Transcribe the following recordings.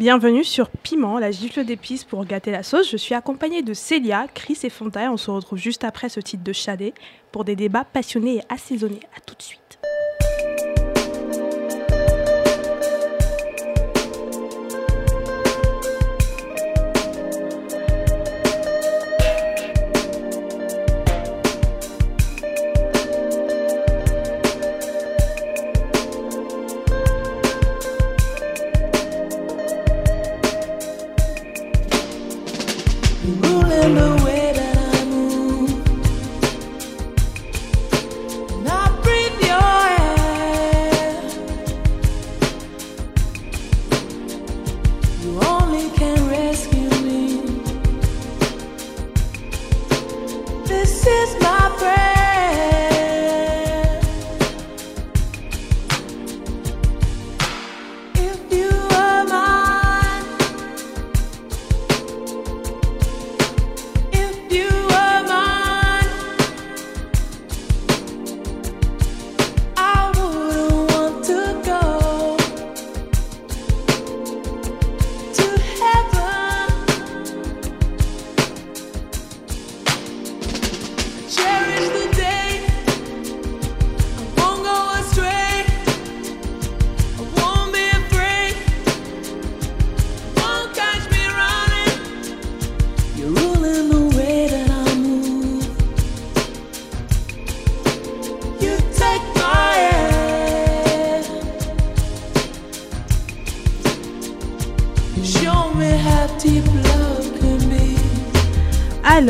Bienvenue sur Piment, la gifle d'épices pour gâter la sauce. Je suis accompagnée de Célia, Chris et Fontaine. On se retrouve juste après ce titre de Chadet pour des débats passionnés et assaisonnés. A tout de suite.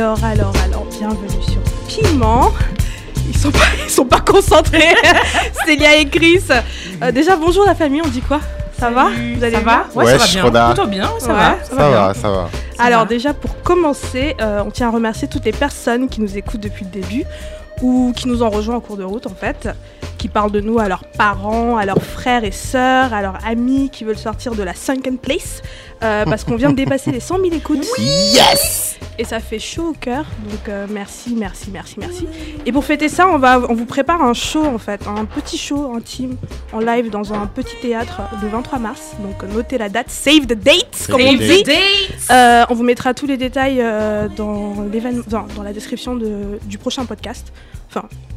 Alors, alors, alors, bienvenue sur Piment. Ils sont pas, ils sont pas concentrés. Célia et Chris. Euh, déjà, bonjour la famille, on dit quoi? Ça va? Vous allez ça va? Ouais, ça va bien. Plutôt bien, ça Ouais. va. Ça va, ça va. Alors déjà pour commencer, euh, on tient à remercier toutes les personnes qui nous écoutent depuis le début ou qui nous ont rejoints en cours de route en fait, qui parlent de nous à leurs parents, à leurs frères et sœurs, à leurs amis qui veulent sortir de la sunken place euh, parce qu'on vient de dépasser les 100 000 écoutes Yes et ça fait chaud au cœur. Donc euh, merci, merci, merci, merci. Et pour fêter ça, on, va, on vous prépare un show en fait, un petit show intime en live dans un petit théâtre le 23 mars. Donc notez la date, save the date comme on Save dit. the Dates Euh, on vous mettra tous les détails euh, dans, l'événement- dans, dans la description de- du prochain podcast.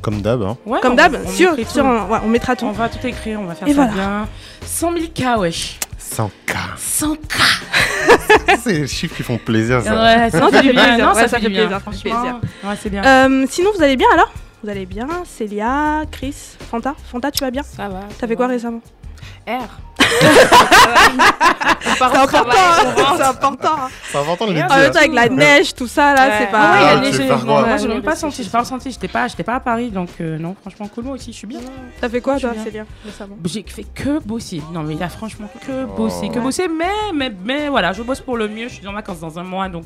Comme d'hab, hein. Ouais, Comme on- d'hab, on sur, sur ouais, on mettra tout. On va tout écrire, on va faire Et ça voilà. bien. 100 000 K, wesh. 100K. 100 K C'est les chiffres qui font plaisir, ça. Ouais, ça Non, fait du bien. plaisir. Non, Ouais, ça ça fait plaisir, Franchement, Ouais, c'est bien. Euh, sinon, vous allez bien alors? Vous allez bien Célia, Chris, Fanta? Fanta, tu vas bien? Ça va. T'as fait quoi récemment? R. C'est important, c'est important. C'est important de le En En même temps, avec la neige, tout ça là, Ouais. c'est Ah pas. ouais, il y a Ah, Non, quoi moi, je Ouais, l'ai pas ouais, senti. J'ai pas ressenti. J'étais pas, j'étais pas à Paris, donc euh, non, franchement, cool. Moi aussi, je suis bien. T'as fait quoi toi, bien. Célia récemment? J'ai fait que bosser. Non, mais il a franchement que Oh. bosser, que Ouais. bosser. Mais, mais, mais voilà, je bosse pour le mieux. Je suis en vacances dans un mois, donc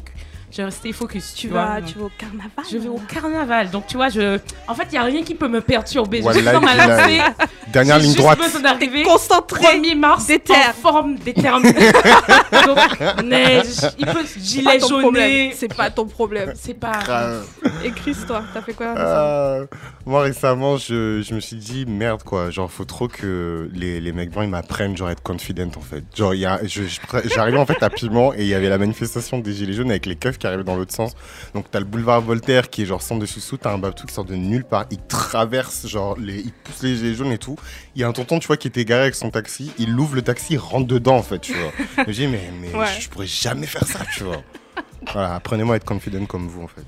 je vais rester focus. Tu vois, tu vas au carnaval Je vais au carnaval, donc tu vois, je. En fait, il y a rien qui peut me perturber. Je suis dans ma lancée. Dernière J'ai ligne juste droite. besoin d'arriver. Concentré 1er mars, en forme déterminée. Donc, neige, il peut C'est pas gilet ton problème. jaune. C'est pas ton problème. C'est pas. Grave. Et Chris, toi, t'as fait quoi Euh, moi récemment, je, je me suis dit merde quoi, genre faut trop que les, les mecs blancs ils m'apprennent genre à être confident en fait. Genre il y a, je- je- j'arrivais en fait à Piment et il y avait la manifestation des gilets jaunes avec les keufs qui arrivaient dans l'autre sens. Donc t'as le boulevard Voltaire qui est genre sans dessus dessous, t'as un babtou qui sort de nulle part, il traverse genre les, il pousse les gilets jaunes et tout. Il y a un tonton tu vois qui était garé avec son taxi, il ouvre le taxi, il rentre dedans en fait tu vois. Je dis mais mais Ouais. je pourrais jamais faire ça tu vois. Voilà, apprenez-moi à être confident comme vous en fait.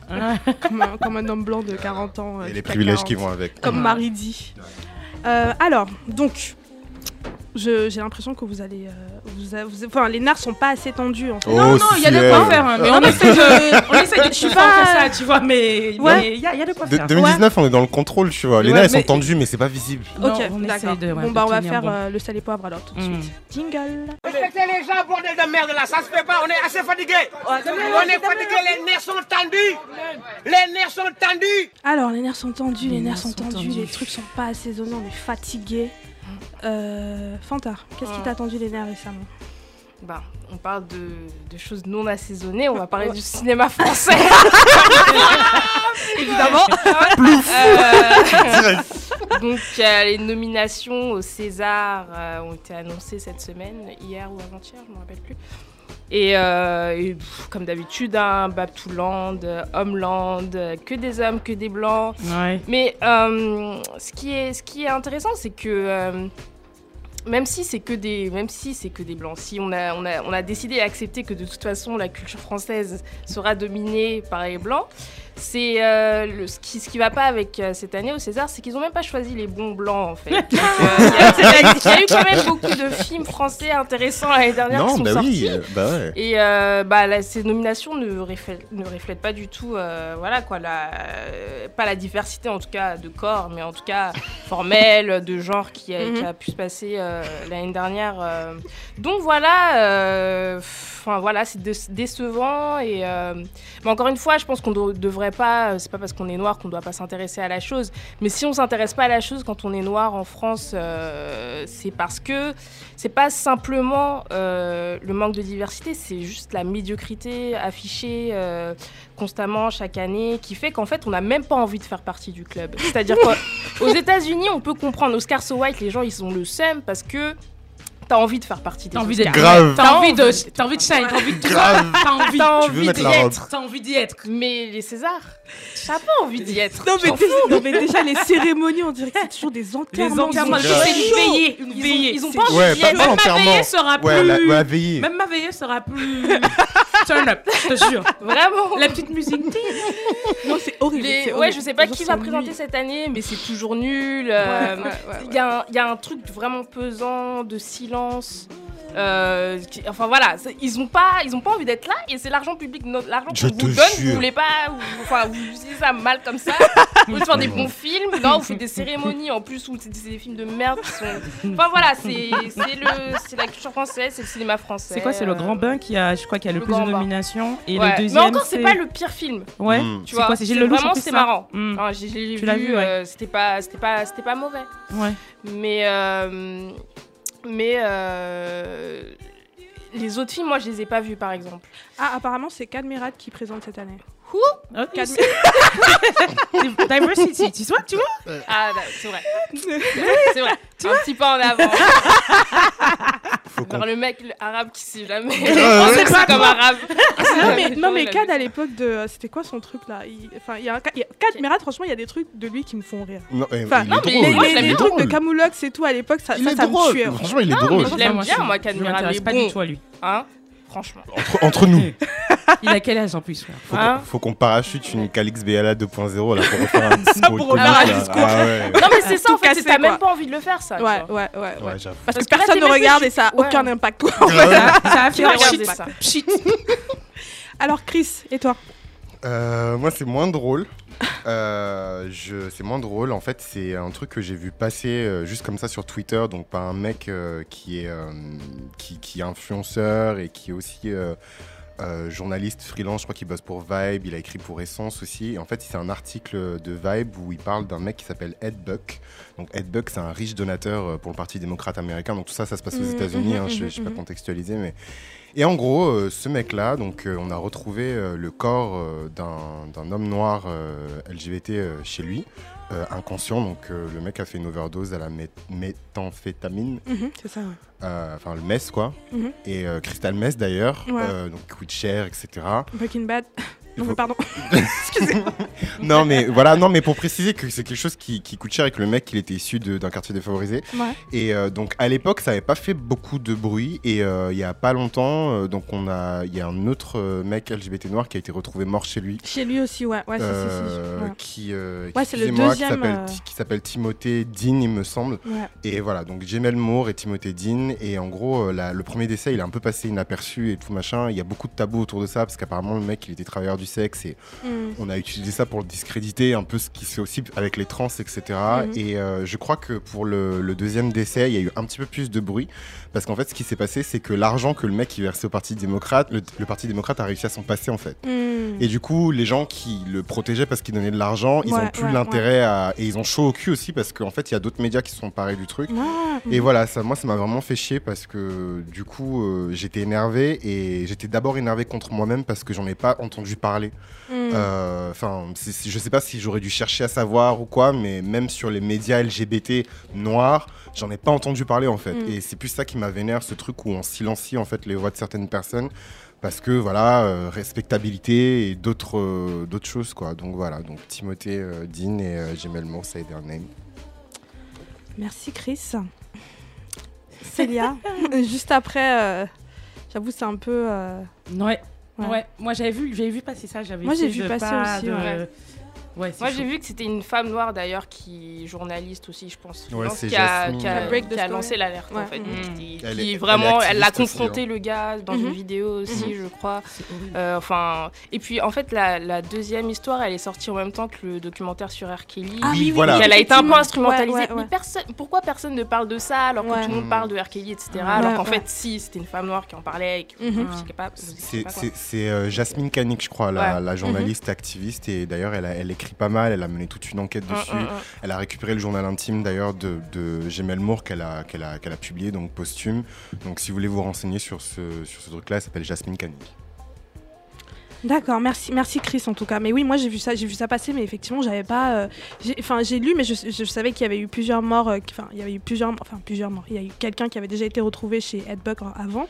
comme, un, comme un homme blanc de 40 ans. euh, Et les privilèges 40. qui vont avec. Comme Marie dit. Euh, alors, donc, j'ai l'impression que vous allez. euh, vous enfin, les nerfs sont pas assez tendus en fait. Oh, non, non, il y a de quoi faire. hein, mais Non, on essaie de, on essaie de suis pas- ça, tu vois. Mais Ouais. il y, a- il y a de quoi De- faire. 2019, on est dans le contrôle, tu vois. Les Ouais, nerfs, ils sont tendus, mais c'est pas visible. Non, ok, on essaie d'accord. de- ouais, bon, de bah, on va faire bon. euh, le sel et poivre alors tout de Mm. suite. Jingle. Respectez les gens, bordel de merde là, ça se fait pas, on est assez fatigué. On est fatigué, les nerfs sont tendus. Les nerfs sont tendus. Alors, les nerfs sont tendus, les, Les nerfs nerfs sont sont tendus, tendus. les trucs sont pas assaisonnés, on est fatigué. Euh, Fanta, qu'est-ce qui Ouais. t'a tendu les nerfs récemment Bah, on parle de, de choses non assaisonnées, on va parler du cinéma français. Évidemment. Euh, Donc, euh, les nominations au César euh, ont été annoncées cette semaine, hier ou avant-hier, je ne me rappelle plus. Et, euh, et, pff, comme d'habitude, hein, Babtouland, Homeland, que des hommes, que des blancs. Ouais. Mais euh, ce, qui est, ce qui est intéressant, c'est que euh, même si c'est que des, même si c'est que des blancs, si on a, on a, on a décidé et accepté que de toute façon la culture française sera dominée par les blancs, c'est euh, le- ce qui, ce qui va pas avec euh, cette année au César, c'est qu'ils ont même pas choisi les bons blancs en fait. Donc, euh, Il y, a- eu quand même beaucoup de films français intéressants l'année dernière qui sont bah sortis. oui, euh, bah ouais. Et euh, bah, la- ces nominations ne reflètent, ne reflètent pas du tout, euh, voilà quoi, la, euh, pas la diversité en tout cas de corps, mais en tout cas formelle, de genre qui a, Mhm. qui a pu se passer euh, l'année dernière. euh. Donc voilà, euh, enfin voilà, c'est dé- décevant et euh, mais encore une fois, je pense qu'on ne pas, c'est pas parce qu'on est noir qu'on doit pas s'intéresser à la chose, mais si on s'intéresse pas à la chose quand on est noir en France, euh, c'est parce que c'est pas simplement euh, le manque de diversité, c'est juste la médiocrité affichée euh, constamment chaque année qui fait qu'en fait on n'a même pas envie de faire partie du club. C'est-à-dire qu'aux États-Unis, on peut comprendre Oscar So White, les gens ils ont le seum parce que t'as envie de faire partie des T'as envie d'être Grave. T'as envie de, t'as envie de shine, t'as envie de tout Grave. ça. T'as envie, d'y être. t'as envie d'y être. Mais les Césars, t'as pas envie d'y être. Non mais, non, mais déjà les cérémonies, on dirait que c'est toujours des Les enterrements. enterrements, ils c'est une veillée, une Ils ont, veillée. ils ont C'est- pas envie d'y être. Même ma veillée sera plus. Même ma veillée sera plus. Turn up, je te jure. Vraiment. La petite musique. Non, c'est horrible. Les- c'est Ouais, horrible. je sais pas Les gens qui va s'ennuient. présenter cette année, mais c'est toujours nul. euh, Ouais, ouais, ouais, Il y, a un- il y a un truc vraiment pesant de silence. Euh, qui- enfin voilà, ils ont pas, ils ont pas envie d'être là et c'est l'argent public, l'argent Je qu'on vous donne, jure. vous voulez pas, vous, enfin vous utilisez ça mal comme ça. Vous voulez faire des bons films, non, vous faites des cérémonies en plus où c'est des films de merde qui sont. Enfin voilà, c'est c'est le, c'est la culture française, c'est le cinéma français. C'est quoi C'est le Grand Bain qui a, je crois, qui a le, Le plus de nominations. Et ouais. le deuxième. Mais encore, c'est pas le pire film. Ouais. Mm. Tu C'est vois, quoi C'est Gilles Lelouch Vraiment, c'est marrant. Mm. Enfin, j'ai- vu, vu, ouais. euh, c'était pas, c'était pas, c'était pas mauvais. Ouais. Mais, euh, mais euh, les autres films, moi, je les ai pas vus, par exemple. Ah, apparemment, c'est Cadmerat qui présente cette année. Ok. Cadme- Diversity, tu vois, tu vois? Ah, bah, c'est vrai. c'est vrai. Un petit pas en avant. Faut Vers le mec le arabe qui sait jamais. ouais. On sait c'est comme arabe. non mais, non, mais Il vu à l'époque de... euh, C'était quoi son truc là? Il- Enfin, il y a un... il y a- Cad Merat, franchement, il y a des trucs de lui qui me font rire. Non, Enfin, il non, est mais drôle. les les- les bien. trucs de Camoulox et tout à l'époque, ça, Il ça, est ça me drôle. tuait. Franchement, il est Non, drôle. je l'aime Moi, bien, moi, Cadmerat, m'intéresse mais pas du tout à lui. Hein? Franchement. Entre, entre nous, Il a quel âge en plus ouais. faut qu'on- Hein faut qu'on parachute une Calix BLA 2.0 là pour refaire un discours. Pour un discours. Ah ouais. Non, mais c'est ça, en fait, t'as même pas envie de le faire, ça. Ouais, ouais, ouais, ouais. Ouais, j'avoue. Parce, Parce que personne ne regarde et ça a Ouais. aucun impact. quoi. Ça a fait un regarder shit. ça Shit. Alors Chris, et toi? Euh, moi, c'est moins drôle. Euh, c'est moins drôle. En fait, c'est un truc que j'ai vu passer euh, juste comme ça sur Twitter, donc par un mec qui est qui, qui est influenceur et qui est aussi journaliste freelance. Je crois qu'il bosse pour Vibe. Il a écrit pour Essence aussi. Et en fait, c'est un article de Vibe où il parle d'un mec qui s'appelle Ed Buck. Donc Ed Buck, c'est un riche donateur pour le Parti démocrate américain. Donc tout ça, ça se passe aux Mhm, États-Unis. hein, je ne vais pas contextualiser, mais et en gros, euh, ce mec-là, donc, euh, on a retrouvé euh, le corps d'un homme noir LGBT chez lui, inconscient. Donc, le mec a fait une overdose à la mé- méthamphétamine, Mhm, C'est ça, ouais. enfin le mess, quoi. Mhm. Et Crystal Mess, d'ailleurs, Ouais. donc coûte cher, etc. Breaking Bad. Non, faut- mais pardon. non, mais voilà, non, mais pour préciser que c'est quelque chose qui, qui coûte cher et que le mec, il était issu d'un quartier défavorisé. Ouais. Et euh, donc à l'époque, ça n'avait pas fait beaucoup de bruit. Et euh, il y a pas longtemps, euh, donc on a, il y a un autre euh, mec LGBT noir qui a été retrouvé mort chez lui. Chez lui aussi, ouais. Ouais, euh, ouais. qui, euh, Ouais, c'est le excusez-moi, qui deuxième, s'appelle euh, qui s'appelle Timothée Dean, il me semble. Ouais. Et voilà, donc Jemel Moore et Timothée Dean. Et en gros, euh, la- le premier décès, il est un peu passé inaperçu et tout machin. Il y a beaucoup de tabous autour de ça parce qu'apparemment, le mec, il était travailleur du sexe et Mm. on a utilisé ça pour discréditer, un peu ce qui se fait aussi avec les trans, etc. Et euh, je crois que pour le, le deuxième décès, il y a eu un petit peu plus de bruit. Parce qu'en fait, ce qui s'est passé, c'est que l'argent que le mec il versait au Parti démocrate, le, le Parti démocrate a réussi à s'en passer en fait. Mm. Et du coup, les gens qui le protégeaient parce qu'il donnait de l'argent, ils Ouais, ont plus ouais, l'intérêt à. Et ils ont chaud au cul aussi parce qu'en fait, il y a d'autres médias qui sont parés du truc. Ouais. Et voilà, ça, moi, ça m'a vraiment fait chier parce que du coup, euh, j'étais énervé et j'étais d'abord énervé contre moi-même parce que j'en ai pas entendu parler. Mm. Euh, Enfin, je sais pas si j'aurais dû chercher à savoir ou quoi, mais même sur les médias LGBT noirs, j'en ai pas entendu parler en fait. Mm. Et c'est plus ça qui m'a vénère, ce truc où on silencie en fait les voix de certaines personnes. Parce que voilà, euh, respectabilité et d'autres euh, d'autres choses quoi. Donc voilà, donc Timothée euh, Dean et euh, Jemel Moore, say their name. Merci Chris. Célia, juste après, euh, j'avoue c'est un peu... euh, Ouais. Ouais. Ouais. Moi, j'avais vu, j'avais vu passer ça. J'avais Moi, j'ai vu passer pas aussi, de- ouais. Ouais, Moi, j'ai vu que c'était une femme noire d'ailleurs, qui journaliste aussi, je pense, Ouais, qui a, qui a- qui story. lancé l'alerte en fait. Mhm. Qui, Elle qui est- elle est vraiment, elle l'a aussi, confronté hein. le gars dans Mhm. une vidéo aussi, Mhm. je crois. Euh, enfin, et puis en fait, la, la deuxième histoire, elle est sortie en même temps que le documentaire sur R. Kelly. Ah Oui, oui, voilà. Elle a été un peu instrumentalisée. Ouais, ouais, ouais. Mais personne, pourquoi personne ne parle de ça alors que Ouais. tout le monde Mhm. parle de R. Kelly, etc. Ouais, alors qu'en ouais. fait, si, c'était une femme noire qui en parlait Mhm. étiez C'est euh, Jasmine Kanik, je crois, la, la journaliste activiste. Et d'ailleurs, elle, elle écrit pas mal. Elle a mené toute une enquête Mm, dessus. mm, mm. Elle a récupéré le journal intime d'ailleurs de, de Moore qu'elle a, qu'elle a, qu'elle a publié, donc posthume. Donc si vous voulez vous renseigner sur ce, sur ce truc-là, elle s'appelle Jasmine Kanik. D'accord, merci, merci Chris en tout cas. Mais oui, moi j'ai vu ça, j'ai vu ça passer, mais effectivement j'avais pas, euh, j'ai- enfin j'ai lu, mais je, je savais qu'il y avait eu plusieurs morts, euh, enfin il y avait eu plusieurs, enfin plusieurs morts. Il y a eu quelqu'un qui avait déjà été retrouvé chez Headbuck en- avant.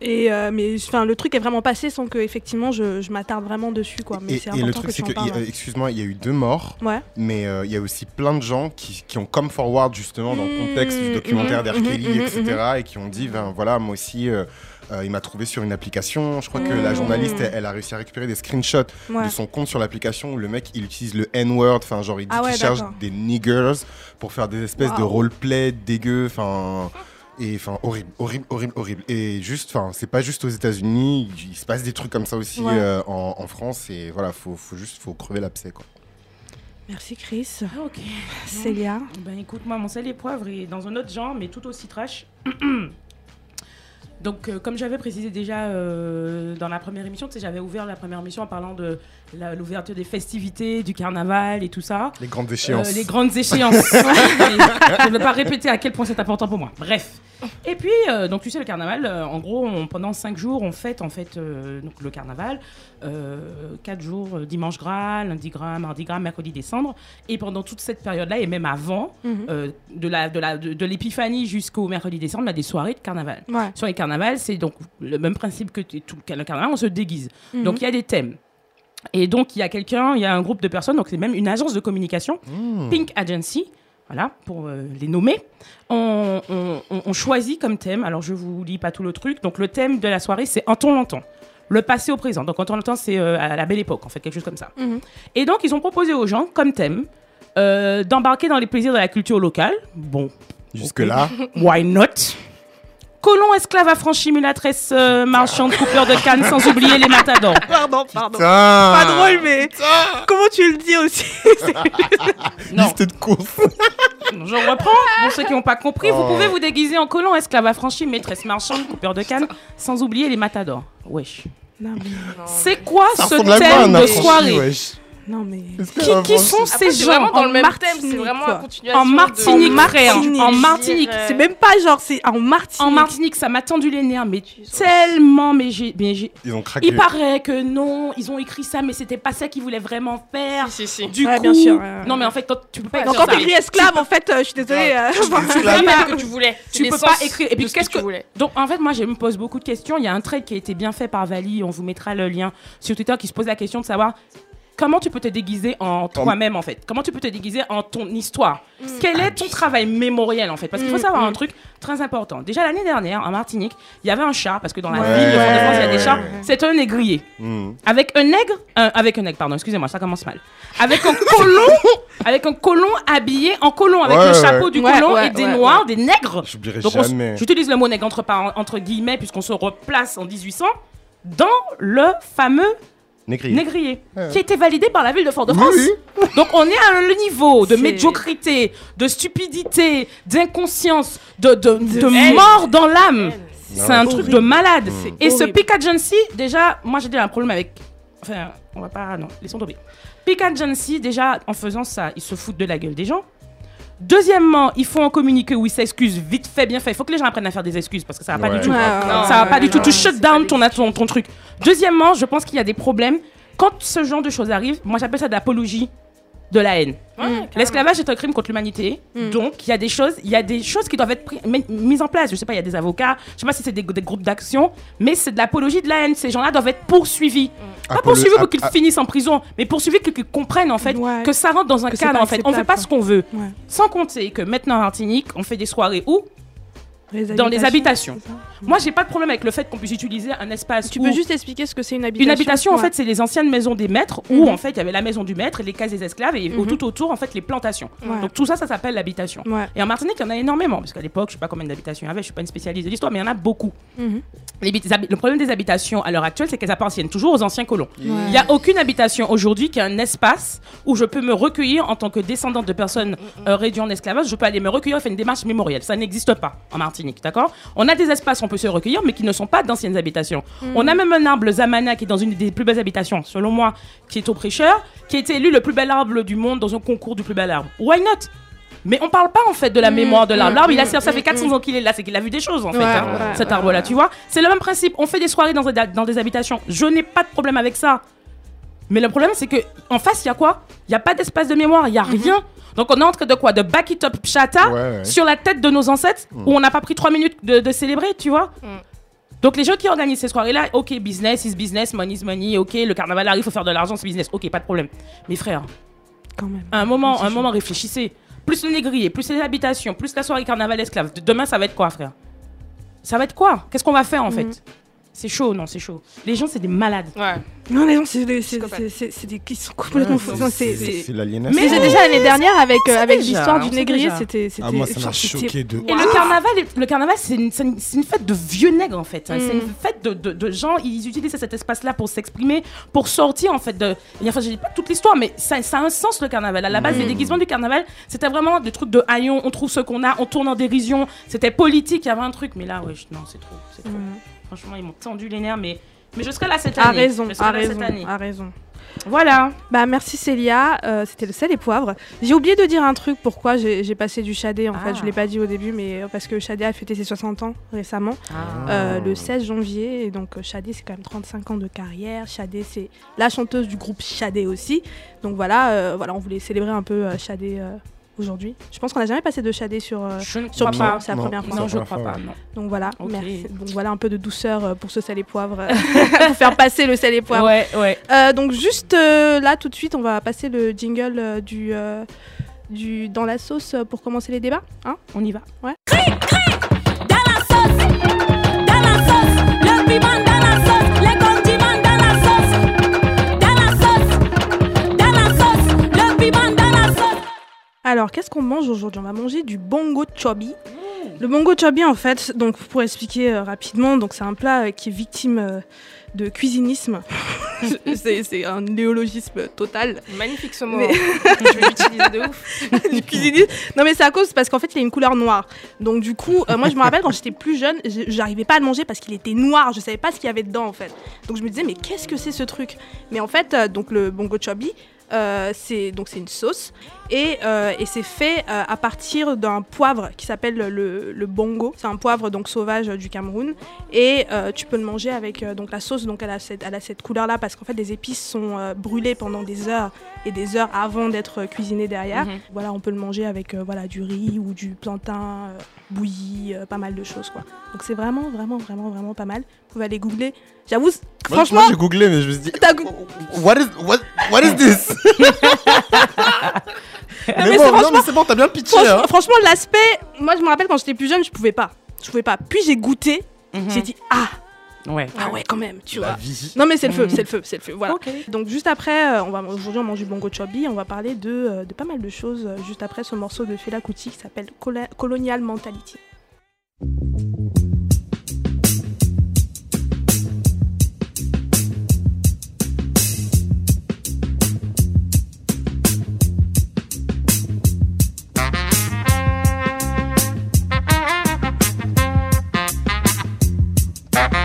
Et euh, mais enfin le truc est vraiment passé sans que effectivement je, je m'attarde vraiment dessus quoi. Mais et, le truc, c'est que, excuse-moi, il y a eu deux morts, Ouais. mais euh, il y a aussi plein de gens qui, qui ont come forward justement dans le Mmh, contexte du documentaire mmh, d'R. mmh, Kelly, mmh, etc. et qui ont dit, ben voilà, moi aussi. euh, il m'a trouvé sur une application. Je crois que la Mmh. journaliste, elle, elle a réussi à récupérer des screenshots Ouais. de son compte sur l'application où le mec il utilise le N-word, enfin genre il dit Ah ouais, cherche des niggers pour faire des espèces de Waouh. roleplay dégueux, enfin et enfin horrible, horrible, horrible, horrible. Et juste, enfin c'est pas juste aux États-Unis, il, se passe des trucs comme ça aussi Ouais. euh, en, en France et voilà, faut, faut juste faut crever l'abcès quoi. Merci Chris. Ah, ok. Célia. Ben écoute, moi, mon sel et poivre est dans un autre genre, mais tout aussi trash. Donc, euh, comme j'avais précisé déjà euh, dans la première émission, j'avais ouvert la première émission en parlant de l'ouverture des festivités, du carnaval et tout ça. Les grandes échéances. Euh, les grandes échéances. Je ne vais pas répéter à quel point c'est important pour moi. Bref. Et puis, euh, donc tu sais, le carnaval, euh, en gros, on- pendant cinq jours, on fête en fait euh, donc, le carnaval. Euh, quatre jours, euh, dimanche gras, lundi gras, mardi gras, mercredi décembre. Et pendant toute cette période-là, et même avant, Mhm. euh, de la de la de, de l'épiphanie jusqu'au mercredi décembre, on a des soirées de carnaval. Ouais. Sur les carnavals, c'est donc le même principe que tout le carnaval, on se déguise. Mhm. Donc il y a des thèmes. Et donc il y a quelqu'un, il y a un groupe de personnes, donc c'est même une agence de communication, Mmh. Pink Agency, voilà, pour euh, les nommer. On, on- choisit comme thème, alors je vous lis pas tout le truc, donc le thème de la soirée c'est Un ton longtemps. Le passé au présent. Donc, un ton longtemps, c'est euh, à la belle époque, en fait, quelque chose comme ça. Mhm. Et donc, ils ont proposé aux gens, comme thème, euh, d'embarquer dans les plaisirs de la culture locale. Bon, Jusque-là, Why not? Colon, esclave, affranchi, mulâtresse, euh, marchande, coupeur de canne, sans oublier les matadors. Pardon, pardon. Putain Pas drôle, mais comment tu le dis aussi Non, Liste de courses. je reprends. Pour ceux qui n'ont pas compris, vous Oh. pouvez vous déguiser en colon, esclave, affranchi, maîtresse, marchande, coupeur de canne, sans oublier les matadors. Wesh. C'est quoi Ça ce thème de soirée wesh? Non, mais. qui, qui sont ces gens vraiment dans en le même thème, Martinique, vraiment quoi. En Martinique, de-. Martinique. En Martinique. Euh, C'est même pas genre, c'est en Martinique. En Martinique, ça m'a tendu les nerfs, mais tellement, mais j'ai, Ils ont craqué. Il paraît que non, ils ont écrit ça, mais c'était pas ça qu'ils voulaient vraiment faire. Si, si, si. Du Ouais, coup, bien sûr, ouais, ouais. non mais en fait, quand tu peux pas Ouais, écrire Donc quand t'écris esclave, en fait, euh, je suis désolée. euh, C'est pas que tu voulais. Tu peux pas écrire. Et puis qu'est-ce tu que voulais. Donc en fait, moi, je me pose beaucoup de questions. Il y a un trade qui a été bien fait par Vali. On vous mettra le lien sur Twitter qui se pose la question de savoir. Comment tu peux te déguiser en toi-même en fait? Comment tu peux te déguiser en ton histoire? Quel est ton travail mémoriel en fait? Parce qu'il faut Mm, savoir mm. un truc très important. Déjà l'année dernière en Martinique, il y avait un chat parce que dans la Ouais. ville de Fort-de-France il y a des chats. C'est un négrier. Mmh. Avec un nègre, un- avec un nègre, pardon, excusez-moi, ça commence mal. Avec un colon, avec un colon habillé en colon, avec Ouais, le ouais. chapeau du colon ouais, et des ouais, noirs, des nègres. J'oublierai Donc j'utilise le mot nègre entre guillemets puisqu'on se replace en 1800 dans le fameux Négrier. négrier Ouais. qui a été validé par la ville de Fort-de-France. Oui, Donc on est à un niveau de médiocrité, de stupidité, d'inconscience, de, de, mort dans l'âme. C'est un truc de malade. C'est Et ce. Pick Agency, déjà, moi j'ai déjà un problème avec. Enfin, on va pas. Non, laissons tomber. Pick Agency, déjà, en faisant ça, ils se foutent de la gueule des gens. Deuxièmement, il faut en communiquer où ils s'excusent vite fait, bien fait. Il faut que les gens apprennent à faire des excuses parce que ça va pas Ouais. du tout. Ouais, ouais, Non, ça va pas du tout. Tu shut down ton, ton, ton truc. Deuxièmement, je pense qu'il y a des problèmes quand ce genre de choses arrive, moi j'appelle ça de l'apologie de la haine. L'esclavage est un crime contre l'humanité. Mm. Donc, il y a des choses, il y a des choses qui doivent être mises en place. Je sais pas, il y a des avocats, je sais pas si c'est des, des groupes d'action, mais c'est de l'apologie de la haine. Ces gens-là doivent être poursuivis. Pas Apolo- poursuivis pour qu'ils finissent en prison, mais poursuivis pour qu'ils comprennent en fait Ouais. que ça rentre dans un Que cadre pas en fait. On fait pas quoi. ce qu'on veut. Ouais. Sans compter que maintenant en Martinique, on fait des soirées où Dans les habitations. Moi, j'ai pas de problème avec le fait qu'on puisse utiliser un espace Tu où- peux juste expliquer ce que c'est une habitation une habitation, en fait, c'est les anciennes maisons des maîtres où, Mhm. en fait, il y avait la maison du maître et les cases des esclaves et Mhm. tout autour, en fait, les plantations. Ouais. Donc, tout ça, ça s'appelle l'habitation. Ouais. Et en Martinique, il y en a énormément, parce qu'à l'époque, je sais pas combien d'habitations il y avait, je suis pas une spécialiste de l'histoire, mais il y en a beaucoup. Mhm. Les habi- habi- le problème des habitations à l'heure actuelle, c'est qu'elles appartiennent toujours aux anciens colons. Ouais. Il n'y a aucune habitation aujourd'hui qui a un espace où je peux me recueillir en tant que descendante de personnes euh, réduites en esclavage. Je peux aller me recueillir et faire une démarche mémorielle. Ça n'existe pas en Martinique, d'accord? On a des espaces où on peut se recueillir, mais qui ne sont pas d'anciennes habitations. On a même un arbre, le Zamana, qui est dans une des plus belles habitations, selon moi, qui est au prêcheur, qui a été élu le plus bel arbre du monde dans un concours du plus bel arbre. Why not? Mais on parle pas en fait de la mémoire de l'arbre. mm, L'arbre, il a, ça fait mm, 400 ans qu'il est là, c'est qu'il a vu des choses en fait, Ouais, hein, ouais, cet arbre-là, tu vois. C'est le même principe. On fait des soirées dans, des- dans des habitations. Je n'ai pas de problème avec ça. Mais le problème, c'est que en face, il y a quoi? Il y a pas d'espace de mémoire, il y a Mhm. rien. Donc on est en train de quoi? De back it up chata Ouais, ouais. sur la tête de nos ancêtres où on n'a pas pris trois minutes de, de célébrer, tu vois? Mm. Donc les gens qui organisent ces soirées-là, ok, business is business, money is money, ok, le carnaval arrive, il faut faire de l'argent, c'est business, ok, pas de problème. Mais frère, Quand même. à un moment, un chaud. moment, réfléchissez. Plus le négrier, plus les habitations, plus la soirée carnaval esclave. De- Demain, ça va être quoi, frère? Ça va être quoi? Qu'est-ce qu'on va faire en Mhm. fait? C'est chaud, non, c'est chaud. Les gens, c'est des malades. Ouais. Non, les gens, c'est des, c'est, des qui sont complètement fous. C'est, c'est- C'est l'aliénation. Mais j'ai déjà l'année dernière avec, euh, avec l'histoire du négrier, c'était, c'était. Ah, moi, ça m'a choqué de Et le carnaval, le carnaval, c'est une, fête de vieux nègres en fait. C'est Mm. une fête de, de- de gens. Ils utilisent cet espace-là pour s'exprimer, pour sortir en fait de. et Enfin, je dis pas toute l'histoire, mais ça, ça a un sens le carnaval. À la base, Mm. les déguisements du carnaval, c'était vraiment des trucs de haillons. On trouve ce qu'on a, on tourne en dérision. C'était politique, il y avait un truc. Mais là, ouais, non, c'est trop, c'est trop. Mm. Franchement, ils m'ont tendu les nerfs, mais mais je serai là cette année. A raison, là raison, raison. Voilà. Bah merci Célia, Euh, c'était le sel et poivre. J'ai oublié de dire un truc pourquoi j'ai, passé du Chadé en Ah. fait, je l'ai pas dit au début mais euh, parce que Chadé a fêté ses 60 ans récemment, Ah. euh, le 16 janvier et donc Chadé c'est quand même 35 ans de carrière, Chadé c'est la chanteuse du groupe Chadé aussi. Donc voilà, euh, voilà, on voulait célébrer un peu Chadé euh, aujourd'hui. Je pense qu'on n'a jamais passé de Chadé sur euh, Je ne sur crois pas. c'est la Non. première fois. Non, je la crois pas. Non. Donc voilà, merci. Donc voilà un peu de douceur euh, pour ce sel et poivre, euh, pour faire passer le sel et poivre. Ouais, ouais. Euh, donc juste euh, là tout de suite on va passer le jingle euh, du, euh, du dans la sauce pour commencer les débats. Hein? On y va. Dans Alors qu'est-ce qu'on mange aujourd'hui? On va manger du bongo chobi. Le bongo chobi en fait, donc pour expliquer euh, rapidement, donc c'est un plat euh, qui est victime euh, de cuisinisme. c'est c'est un néologisme total. Magnifique ce mot. Mais- Je vais l'utiliser de ouf. du cuisinisme. Non mais c'est à cause parce qu'en fait il a une couleur noire. Donc du coup, euh, moi je me rappelle quand j'étais plus jeune, je- j'arrivais pas à le manger parce qu'il était noir. Je savais pas ce qu'il y avait dedans en fait. Donc je me disais mais qu'est-ce que c'est ce truc? Mais en fait euh, donc le bongo chobi, c'est donc c'est une sauce et, euh, et c'est fait euh, à partir d'un poivre qui s'appelle le, le bongo. C'est un poivre donc sauvage euh, du Cameroun et euh, tu peux le manger avec euh, donc la sauce donc elle a cette, elle a cette couleur là parce qu'en fait les épices sont euh, brûlées pendant des heures et des heures avant d'être euh, cuisinées derrière. Mhm. Voilà, on peut le manger avec euh, voilà du riz ou du plantain euh, bouilli, euh, pas mal de choses quoi. Donc c'est vraiment vraiment vraiment vraiment pas mal. Vous pouvez aller googler. J'avoue, franchement, moi, j'ai googlé, mais je me suis dit, what is, what, what is this? Mais, mais bon, c'est non, franchement- mais c'est bon, t'as bien pitché. franchement, Hein. franchement, l'aspect, moi je me rappelle quand j'étais plus jeune, je pouvais pas, je pouvais pas. Puis j'ai goûté, Mhm. j'ai dit ah Ouais. ah ouais quand même, tu La vois. vie. Non mais c'est le feu, c'est le feu, c'est le feu. Voilà. Donc juste après, euh, on va aujourd'hui on mange du bongo chobi, on va parler de, euh, de pas mal de choses euh, juste après ce morceau de Fela Kuti qui s'appelle Colonial Mentality. Bye.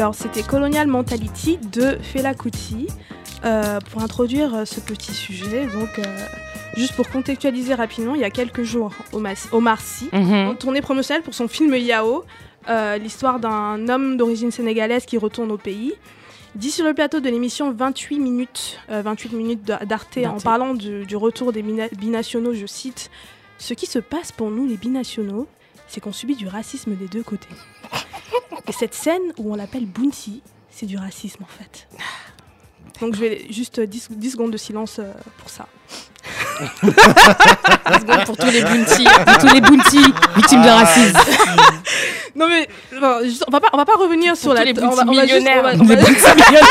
Alors, c'était Colonial Mentality de Fela Kuti. Euh, pour introduire euh, ce petit sujet, donc euh, juste pour contextualiser rapidement, il y a quelques jours, Omar Sy, en Mhm. tournée promotionnelle pour son film Yao, euh, l'histoire d'un homme d'origine sénégalaise qui retourne au pays. Dit sur le plateau de l'émission 28 minutes, euh, 28 minutes d'A- d'Arte en parlant du, du retour des bina- binationaux, je cite Ce qui se passe pour nous, les binationaux, c'est qu'on subit du racisme des deux côtés. Et cette scène où on l'appelle Bounty, c'est du racisme en fait. Donc je vais juste 10, 10 secondes de silence euh, pour ça. pour tous les bounty. Pour tous les bounty victimes de racisme. Non mais bon, juste- on va pas on va pas revenir sur la les on va- on va bounty juste- on va- millionnaires. on va- millionnaires.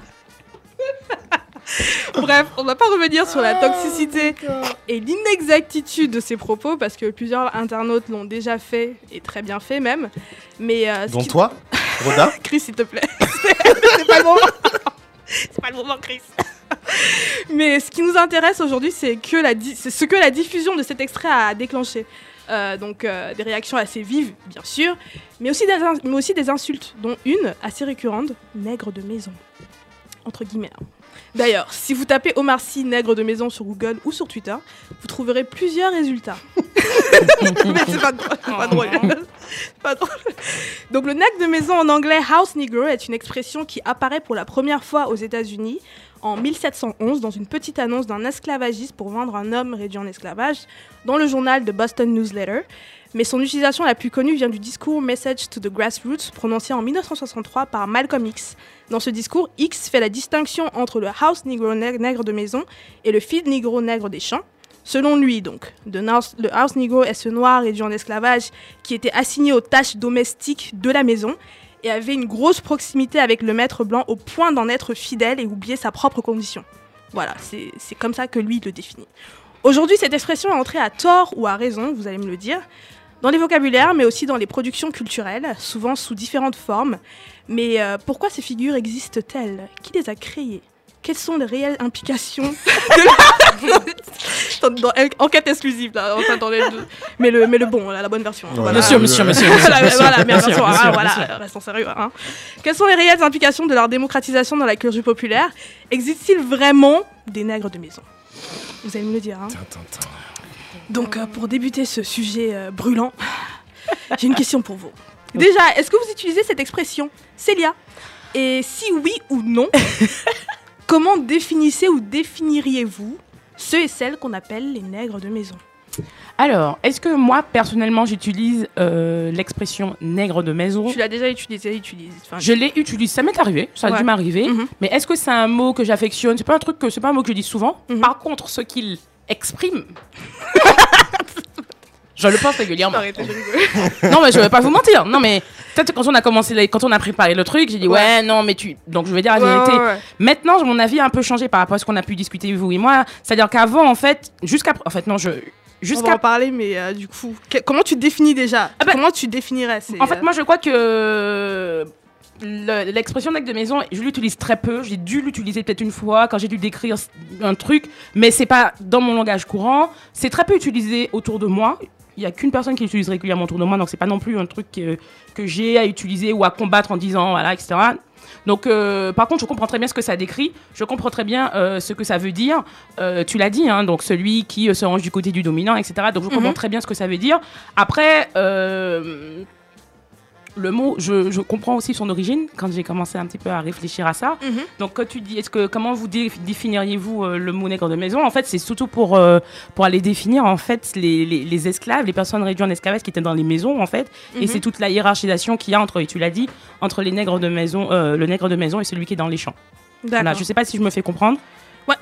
Bref, on va pas revenir sur la toxicité et l'inexactitude de ces propos parce que plusieurs internautes l'ont déjà fait et très bien fait même. Mais euh, ce Dont qui- toi, Roda Chris, s'il te plaît. c'est pas le moment. c'est pas le moment, Chris. Mais ce qui nous intéresse aujourd'hui, c'est que la di- c'est ce que la diffusion de cet extrait a déclenché. Euh, donc euh, des réactions assez vives, bien sûr, mais aussi, des ins- mais aussi des insultes, dont une assez récurrente, nègre de maison. Entre guillemets. hein. D'ailleurs, si vous tapez Omar Sy nègre de maison sur Google ou sur Twitter, vous trouverez plusieurs résultats. mais c'est. Donc le nègre de maison en anglais house negro est une expression qui apparaît pour la première fois aux États-Unis en 1711 dans une petite annonce d'un esclavagiste pour vendre un homme réduit en esclavage dans le journal The Boston Newsletter. Mais son utilisation la plus connue vient du discours Message to the Grassroots prononcé en 1963 par Malcolm X. Dans ce discours, X fait la distinction entre le house negro nègre de maison et le field negro nègre des champs. Selon lui, donc, de le house negro est ce noir réduit en esclavage qui était assigné aux tâches domestiques de la maison et avait une grosse proximité avec le maître blanc au point d'en être fidèle et oublier sa propre condition. Voilà, c'est comme ça que lui le définit. Aujourd'hui, cette expression est entrée à tort ou à raison, vous allez me le dire, dans les vocabulaires, mais aussi dans les productions culturelles, souvent sous différentes formes. Mais euh, pourquoi ces figures existent-elles? Qui les a créées? Quelles sont les réelles implications de la... Dans- dans- Enquête exclusive, là, on s'attendait de- mais, le, mais le bon, la, la bonne version. Voilà. Bien sûr, monsieur, monsieur, monsieur. Voilà, sûr, bien hein, sûr, voilà, restons sérieux. hein. Quelles sont les réelles implications de leur démocratisation dans la culture populaire? Existe-t-il vraiment des nègres de maison? Vous allez me le dire. hein. Donc, euh, pour débuter ce sujet euh, brûlant, j'ai une question pour vous. Déjà, est-ce que vous utilisez cette expression, Célia? Et si oui ou non, comment définissez ou définiriez-vous ceux et celles qu'on appelle les nègres de maison? Alors, est-ce que moi, personnellement, j'utilise euh, l'expression nègre de maison Tu l'as déjà utilisé, utilise. Je l'ai utilisé, ça m'est arrivé, ça a dû m'arriver. Mhm. Mais est-ce que c'est un mot que j'affectionne? C'est pas un truc que c'est pas un mot que je dis souvent. Mhm. Par contre, ce qu'il exprime, je le pense régulièrement. Non, mais je vais pas vous mentir. Non, mais peut-être quand on a commencé, quand on a préparé le truc, j'ai dit ouais. Ouais. non, mais tu. Donc je vais dire la vérité. ouais, ouais. Maintenant, mon avis a un peu changé par rapport à ce qu'on a pu discuter vous et moi. C'est-à-dire qu'avant, en fait, jusqu'à, en fait, non, je On va jusqu'à en parler, mais euh, du coup, que- comment tu définis déjà? Ah bah- Comment tu définirais En fait, euh, moi, je crois que le- l'expression nègre de maison, je l'utilise très peu. J'ai dû l'utiliser peut-être une fois quand j'ai dû décrire un truc, mais c'est pas dans mon langage courant. C'est très peu utilisé autour de moi. Il y a qu'une personne qui l'utilise régulièrement autour de moi, donc c'est pas non plus un truc que, que j'ai à utiliser ou à combattre en disant voilà, etc. Donc, euh, par contre, je comprends très bien ce que ça décrit. Je comprends très bien euh, ce que ça veut dire. Euh, tu l'as dit, hein, donc celui qui se range du côté du dominant, etc. Donc, je comprends Mhm. très bien ce que ça veut dire. Après, le mot, je, je comprends aussi son origine quand j'ai commencé un petit peu à réfléchir à ça. Mhm. Donc, quand tu dis, est-ce que comment vous dé- définiriez-vous euh, le mot nègre de maison? En fait, c'est surtout pour euh, pour aller définir en fait les, les, les esclaves, les personnes réduites en esclavage qui étaient dans les maisons en fait. Et Mhm. c'est toute la hiérarchisation qu'il y a entre, et tu l'as dit, entre les nègres de maison, euh, le nègre de maison et celui qui est dans les champs. Voilà, je sais pas si je me fais comprendre. Ouais,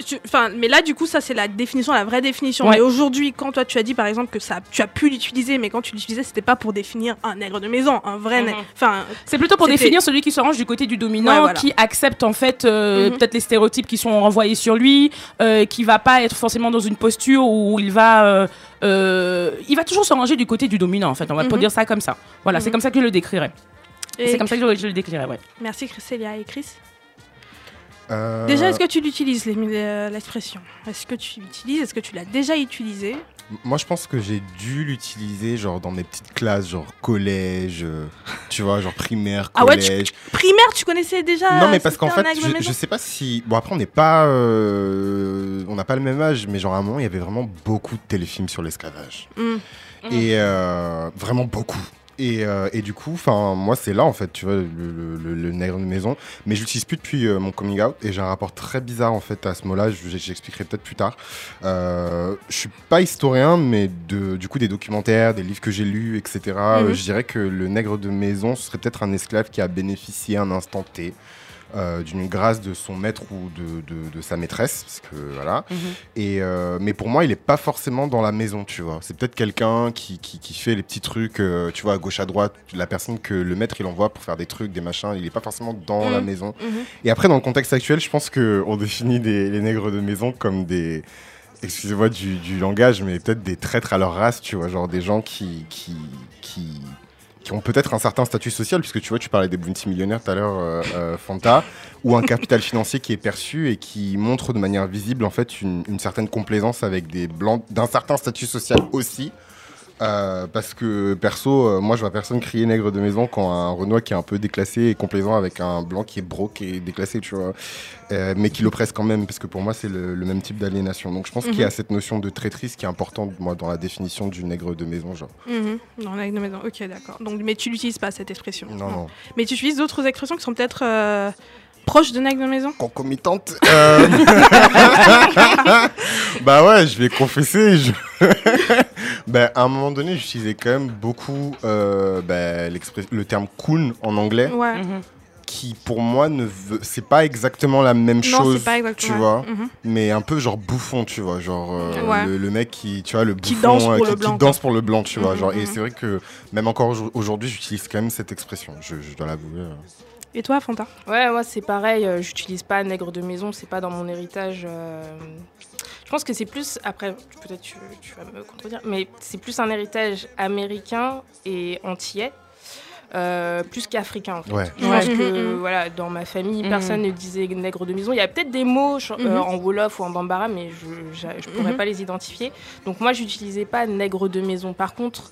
mais là, du coup, ça, c'est la définition, la vraie définition. Ouais. Mais aujourd'hui, quand toi, tu as dit, par exemple, que ça, tu as pu l'utiliser, mais quand tu l'utilisais, c'était pas pour définir un nègre de maison, un vrai Mhm. nègre. Enfin, C'est plutôt pour définir celui qui se range du côté du dominant, Ouais, voilà. qui accepte en fait euh, Mhm. peut-être les stéréotypes qui sont renvoyés sur lui, euh, qui va pas être forcément dans une posture où il va, euh, euh, il va toujours se ranger du côté du dominant en fait. On va pas Mhm. dire ça comme ça. Voilà, c'est comme ça que je le décrirais. C'est comme ça que je, le décrirais, ouais. Merci, Célia et Chris? Euh, Déjà, est-ce que tu l'utilises, les- l'expression? Est-ce que tu l'utilises? Est-ce que tu l'as déjà utilisé? Moi, je pense que j'ai dû l'utiliser genre dans mes petites classes, genre collège, euh, tu vois, genre primaire, Ah ouais, tu- collège. Primaire, tu connaissais déjà non, mais parce qu'en fait, je, je sais pas si. Bon, après, on n'est pas. euh, On n'a pas le même âge, mais genre à un moment, il y avait vraiment beaucoup de téléfilms sur l'esclavage. Hmm. Et euh, vraiment beaucoup. Et, euh, et du coup, enfin, moi, c'est là, en fait, tu vois, le, le, le- le nègre de maison. Mais je l'utilise plus depuis euh, mon coming out. Et j'ai un rapport très bizarre, en fait, à ce mot-là. Je- J'expliquerai peut-être plus tard. Euh, je suis pas historien, mais de, du coup, des documentaires, des livres que j'ai lus, etc. euh, Mhm. je dirais que le nègre de maison, ce serait peut-être un esclave qui a bénéficié à un instant T. euh, d'une grâce de son maître ou de, de- de sa maîtresse, parce que voilà. Mhm. Et euh, mais pour moi, il est pas forcément dans la maison, tu vois. C'est peut-être quelqu'un qui, qui, qui fait les petits trucs, euh, tu vois, à gauche à droite. La personne que le maître il envoie pour faire des trucs, des machins, il est pas forcément dans Mhm. la maison. Mhm. Et après, dans le contexte actuel, je pense que on définit des, les nègres de maison comme des excusez-moi du, du langage, mais peut-être des traîtres à leur race, tu vois, genre des gens qui, qui, qui, qui ont peut-être un certain statut social, puisque tu vois, tu parlais des bounty millionnaires tout à l'heure, euh, euh, Fanta, ou un capital financier qui est perçu et qui montre de manière visible, en fait, une, une certaine complaisance avec des blancs d'un certain statut social aussi. Euh, parce que perso, euh, moi je vois personne crier nègre de maison quand un Renoir qui est un peu déclassé et complaisant avec un blanc qui est broke et déclassé, tu vois, Euh, mais qui l'oppresse quand même, parce que pour moi c'est le, le même type d'aliénation. Donc je pense qu'il y a cette notion de traîtrise qui est importante moi dans la définition du nègre de maison, genre. Mhm. Dans l'aigle de maison. Ok, d'accord. Donc, mais tu l'utilises pas cette expression. Non, non. Mais tu utilises d'autres expressions qui sont peut-être proches de aigle de maison. Concomitante. euh, bah ouais, je vais confesser. Je... bah, à un moment donné, j'utilisais quand même beaucoup euh, bah, le terme coon en anglais. Ouais. Mhm. qui pour moi ne veut c'est pas exactement la même Non, chose pas exactement. tu vois Mhm. mais un peu genre bouffon tu vois genre euh, Ouais. le, le mec qui tu vois le Qui bouffon danse pour euh, le qui, blanc, qui danse pour le blanc tu vois Mhm, genre et c'est vrai que même encore aujourd- aujourd'hui j'utilise quand même cette expression je, je dois l'avouer euh. Et toi, Fanta? Ouais, moi c'est pareil, euh, j'utilise pas nègre de maison, c'est pas dans mon héritage. euh, Je pense que c'est plus, après, peut-être tu, tu vas me contredire, mais c'est plus un héritage américain et antillais. euh, plus qu'africain en fait. ouais Je Ouais. pense que Mhm, mhm. voilà, dans ma famille, personne ne disait nègre de maison. Il y a peut-être des mots euh, Mhm. en wolof ou en bambara, mais je ne pourrais Mhm. pas les identifier. Donc moi, j'utilisais pas nègre de maison. Par contre,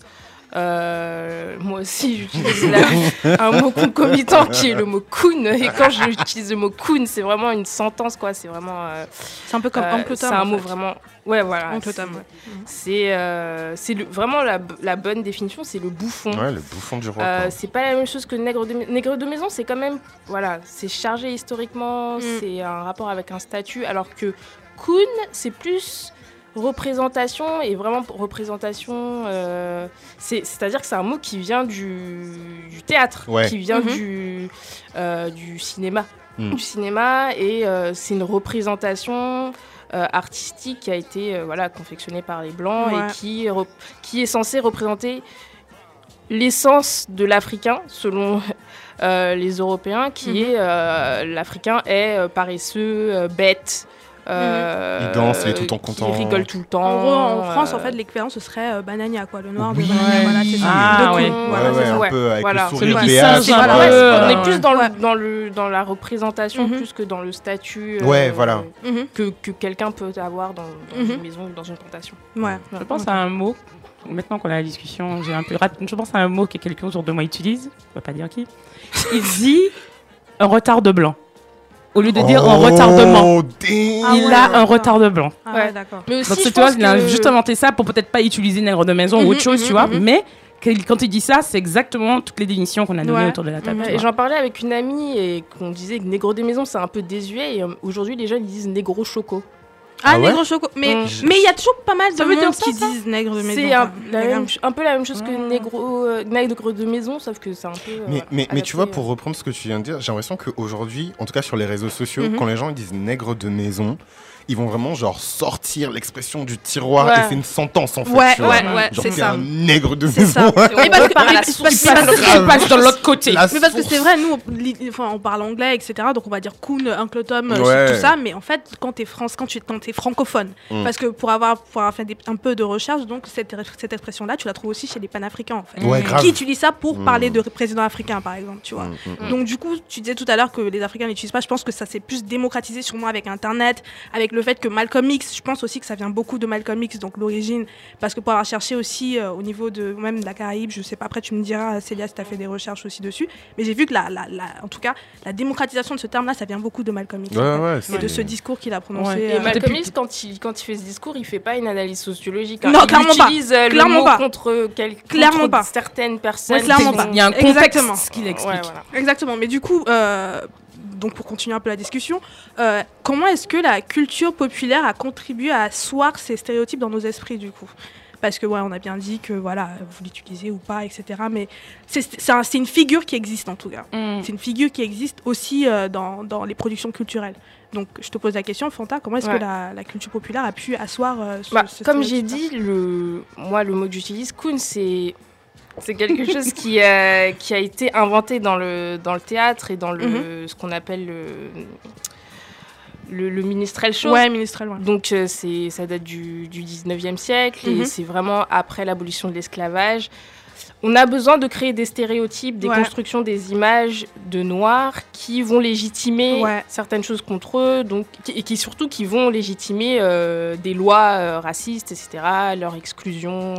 euh, moi aussi, j'utilise la- un mot concomitant qui est le mot coon. Et quand j'utilise le mot coon, c'est vraiment une sentence, quoi. C'est vraiment. euh, C'est un peu comme euh, Oncle c'est un mot fait. vraiment. Ouais, voilà. Oncle c'est- Tom, ouais. C'est euh, c'est le- vraiment la, la bonne définition, c'est le bouffon. ouais le bouffon du roi Euh, c'est pas la même chose que nègre de, nègre de maison, c'est quand même voilà, c'est chargé historiquement, Mm. c'est un rapport avec un statut, alors que coon c'est plus représentation et vraiment représentation, euh, c'est c'est à dire que c'est un mot qui vient du, du théâtre, Ouais. qui vient Mhm. du euh, du cinéma, Mm. du cinéma et euh, c'est une représentation. euh, artistique qui a été euh, voilà confectionnée par les blancs Ouais. et qui, est censée représenter l'essence de l'Africain, selon euh, les Européens, qui Mhm. est euh, l'Africain est euh, paresseux, euh, bête. Euh, Il danse, il est tout le temps content. rigole tout le temps. En gros, en France, euh, en fait, l'équivalent, ce serait euh, Banania, quoi, le noir Oui. de Banania. Voilà, c'est ça. Ah, ouais. ouais ouais, un peu avec voilà. le sourire béat, euh, on est plus dans, Ouais. le, dans, le, dans la représentation Mhm. plus que dans le statut euh, Ouais, voilà. Mhm. que, que quelqu'un peut avoir dans, dans Mhm. une maison ou dans une plantation. Ouais. Je pense à un mot. Maintenant qu'on a la discussion, j'ai un peu Je pense à un mot que quelqu'un autour de moi utilise. Je ne vais pas dire qui. Il dit un retard de blanc. Au lieu de dire Oh, retardement. damn. Ah il ouais, a ouais. un retard de blanc. Ah Ouais. d'accord. Mais aussi, tu vois, il a juste inventé ça pour peut-être pas utiliser nègre de maison ou Mhm, autre chose, mhm, tu vois. mhm. Mais quand il dit ça, c'est exactement toutes les définitions qu'on a données Ouais. autour de la table. Et j'en parlais avec une amie et qu'on disait que négro des maisons c'est un peu désuet et euh, aujourd'hui les jeunes ils disent négro choco. Ah, Ah ouais nègre choco. Mais Mm. mais il y a toujours pas mal de monde qui ça disent nègre de maison. C'est un, Nègre- même peu la même chose que Ah. négro, euh, nègre de maison sauf que c'est un peu. euh, Mais, mais, mais tu vois, euh. pour reprendre ce que tu viens de dire, j'ai l'impression qu'aujourd'hui, en tout cas sur les réseaux sociaux, Mhm. quand les gens disent nègre de maison, ils vont vraiment genre sortir l'expression du tiroir Ouais. et c'est une sentence en fait. Ouais, tu vois. ouais, ouais, Genre c'est ça. un nègre de maison. ça. Parce que- la mais- source. parce passe, que- il passe de l'autre côté. La Mais parce que c'est vrai, nous, on, enfin, on parle anglais, etc. Donc on va dire Kuhn, Uncle Tom, euh, Ouais. tout ça. Mais en fait, quand t'es France, quand tu es, quand t'es francophone, Mm. parce que pour avoir, pour avoir fait des- un peu de recherche, donc cette, cette expression-là, tu la trouves aussi chez les panafricains, en fait. Ouais, grave. Qui utilisent ça pour Mm. parler de président africain, par exemple, tu vois. Mm, mm, mm. Donc du coup, tu disais tout à l'heure que les Africains n'utilisent pas. Je pense que ça s'est plus démocratisé sûrement avec Internet, avec le fait que Malcolm X. Je pense aussi que ça vient beaucoup de Malcolm X, donc l'origine, parce que pour avoir cherché aussi euh, au niveau de même de la Caraïbe, je sais pas. Après, tu me diras, Célia, si tu as fait des recherches aussi dessus. Mais j'ai vu que la, la, la- en tout cas, la démocratisation de ce terme-là, ça vient beaucoup de Malcolm X. Ouais, en fait. ouais, Et de ce discours qu'il a prononcé. Ouais. Et euh, Malcolm X, quand il, quand il fait ce discours, il fait pas une analyse sociologique. Non, il clairement pas. utilise euh, le Clairement mot pas. contre, quel, Clairement contre pas. certaines personnes. Ouais, clairement pas. Il y a un contexte Exactement. qu'il explique. Ouais, voilà. Exactement. Mais du coup, euh, donc pour continuer un peu la discussion, euh, comment est-ce que la culture populaire a contribué à asseoir ces stéréotypes dans nos esprits du coup? Parce que ouais, on a bien dit que voilà, vous l'utilisez ou pas, etc. Mais c'est c'est un- c'est une figure qui existe en tout cas. Mm. C'est une figure qui existe aussi euh, dans, dans les productions culturelles. Donc je te pose la question, Fanta, comment est-ce Ouais. que la, la culture populaire a pu asseoir euh, ce, Bah, ce comme j'ai dit, le, moi, le mot que j'utilise, coon, c'est. C'est quelque chose qui, euh, qui a été inventé dans le, dans le théâtre et dans le, Mhm. ce qu'on appelle le, le, le minstrel show. Ouais, ministrel, ouais. Donc euh, c'est, ça date du, du 19e siècle Mhm. et c'est vraiment après l'abolition de l'esclavage. On a besoin de créer des stéréotypes, des Ouais. constructions, des images de noirs qui vont légitimer Ouais. certaines choses contre eux, donc, et qui surtout qui vont légitimer euh, des lois racistes, etc., leur exclusion.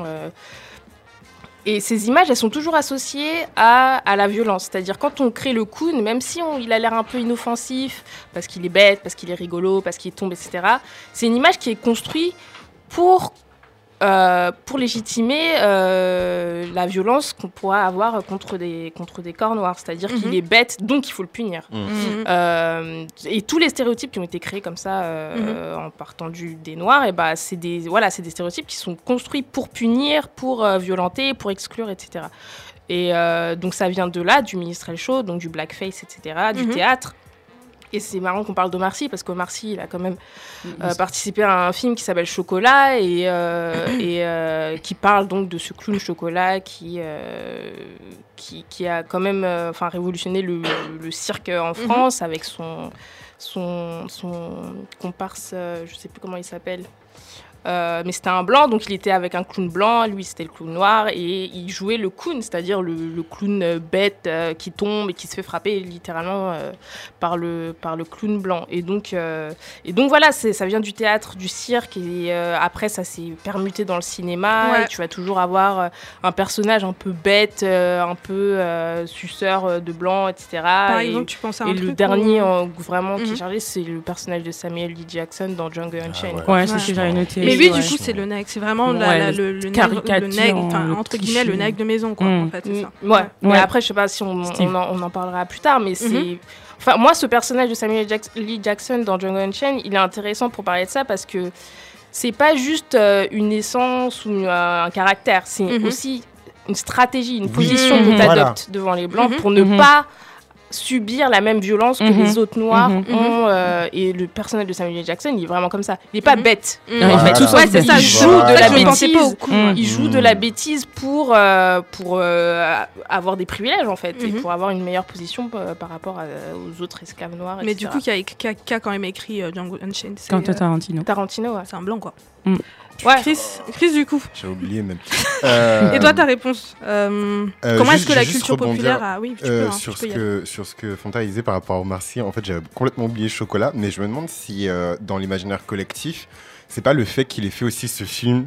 Et ces images, elles sont toujours associées à, à la violence. C'est-à-dire quand on crée le coon, même si on- il a l'air un peu inoffensif, parce qu'il est bête, parce qu'il est rigolo, parce qu'il tombe, etc., c'est une image qui est construite pour, euh, pour légitimer euh, la violence qu'on pourra avoir contre des, contre des corps noirs. C'est-à-dire Mhm. qu'il est bête, donc il faut le punir. Mhm. Euh, et tous les stéréotypes qui ont été créés comme ça euh, en partant du, des noirs, et bah, c'est des, voilà, c'est des stéréotypes qui sont construits pour punir, pour euh, violenter, pour exclure, etc. Et euh, donc ça vient de là, du minstrel show, donc du blackface, etc., du Mhm. théâtre. Et c'est marrant qu'on parle d'Omar Sy parce qu'Omar Sy, il a quand même Mm. euh, participé à un film qui s'appelle Chocolat et, euh, et euh, qui parle donc de ce clown chocolat qui, qui, qui a quand même enfin, révolutionné le, le cirque en France avec son, son, son comparse, je sais plus comment il s'appelle. Euh, mais c'était un blanc, donc il était avec un clown blanc, lui c'était le clown noir, et il jouait le clown, c'est-à-dire le, le clown euh, bête euh, qui tombe et qui se fait frapper littéralement euh, par, le, par le clown blanc. Et donc, euh, et donc voilà, ça vient du théâtre, du cirque, et euh, après ça s'est permuté dans le cinéma, Ouais. et tu vas toujours avoir un personnage un peu bête, euh, un peu euh, suceur de blanc, etc. Par Et- exemple, tu penses à un et truc le dernier en- vraiment qui Mhm. est chargé, c'est le personnage de Samuel L. Jackson dans Django Unchained. ouais. Ouais, c'est ce que j'avais noté. Mais lui, ouais. du coup, c'est le nègre. C'est vraiment la- Ouais, la- le le, le nègre, le nègre, entre guillemets, le nègre de maison, quoi, Mm. en fait, c'est ça. Mm, Ouais. Mais après, je sais pas si on, on en, on en parlera plus tard, mais c'est. Mhm. Enfin, moi, ce personnage de Samuel Jack- Lee Jackson dans Django Unchained, il est intéressant pour parler de ça parce que c'est pas juste euh, une essence ou euh, un caractère, c'est Mhm. aussi une stratégie, une position Mhm. que tu Voilà. adoptes devant les blancs pour ne pas subir la même violence que Mhm. les autres noirs Mhm. ont. euh, et le personnage de Samuel. Jackson, il est vraiment comme ça. Il est pas Mhm. bête. Mm. Il fait tout Voilà. Ouais, c'est ça. Il joue Voilà. de la bêtise. Mm. ouais. Il joue Mm. de la bêtise pour, euh, pour euh, avoir des privilèges, en fait, et Mhm. pour avoir une meilleure position par rapport à- aux autres esclaves noirs. Mais etc. du coup, qui a, qui a- qui a quand même écrit euh, Django Unchained c'est, Quentin euh, Tarantino. Tarantino, ouais. c'est un blanc, quoi. Ouais. Chris, Chris, du coup. J'ai oublié même. Euh, Et toi, ta réponse euh, euh, Comment est-ce que la culture populaire a. Oui, tu Euh, peux, hein, sur, tu ce peux que, sur ce que Fanta disait par rapport au Marcy, en fait, j'avais complètement oublié Chocolat, mais je me demande si euh, dans l'imaginaire collectif, c'est pas le fait qu'il ait fait aussi ce film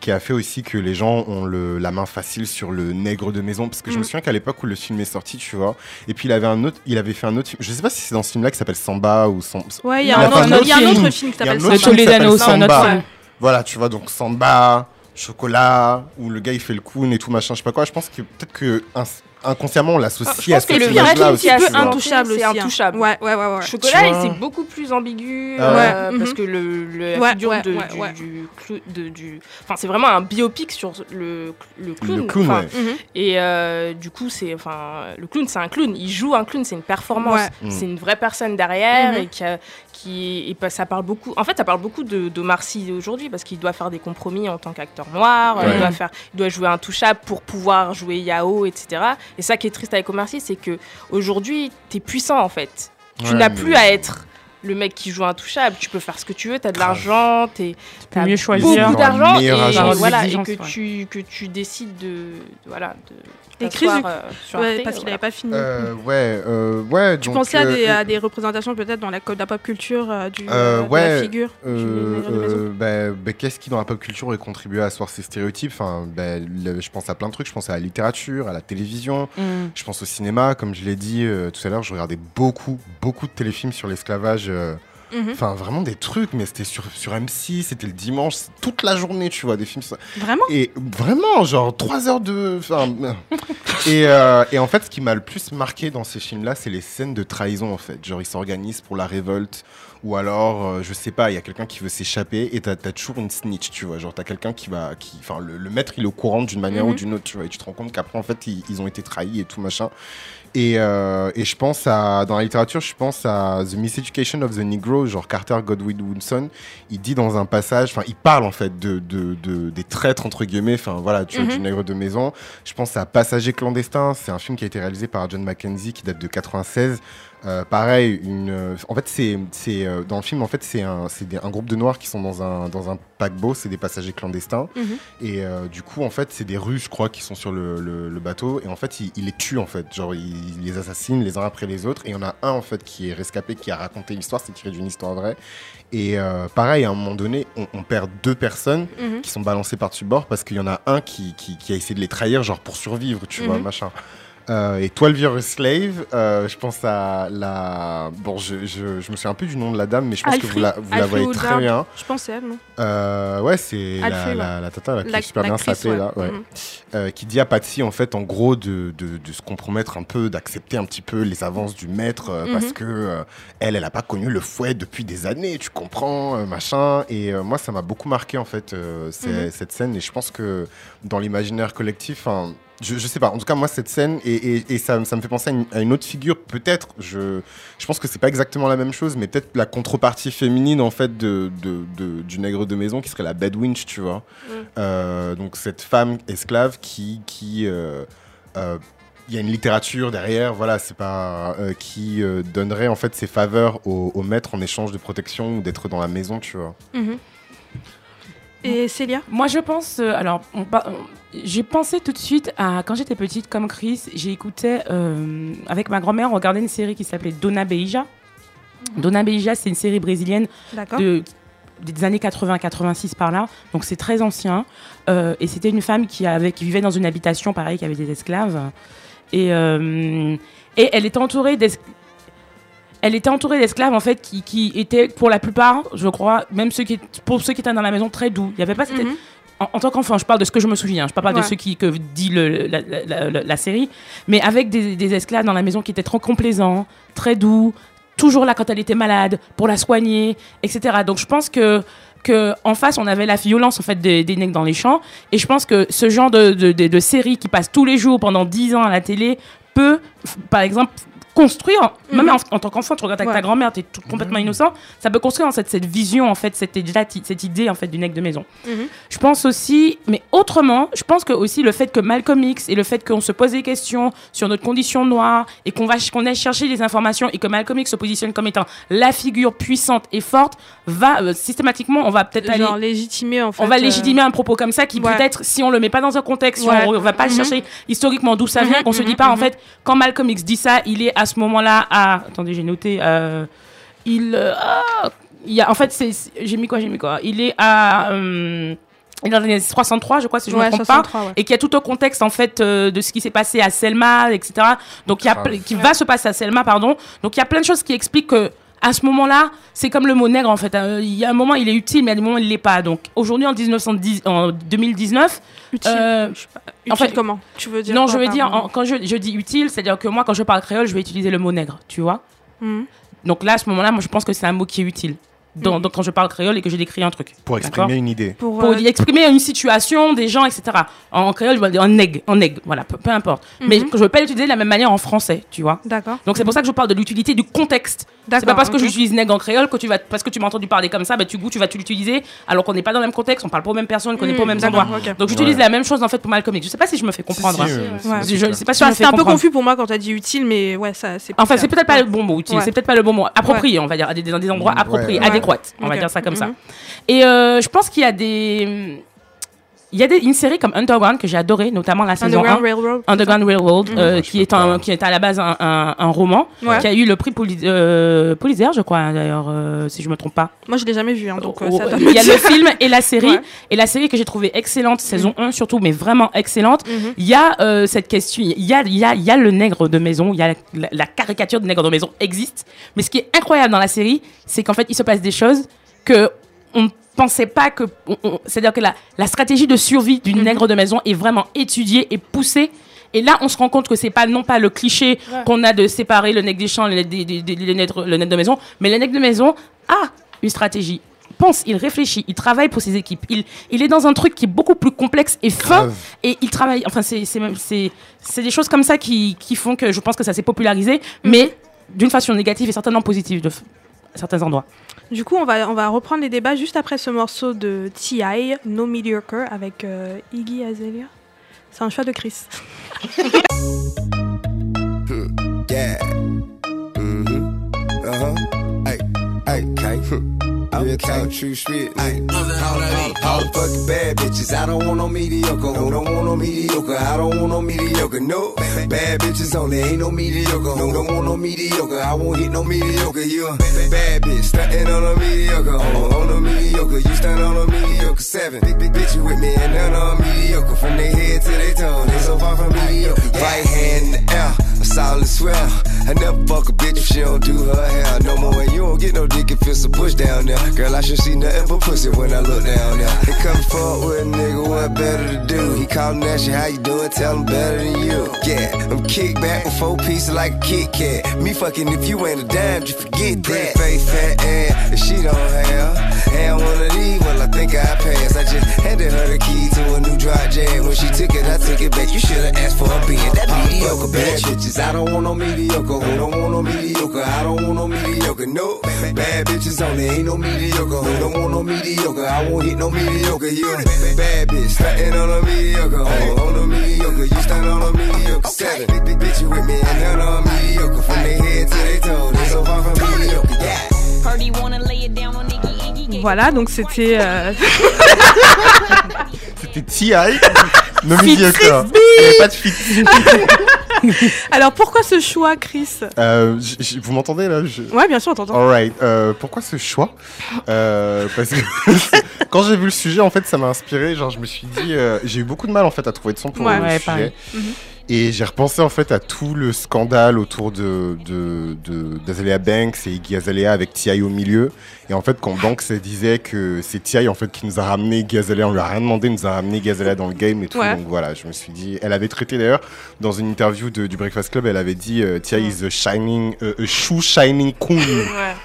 qui a fait aussi que les gens ont le, la main facile sur le nègre de maison. Parce que je me Mm. souviens qu'à l'époque où le film est sorti, tu vois, et puis il avait, un autre, il avait fait un autre film, je sais pas si c'est dans ce film-là qui s'appelle Samba ou Sam- Ouais, il y a un autre- film. film qui Il y a un s'appelle Samba. film Samba. Voilà, tu vois, donc Samba, Chocolat, où le gars il fait le clown et tout machin, je sais pas quoi. Je pense que peut-être que ins- inconsciemment on Ah, l'associe pense à que cette le vrai film aussi. tu un peu Intouchable c'est aussi. hein. intouchable. Ouais, ouais, ouais. ouais. Chocolat, et c'est beaucoup plus ambigu Ah euh, Ouais, parce mhm. que le, le Ouais, figure ouais, de, ouais, du, ouais. du clou- de- du- enfin c'est vraiment un biopic sur le, le clown. Le clown, Enfin, ouais. Mhm. Et euh, du coup, c'est, enfin, le clown, c'est un clown. Il joue un clown, c'est une performance. Ouais. Mm. C'est une vraie personne derrière Mhm. et qui a, qui et ça parle beaucoup. En fait, ça parle beaucoup de d'Omar Sy aujourd'hui parce qu'il doit faire des compromis en tant qu'acteur noir. Ouais. Il doit faire, il doit jouer intouchable pour pouvoir jouer Yao, etc. Et ça qui est triste avec Omar Sy, c'est que aujourd'hui, t'es puissant en fait. Tu Ouais, n'as mais- plus à être le mec qui joue intouchable. Tu peux faire ce que tu veux. T'as de Grave. l'argent, peux t'as mieux choisir. beaucoup d'argent et, voilà, et que ouais. tu que tu décides de, de- voilà de Et Chris, t'asseoir, du- euh, Ouais, parce qu'il n'avait pas fini. Euh, ouais, euh, ouais. tu donc, pensais à euh, des, à des représentations peut-être dans la, pop culture euh, du, Euh, euh, de ouais, la figure Euh, euh, bah, bah, Qu'est-ce qui dans la pop culture aurait contribué à asseoir ces stéréotypes? Enfin, bah, le- Je pense à plein de trucs. Je pense à la littérature, à la télévision. Mm. Je pense au cinéma. Comme je l'ai dit euh, tout à l'heure, je regardais beaucoup, beaucoup de téléfilms sur l'esclavage. Mhm. Enfin, vraiment des trucs, mais c'était sur, sur M6, c'était le dimanche, toute la journée, tu vois, des films. Vraiment? Et vraiment, genre 3 heures de. enfin, et, euh, et en fait, ce qui m'a le plus marqué dans ces films-là, c'est les scènes de trahison, en fait. Genre, ils s'organisent pour la révolte, ou alors, euh, je sais pas, il y a quelqu'un qui veut s'échapper, et t'as as toujours une snitch, tu vois. Genre, t'as quelqu'un qui va. Qui, enfin, le, le maître, il est au courant d'une manière ou Mhm. d'une autre, tu vois. Et tu te rends compte qu'après, en fait, ils, ils ont été trahis et tout, machin. Et, euh, et je pense à, dans la littérature, je pense à The Miseducation of the Negro, genre Carter Godwin Woodson. Il dit dans un passage, enfin, il parle en fait de, de, de- des traîtres, entre guillemets, enfin voilà, tu vois, Mhm. du nègre de maison. Je pense à Passager clandestin, c'est un film qui a été réalisé par John Mackenzie qui date de 96. Euh, pareil, une, euh, en fait, c'est, c'est euh, dans le film, en fait, c'est un, c'est des- un groupe de noirs qui sont dans un, dans un paquebot, c'est des passagers clandestins. Mhm. Et du coup, en fait, c'est des Russes, je crois, qui sont sur le, le- le bateau. Et en fait, ils il les tuent, en fait. Genre, ils il les assassinent les uns après les autres. Et il y en a un, en fait, qui est rescapé, qui a raconté l'histoire. C'est tiré d'une histoire vraie. Et pareil, à un moment donné, on, on perd deux personnes Mhm. qui sont balancées par-dessus bord parce qu'il y en a un qui, qui, qui a essayé de les trahir, genre pour survivre, tu vois, Mhm. machin. Euh, et 12 Years Slave, euh, je pense à la. Bon, je, je, je me souviens un peu du nom de la dame, mais je pense que vous la, vous la voyez très bien. Je pense c'est elle, non? Euh, ouais, c'est la, la, la tata là, qui La- est super bien l'actrice, sapée, ouais. là, ouais. Mhm. Euh, qui dit à Patsy, en fait, en gros, de, de, de se compromettre un peu, d'accepter un petit peu les avances du maître, euh, Mhm. parce que elle, elle a pas connu le fouet depuis des années, tu comprends, machin. Et moi, ça m'a beaucoup marqué, en fait, Mhm. cette scène. Et je pense que dans l'imaginaire collectif, je, je sais pas, en tout cas, moi, cette scène, et, et, et ça, ça me fait penser à une, à une autre figure, peut-être, je, je pense que c'est pas exactement la même chose, mais peut-être la contrepartie féminine, en fait, de, de, de- du nègre de maison, qui serait la bad winch, tu vois. Euh, donc, cette femme esclave qui. qui euh, euh, il y a une littérature derrière, voilà, c'est pas euh, qui euh, donnerait en fait ses faveurs au, au maître en échange de protection ou d'être dans la maison, tu vois. Mhm. Et Célia Moi, je pense. euh, alors, on- j'ai pensé tout de suite à. Quand j'étais petite, comme Chris, j'ai écouté. euh, avec ma grand-mère, on regardait une série qui s'appelait Dona Beija. Dona Beija, c'est une série brésilienne de, des années 80-86 par là. Donc, c'est très ancien. Euh, et c'était une femme qui, avait, qui vivait dans une habitation, pareil, qui avait des esclaves. Et, euh, et elle était entourée Elle était entourée d'esclaves en fait qui, qui étaient pour la plupart, je crois, même ceux qui pour ceux qui étaient dans la maison très doux. Il y avait pas cette, Mhm. en, en tant qu'enfant, je parle de ce que je me souviens, je parle pas Ouais. de ce qui, que dit le, la, la- la- la série, mais avec des, des esclaves dans la maison qui étaient trop complaisants, très doux, toujours là quand elle était malade, pour la soigner, etc. Donc je pense que, que en face, on avait la violence en fait des, des nègres dans les champs, et je pense que ce genre de, de, de, de série qui passe tous les jours pendant 10 ans à la télé peut, par exemple, construire, même en, en tant qu'enfant, tu regardes avec. Ouais. ta grand-mère, tu es tout, complètement innocent, ça peut construire en fait, cette vision, en fait, cette, cette idée en fait, du nègre de maison. Mhm. Je pense aussi, mais autrement, je pense que aussi le fait que Malcolm X et le fait qu'on se pose des questions sur notre condition noire et qu'on va qu'on aille chercher des informations et que Malcolm X se positionne comme étant la figure puissante et forte, va euh, systématiquement, on va peut-être aller légitimer en fait. on va euh, légitimer un propos comme ça qui ouais. peut-être, si on le met pas dans un contexte, si on, on va pas Mhm. chercher historiquement d'où ça vient, Mhm, qu'on se dit pas en fait quand Malcolm X dit ça, il est à ce moment-là à attendez j'ai noté euh, il euh, ah, il y a en fait c'est c'est- j'ai mis quoi j'ai mis quoi? Il est à euh, il est dans les années 63 je crois si je ouais, me trompe pas 63, ouais. et qu'il y a tout un contexte en fait euh, de ce qui s'est passé à Selma, etc. Donc il y a ple- qui va se passer à Selma, pardon. Donc il y a plein de choses qui expliquent que à ce moment-là, c'est comme le mot nègre en fait. Euh, Il y a un moment il est utile, mais à des moments il l'est pas. Donc aujourd'hui en 1910, en 2019, Utile. euh, Je sais pas, en fait- comment? Tu veux dire non, quoi je veux dire en- quand je, je dis utile, c'est-à-dire que moi quand je parle créole, je vais utiliser le mot nègre, tu vois? Mhm. Donc là à ce moment-là, moi je pense que c'est un mot qui est utile. Dans, dans- quand je parle créole et que j'ai décrit un truc. Pour exprimer une idée. Pour, pour euh, y exprimer une situation, des gens, etc. En créole, je vais dire en nègre, en nègre, voilà, peu, peu importe. Mais Mhm. je ne veux pas l'utiliser de la même manière en français, tu vois. D'accord. Donc c'est pour ça que je parle de l'utilité du contexte. C'est pas parce que ok. j'utilise nègre en créole que tu vas, parce que tu m'as entendu parler comme ça, bah, tu goûtes, tu vas l'utiliser alors qu'on n'est pas dans le même contexte, on parle pas aux mêmes personnes, qu'on n'est pas aux Mhm, mêmes endroits. Donc j'utilise Ouais. la même chose en fait pour Malcolm X. Je sais pas si je me fais comprendre. hein. Si, si, hein. Ouais. c'est Je, je clair. sais pas si je Enfin, me fais C'était un peu confus pour moi quand t'as dit utile, mais ouais, ça c'est. Enfin, c'est peut-être pas le bon mot utile, Ouais. c'est peut-être pas le bon mot. Approprié, on va dire, à des, dans des endroits Ouais. appropriés, Ouais. On va dire ça comme ça. Mhm. Et euh, je pense qu'il y a des. Il y a des, une série comme Underground que j'ai adoré, notamment la saison 1. Underground Railroad. Underground Railroad, Mhm. euh, qui, est un, qui est à la base un, un, un roman, Ouais. qui a eu le prix Puli- euh, Pulitzer, je crois, d'ailleurs, euh, si je me trompe pas. Moi je l'ai jamais vu, hein, donc euh, Oh, ça doit il y a le film et la série. Ouais. Et la série que j'ai trouvée excellente, saison 1 surtout, mais vraiment excellente. Mhm. Il y a euh, cette question, il y a, il y, a, il y a le nègre de maison, il y a la, la- la caricature de nègre de maison existe. Mais ce qui est incroyable dans la série, c'est qu'en fait, il se passe des choses que on pensait pas que. C'est-à-dire que la, la stratégie de survie d'une Mhm. nègre de maison est vraiment étudiée et poussée. Et là, on se rend compte que c'est pas non pas le cliché Ouais. qu'on a de séparer le nègre des champs, le le nègre- de maison, mais le nègre de maison a une stratégie. Il pense, il réfléchit, il travaille pour ses équipes. Il, il est dans un truc qui est beaucoup plus complexe et fin. Grave. Et il travaille. Enfin, c'est c'est même- c'est c'est des choses comme ça qui, qui font que je pense que ça s'est popularisé, Mhm. mais d'une façon négative et certainement positive de certains endroits. Du coup, on va, on va reprendre les débats juste après ce morceau de T.I., No Mediocre, avec euh, Iggy Azalea. C'est un choix de Chris. Uh-huh. Real talk, true shit. Hey, all the fucking bad bitches. I don't want no mediocre. No, don't want no mediocre. I don't want no mediocre. No, bad bitches only. Ain't no mediocre. No, don't want no mediocre. I won't hit no mediocre. You a bad bitch, stunting on a mediocre. On, on a mediocre. You stunt on a mediocre. Seven big, big bitches with me and none on mediocre. From their head to their toe, they so far from mediocre. Right hand in the air, a solid swell. I never fuck a bitch if she don't do her hair. No more, and you don't get no dick if it's a bush down there. Girl, I should see nothing but pussy when I look down there. They come forward with a nigga, what better to do? He callin' that shit, how you doing? Tell him better than you. Yeah, I'm kick back with four pieces like a Kit Kat. Me fucking if you ain't a dime, just forget that. Face fat ass, if she don't have. And one of these, well, I think I passed. I just handed her the key to a new dry jam. When she took it, I took it back. You should've asked for a being that mediocre bad bitches. I don't want no mediocre. Who don't want no mediocre? I don't want no mediocre. No, bad bitches only. Ain't no mediocre. Who don't want no mediocre? I won't hit no mediocre. You a bad bitch, stunting on a mediocre. On, on a mediocre. You stunt on a mediocre. Seven big, big bitches with me and none on mediocre. From their head to their toe, they so far from mediocre. Yeah. Purdy wanna lay it down on Iggy Iggy. Voilà, donc c'était. euh, C'était T.I. No mediocre. Il n'y avait pas de fit. Alors pourquoi ce choix, Chris Euh, j- j- vous m'entendez là? Je- Ouais, bien sûr, on t'entend. Alright, euh, pourquoi ce choix? Euh, Parce que quand j'ai vu le sujet, en fait, ça m'a inspiré. Genre, je me suis dit, euh, j'ai eu beaucoup de mal en fait à trouver de son pour Ouais. le Ouais, sujet. Et j'ai repensé en fait à tout le scandale autour de de- de- d'Azalea Banks et Iggy Azalea avec T.I. au milieu. Et en fait, quand Banks disait que c'est T.I. en fait qui nous a ramené Iggy Azalea, on lui a rien demandé, il nous a ramené Iggy Azalea dans le game et tout. Ouais. Donc voilà, je me suis dit, elle avait traité d'ailleurs dans une interview de- du Breakfast Club, elle avait dit euh, T.I. is a shining, euh, a shoe shining queen.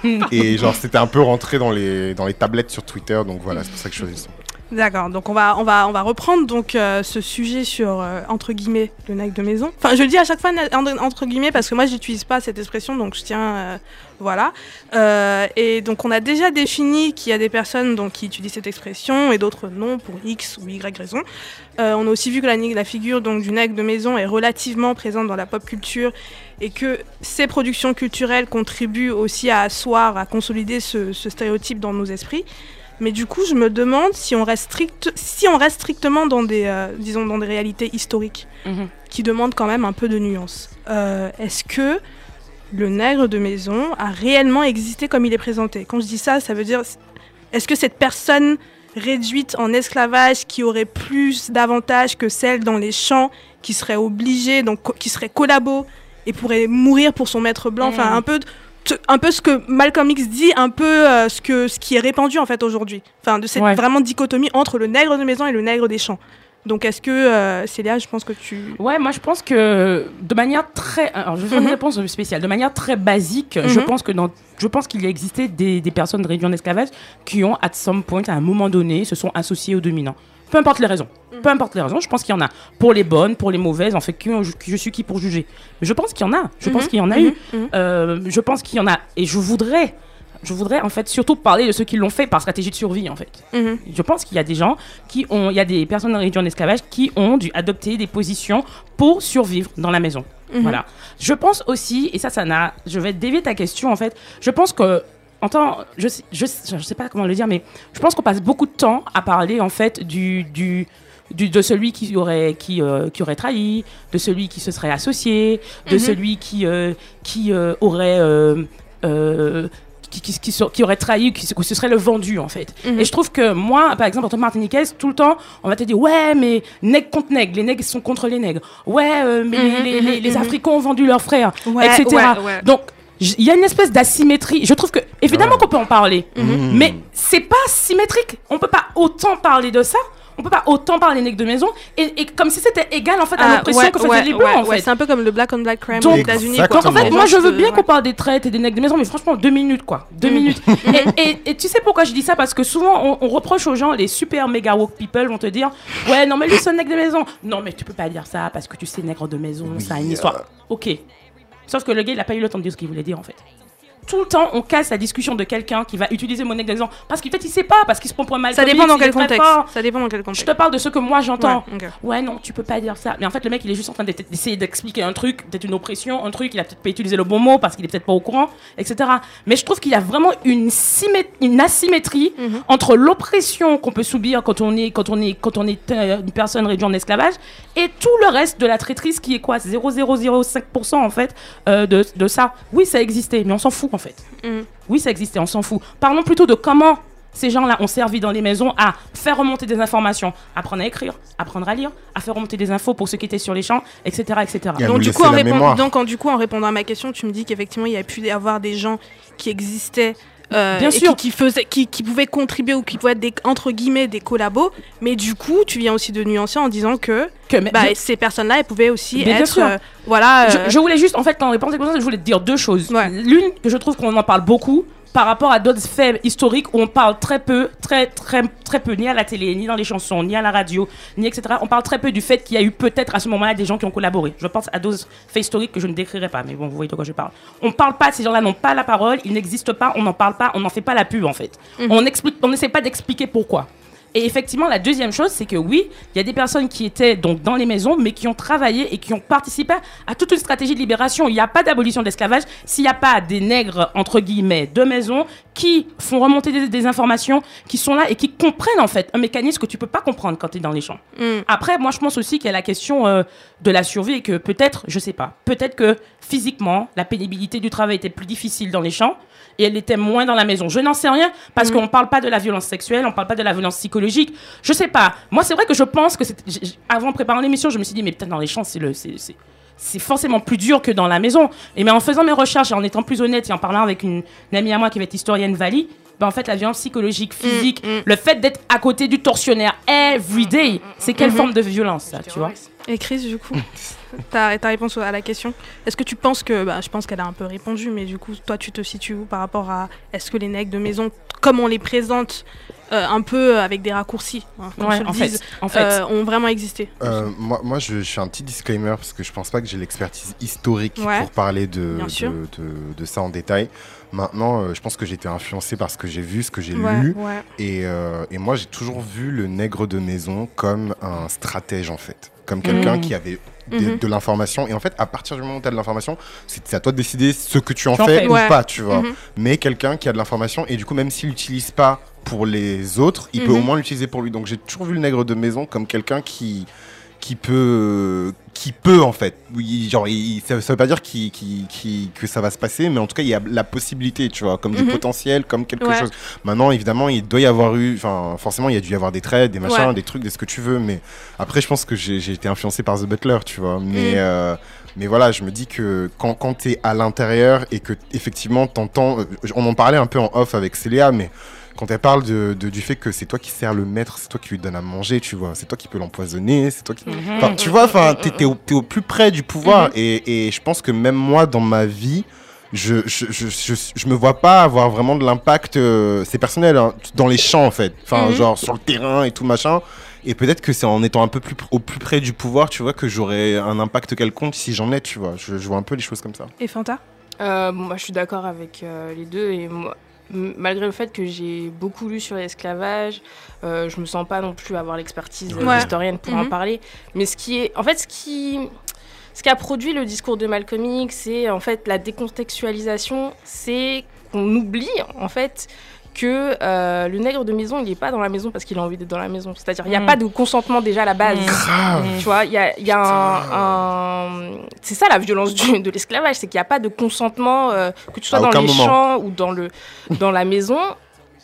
Ouais. Et genre, c'était un peu rentré dans les, dans les tablettes sur Twitter, donc voilà, c'est pour ça que je choisis ça. D'accord, donc on va, on va, on va reprendre donc euh, ce sujet sur euh, entre guillemets le nègre de maison. Enfin, je le dis à chaque fois entre, guillemets parce que moi j'utilise pas cette expression, donc je tiens, euh, voilà. Euh, et donc on a déjà défini qu'il y a des personnes donc qui utilisent cette expression et d'autres non pour X ou Y raison. Euh, on a aussi vu que la, la figure donc du nègre de maison est relativement présente dans la pop culture et que ces productions culturelles contribuent aussi à asseoir, à consolider ce, ce stéréotype dans nos esprits. Mais du coup, je me demande si on reste, strict, si on reste strictement dans des, euh, disons, dans des réalités historiques Mhm. qui demandent quand même un peu de nuance. Euh, Est-ce que le nègre de maison a réellement existé comme il est présenté? Quand je dis ça, ça veut dire est-ce que cette personne réduite en esclavage qui aurait plus d'avantages que celle dans les champs, qui serait obligée, donc qui serait collabo et pourrait mourir pour son maître blanc, enfin Mhm. un peu un peu ce que Malcolm X dit, un peu euh, ce, que, ce qui est répandu en fait aujourd'hui. Enfin, de cette Ouais. vraiment dichotomie entre le nègre de maison et le nègre des champs. Donc est-ce que, euh, Célia, je pense que tu... Ouais, moi je pense que de manière très, alors je vais faire Mhm. une réponse spéciale, de manière très basique, je Mhm. pense que dans, je pense qu'il y a existé des, des personnes réduites en esclavage qui ont, at some point, à un moment donné, se sont associées aux dominants. Peu importe les raisons. Mhm. Peu importe les raisons, je pense qu'il y en a. Pour les bonnes, pour les mauvaises, en fait, qui, je suis qui pour juger. Mais je pense qu'il y en a. Je pense Mhm. qu'il y en a eu. Euh, je pense qu'il y en a. Et je voudrais, je voudrais en fait surtout parler de ceux qui l'ont fait par stratégie de survie, en fait. Je pense qu'il y a des gens qui ont, il y a des personnes réduites en esclavage qui ont dû adopter des positions pour survivre dans la maison. Voilà. Je pense aussi, et ça, ça n'a, je vais dévier ta question en fait. Je pense que en temps, je, sais- je, sais- je sais pas comment le dire, mais je pense qu'on passe beaucoup de temps à parler en fait du, du, du- de celui qui aurait, qui, euh, qui aurait trahi, de celui qui se serait associé, de Mhm. celui qui, euh, qui euh, aurait. qui, qui, qui, se- qui aurait trahi, qui, se- que ce serait le vendu en fait. Mhm. Et je trouve que moi, par exemple, en tant que martiniquaise, tout le temps, on va te dire ouais, mais nègre contre nègre, les nègres sont contre les nègres. Ouais, euh, mais les- Mhm, les. Africains ont vendu leurs frères, Ouais, etc. ouais, ouais. Donc il y a une espèce d'asymétrie. Je trouve que évidemment Ouais. qu'on peut en parler, Mhm. mais c'est pas symétrique. On peut pas autant parler de ça. On peut pas autant parler des nègres de maison et, et comme si c'était égal en fait à Ah, l'oppression ouais, que faisaient ouais, les blancs ouais, en ouais, fait. c'est un peu comme le black on black crime Donc, aux États-Unis. Donc en fait, moi je veux bien qu'on parle des traites et des nègres de maison, mais franchement, deux minutes quoi. Deux Mm. minutes. et, et- et tu sais pourquoi je dis ça? Parce que souvent on, on reproche aux gens, les super méga woke people vont te dire Ouais, non, mais lui c'est un nègre de maison. Non, mais tu peux pas dire ça parce que tu sais, nègre de maison, ça a une Oui, histoire. euh. Ok. Sauf que le gars, il a pas eu le temps de dire ce qu'il voulait dire en fait. Tout le temps, on casse la discussion de quelqu'un qui va utiliser mon maison parce qu'il peut-être il sait pas, parce qu'il se prend pour mal Ça dépend dans quel contexte. Ça dépend dans quel Je contexte. te parle de ce que moi j'entends. Ouais, non, tu peux pas dire ça. Mais en fait, le mec, il est juste en train d'essayer d'expliquer un truc, peut-être une oppression, un truc, il a peut-être pas utilisé le bon mot parce qu'il est peut-être pas au courant, etc. Mais je trouve qu'il y a vraiment une asymétrie Mhm. entre l'oppression qu'on peut subir quand on est, quand on est, quand on est euh, une personne réduite en esclavage et tout le reste de la traîtrise qui est quoi? 0,005% en fait euh, de, de ça. Oui, ça existait, mais on s'en fout en fait. Mhm. Oui, ça existait, on s'en fout. Parlons plutôt de comment ces gens-là ont servi dans les maisons à faire remonter des informations, apprendre à écrire, apprendre à lire, à faire remonter des infos pour ceux qui étaient sur les champs, etc. etc. Et à Donc nous du, laisser coup, en la répond- mémoire. donc en- du coup, en répondant à ma question, tu me dis qu'effectivement, il y a pu y avoir des gens qui existaient. Euh, Bien et sûr. Qui, qui faisaient, qui, qui pouvaient contribuer ou qui pouvaient être des, entre guillemets des collabos, mais du coup, tu viens aussi de nuancer en disant que bah, je- ces personnes-là, elles pouvaient aussi Mais être, euh, voilà, euh, Je, je voulais juste, en fait, quand on répondait comme ça, je voulais te dire deux choses. Ouais. L'une, que je trouve qu'on en parle beaucoup par rapport à d'autres faits historiques où on parle très peu, très, très, très peu, ni à la télé, ni dans les chansons, ni à la radio, ni etc. On parle très peu du fait qu'il y a eu peut-être à ce moment-là des gens qui ont collaboré. Je pense à d'autres faits historiques que je ne décrirai pas, mais bon, vous voyez de quoi je parle. On parle pas, ces gens-là n'ont pas la parole, ils n'existent pas, on n'en parle pas, on n'en fait pas la pub en fait. On explique, on n'essaie pas d'expliquer pourquoi. Et effectivement, la deuxième chose, c'est que oui, il y a des personnes qui étaient donc dans les maisons, mais qui ont travaillé et qui ont participé à toute une stratégie de libération. Il n'y a pas d'abolition de l'esclavage s'il n'y a pas des nègres, entre guillemets, de maison qui font remonter des, des informations, qui sont là et qui comprennent en fait un mécanisme que tu peux pas comprendre quand tu es dans les champs. Mm. Après, moi, je pense aussi qu'il y a la question euh, de la survie et que peut-être, je sais pas, peut-être que physiquement, la pénibilité du travail était plus difficile dans les champs et elle était moins dans la maison. Je n'en sais rien parce qu'on parle pas de la violence sexuelle, on parle pas de la violence psychologique. Je sais pas. Moi, c'est vrai que je pense que avant de préparer l'émission, je me suis dit mais peut-être dans les champs, c'est le, c'est forcément plus dur que dans la maison. Et mais en faisant mes recherches et en étant plus honnête et en parlant avec une, une amie à moi qui va être historienne Vali, ben en fait la violence psychologique, physique, le fait d'être à côté du tortionnaire every day, c'est quelle forme de violence ça, tu vois Et Chris, du coup, ta, ta réponse à la question, est-ce que tu penses que, bah, je pense qu'elle a un peu répondu, mais du coup, toi, tu te situes où par rapport à, est-ce que les nègres de maison, comme on les présente, euh, un peu avec des raccourcis, hein, qu'on Ouais, se le en dise, fait, en fait. euh, ont vraiment existé? Euh, moi, moi je, je fais un petit disclaimer parce que je pense pas que j'ai l'expertise historique Ouais. pour parler de- de ça en détail. Maintenant, euh, je pense que j'ai été influencé par ce que j'ai vu, ce que j'ai Ouais, lu. ouais. Et, euh, et moi, j'ai toujours vu le nègre de maison comme un stratège, en fait. Comme quelqu'un Mhm. qui avait de, Mhm. de l'information. Et en fait, à partir du moment où tu as de l'information, c'est à toi de décider ce que tu en Tu en fais fais. ou Ouais. pas, tu vois. Mhm. Mais quelqu'un qui a de l'information, et du coup, même s'il l'utilise pas pour les autres, il peut Mhm. au moins l'utiliser pour lui. Donc, j'ai toujours vu le nègre de maison comme quelqu'un qui qui peut qui peut en fait oui genre il- ça, ça veut pas dire que ça va se passer mais en tout cas il y a la possibilité tu vois comme du Mhm. potentiel comme quelque Ouais. chose maintenant évidemment il doit y avoir eu enfin forcément il y a dû y avoir des traits des machins Ouais. des trucs des ce que tu veux mais après je pense que j'ai été influencé par The Butler tu vois mais Mhm. euh, mais voilà, je me dis que quand, quand tu es à l'intérieur et que effectivement t'entends, euh, on en parlait un peu en off avec Célia, mais quand elle parle de, de- du fait que c'est toi qui sers le maître, c'est toi qui lui donne à manger, tu vois, c'est toi qui peux l'empoisonner, c'est toi qui. Enfin, tu vois, enfin, t'es, t'es au, plus près du pouvoir. et, et je pense que même moi, dans ma vie, je, je, je, je, je me vois pas avoir vraiment de l'impact. euh, c'est personnel, hein, dans les champs en fait. Enfin, Mhm. genre sur le terrain et tout machin. Et peut-être que c'est en étant un peu plus au plus près du pouvoir, tu vois, que j'aurais un impact quelconque si j'en ai, tu vois. Je, je vois un peu les choses comme ça. Et Fanta? Euh, bon, moi, je suis d'accord avec euh, les deux. Et moi, malgré le fait que j'ai beaucoup lu sur l'esclavage, euh, je me sens pas non plus avoir l'expertise Ouais. historienne pour en Mhm. parler. Mais ce qui est, en fait, ce qui, ce qui a produit le discours de Malcolm X, c'est en fait la décontextualisation, c'est qu'on oublie en fait que euh, le nègre de maison, il n'est pas dans la maison parce qu'il a envie d'être dans la maison. C'est-à-dire, il n'y a Mm. pas de consentement déjà à la base. Grave. Tu vois, il y a, il y a un, un- C'est ça la violence du- de l'esclavage, c'est qu'il n'y a pas de consentement, euh, que tu sois À dans les moment. champs ou dans, le, dans la maison.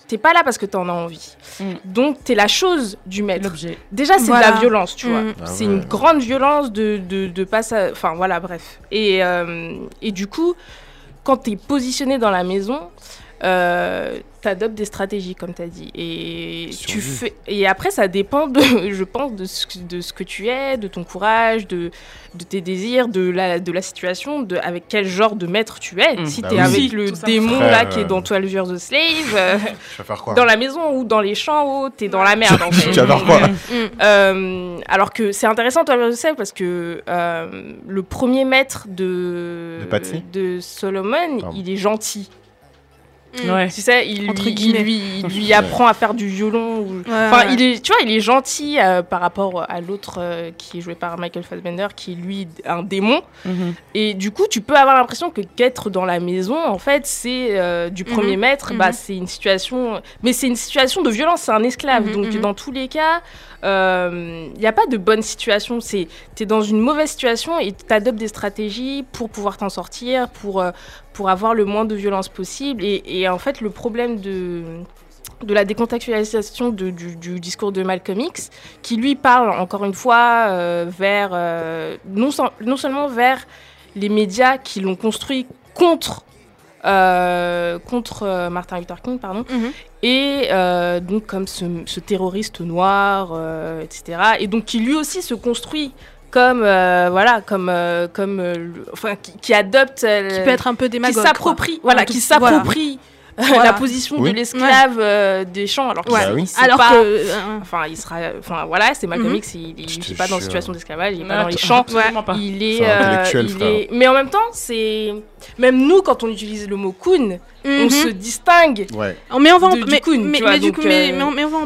T'es pas là parce que t'en as envie. Mm. Donc, t'es la chose du maître. Déjà, c'est Voilà. de la violence, tu vois. Mm. Ah c'est ouais. une grande violence de, de, de pas ça. Enfin, voilà, bref. Et, euh, et du coup, quand t'es positionné dans la maison, euh, t'adoptes des stratégies, comme t'as dit. Et, tu fais... et après, ça dépend, de, je pense, de ce, que- de ce que tu es, de ton courage, de, de tes désirs, de la, de la situation, de avec quel genre de maître tu es. Mm. Si Bah t'es oui. avec le démon Frère, là qui est euh. dans 12 Years a Slave, euh, Tu vas faire quoi dans la maison ou dans les champs, oh, t'es dans la merde en fait. Tu vas faire quoi Euh, alors que c'est intéressant, toi, le sais, parce que euh, le premier maître de, De Solomon, Pardon. il est gentil. Ouais. Tu sais, il Entre lui, il guillemets. lui, il lui apprend à faire du violon. ou- Ouais, Enfin, ouais. il est, tu vois, il est gentil euh, par rapport à l'autre euh, qui est joué par Michael Fassbender, qui est lui un démon. Mhm. Et du coup, tu peux avoir l'impression que qu'être dans la maison, en fait, c'est euh, du premier Mhm. maître, Mhm. bah, c'est une situation. Mais c'est une situation de violence, c'est un esclave. Mhm, Donc, mhm. dans tous les cas, il n'y a pas de bonne situation. Tu es dans une mauvaise situation et tu adoptes des stratégies pour pouvoir t'en sortir, pour, euh, pour avoir le moins de violence possible. Et, en fait, le problème de de la décontextualisation du, discours de Malcolm X, qui lui parle encore une fois euh, vers euh, non, non seulement vers les médias qui l'ont construit contre euh, contre euh, Martin Luther King, pardon, Mhm. et euh, donc comme ce, ce terroriste noir, euh, etc. Et donc qui lui aussi se construit comme euh, voilà comme euh, comme euh, enfin qui, qui adopte Qui peut être un peu qui démagogue. s'approprie quoi. voilà qui s'approprie Voilà. la position Oui. de l'esclave euh, des champs alors qu'il Ouais. Bah oui. il Alors pas- que. euh, enfin il sera enfin voilà c'est Malcolm Mhm. X il, il, Je il te est pas dans une situation d'esclavage il est pas dans les champs absolument pas. il est, C'est euh, intellectuel, il est- mais en même temps c'est même nous quand on utilise le mot coon on mhm. se distingue Ouais. Mais on va en euh,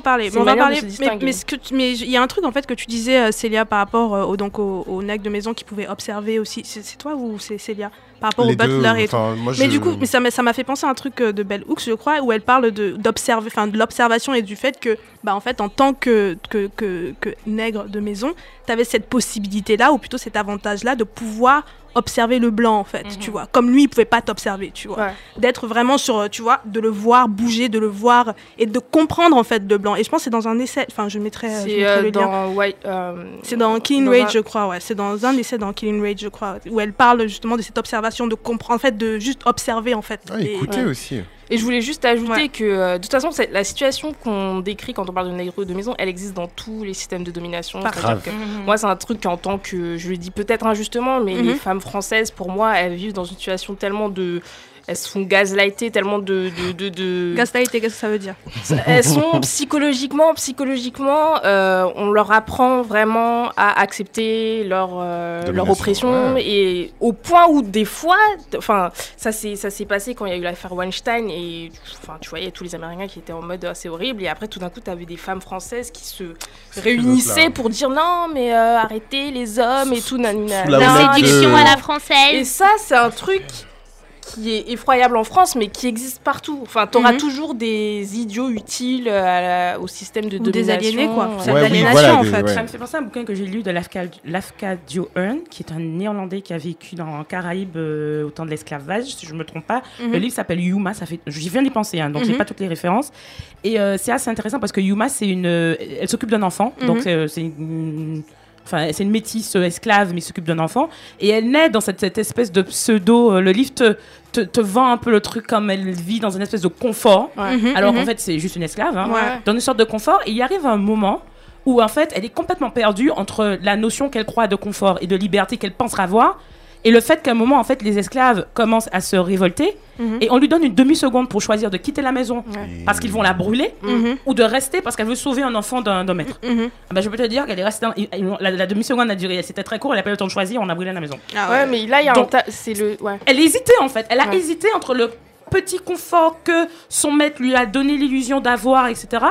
parler. Mais on va en parler. Mais, distinguer. mais ce que tu- mais il y a un truc en fait que tu disais euh, Célia par rapport euh, au donc au, au nègre de maison qui pouvait observer aussi. C'est c'est toi ou c'est Célia? Par rapport Les au butler et tout. moi, Mais je- du coup, mais ça m'a ça m'a fait penser à un truc euh, de Bell Hooks, je crois, où elle parle de d'observer, enfin de l'observation et du fait que, bah en fait, en tant que que, que, que nègre de maison, tu avais cette possibilité là, ou plutôt cet avantage là, de pouvoir observer le blanc en fait, Mhm. tu vois. Comme lui, il pouvait pas t'observer, tu vois. Ouais. D'être vraiment sur, euh, tu vois, de le voir bouger, de le voir et de comprendre en fait le blanc. Et je pense que c'est dans un essai, enfin je mettrai, euh, je c'est mettrai euh, lien. dans White euh, C'est dans Killing dans Rage, un- je crois, ouais. C'est dans un essai dans Killing Rage, je crois, où elle parle justement de cette observation, de comprendre, en fait, de juste observer, en fait. Ah, Et- Ouais. aussi. Et je voulais juste ajouter Ouais. que, euh, de toute façon, la situation qu'on décrit quand on parle de nègre de maison, elle existe dans tous les systèmes de domination. Grave. que Mhm. Moi, c'est un truc en tant que, je le dis peut-être injustement, mais Mhm. les femmes françaises, pour moi, elles vivent dans une situation tellement de. Elles se font gazlighter tellement de. de, de, de- qu'est-ce que ça veut dire elles sont psychologiquement, psychologiquement, euh, on leur apprend vraiment à accepter leur, euh, leur oppression ouais. et au point où des fois, enfin, ça s'est ça s'est passé quand il y a eu l'affaire Weinstein et enfin, tu voyais tous les Américains qui étaient en mode ah, c'est horrible et après tout d'un coup, tu avais des femmes françaises qui se réunissaient pour dire non mais euh, arrêtez les hommes et tout nanana. La Séduction à la Et française. ça, c'est un truc qui est effroyable en France, mais qui existe partout. Enfin, t'auras Mhm. toujours des idiots utiles à la- au système de Ou des domination. aliénés, quoi. Ouais. C'est Ouais, oui, d'aliénation, voilà, en des- fait. ouais. Ça me fait penser à un bouquin que j'ai lu de Lafka- Hearn, qui est un néerlandais qui a vécu dans les Caraïbes euh, au temps de l'esclavage, si je ne me trompe pas. Mhm. Le livre s'appelle Yuma, ça fait, j'y viens d'y penser, hein, donc j'ai Mhm. pas toutes les références. Et euh, c'est assez intéressant parce que Yuma, c'est une, euh, elle s'occupe d'un enfant, donc c'est, c'est une- Enfin, c'est une métisse euh, esclave, mais s'occupe d'un enfant. Et elle naît dans cette, cette espèce de pseudo. euh, le livre te, te, te vend un peu le truc comme elle vit dans une espèce de confort. Ouais. Mhm, Alors qu'en fait, c'est juste une esclave. hein. Ouais. Dans une sorte de confort. Et il arrive un moment où, en fait, elle est complètement perdue entre la notion qu'elle croit de confort et de liberté qu'elle pensera avoir. Et le fait qu'à un moment, en fait, les esclaves commencent à se révolter. Mhm. Et on lui donne une demi-seconde pour choisir de quitter la maison Ouais. parce qu'ils vont la brûler Mhm, ou de rester parce qu'elle veut sauver un enfant d'un maître. mhm. Ah bah, je peux te dire qu'elle est restée. dans- La, la demi-seconde a duré, c'était très court, elle a pas eu le temps de choisir, on a brûlé la maison. Ah Ouais, mais là, il y a un Donc-. C'est le. Ouais. Elle hésitait en fait, elle a Ouais. hésité entre le petit confort que son maître lui a donné l'illusion d'avoir, etc.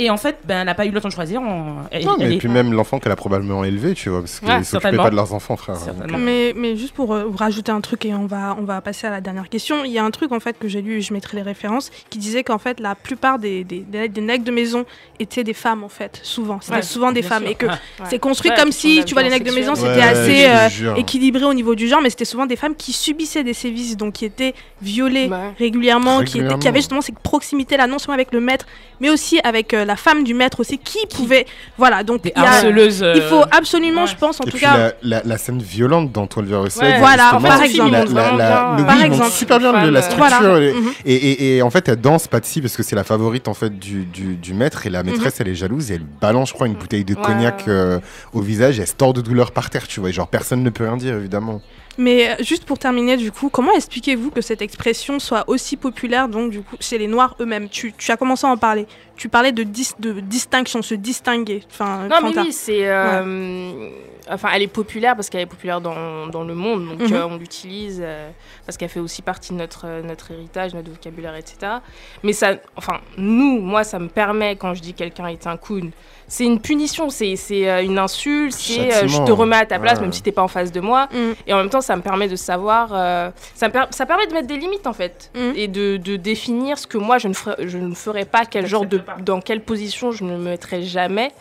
Et en fait, ben, elle n'a pas eu le temps de choisir. on- elle- Non, elle mais est- puis même l'enfant qu'elle a probablement élevé, tu vois, parce qu'ils Ouais, s'occupaient pas de leurs enfants, frère. Mais, mais juste pour euh, vous rajouter un truc et on va, on va passer à la dernière question, il y a un truc en fait que j'ai lu, je mettrai les références, qui disait qu'en fait la plupart des, des, des, des nègres de maison étaient des femmes en fait, souvent. C'était Ouais, souvent des femmes sûr. et que Ouais. c'est construit Ouais, comme si, tu vois, les violence nègres de maison c'était Ouais, assez euh, équilibré au niveau du genre, mais c'était souvent des femmes qui subissaient des sévices, donc qui étaient violées Ouais. régulièrement, qui, étaient- Régulièrement. qui avaient justement cette proximité là, non seulement avec le maître, mais aussi avec euh, la femme du maître aussi, qui pouvait, voilà, donc il y a- harceleuses. il faut euh, absolument, ouais. je pense, en Et tout puis cas, la, la, la scène violente dans 12 Years a Slave, Ouais, Voilà, par exemple. Par oui, ils montrent exemple. super bien le- la Voilà. structure. et- Mhm. Et, et, et en fait, elle danse Patsy parce que c'est la favorite en fait du, du, du maître et la maîtresse elle est jalouse et elle balance, je crois, une bouteille de Ouais, cognac euh, au visage et elle se tord de douleur par terre, tu vois. Et genre personne ne peut rien dire évidemment. Mais euh, juste pour terminer, du coup, comment expliquez-vous que cette expression soit aussi populaire donc du coup chez les Noirs eux-mêmes? Tu, tu as commencé à en parler. Tu parlais de, dis- de distinction, se distinguer. Enfin, Non, mais oui, c'est. euh, Enfin, elle est populaire parce qu'elle est populaire dans, dans le monde, donc Mhm. euh, on l'utilise euh, parce qu'elle fait aussi partie de notre, euh, notre héritage, notre vocabulaire, etc. Mais ça, enfin, nous, moi, ça me permet, quand je dis quelqu'un est un coon, c'est une punition, c'est c'est, euh, une insulte, c'est euh, je te remets à ta place, Ouais. même si t'es pas en face de moi. Mm. Et en même temps, ça me permet de savoir, euh, ça, me per- ça permet de mettre des limites en fait, Mhm. et de, de définir ce que moi je ne ferai, je ne ferai pas, quel genre de. Dans quelle position je ne me mettrai jamais.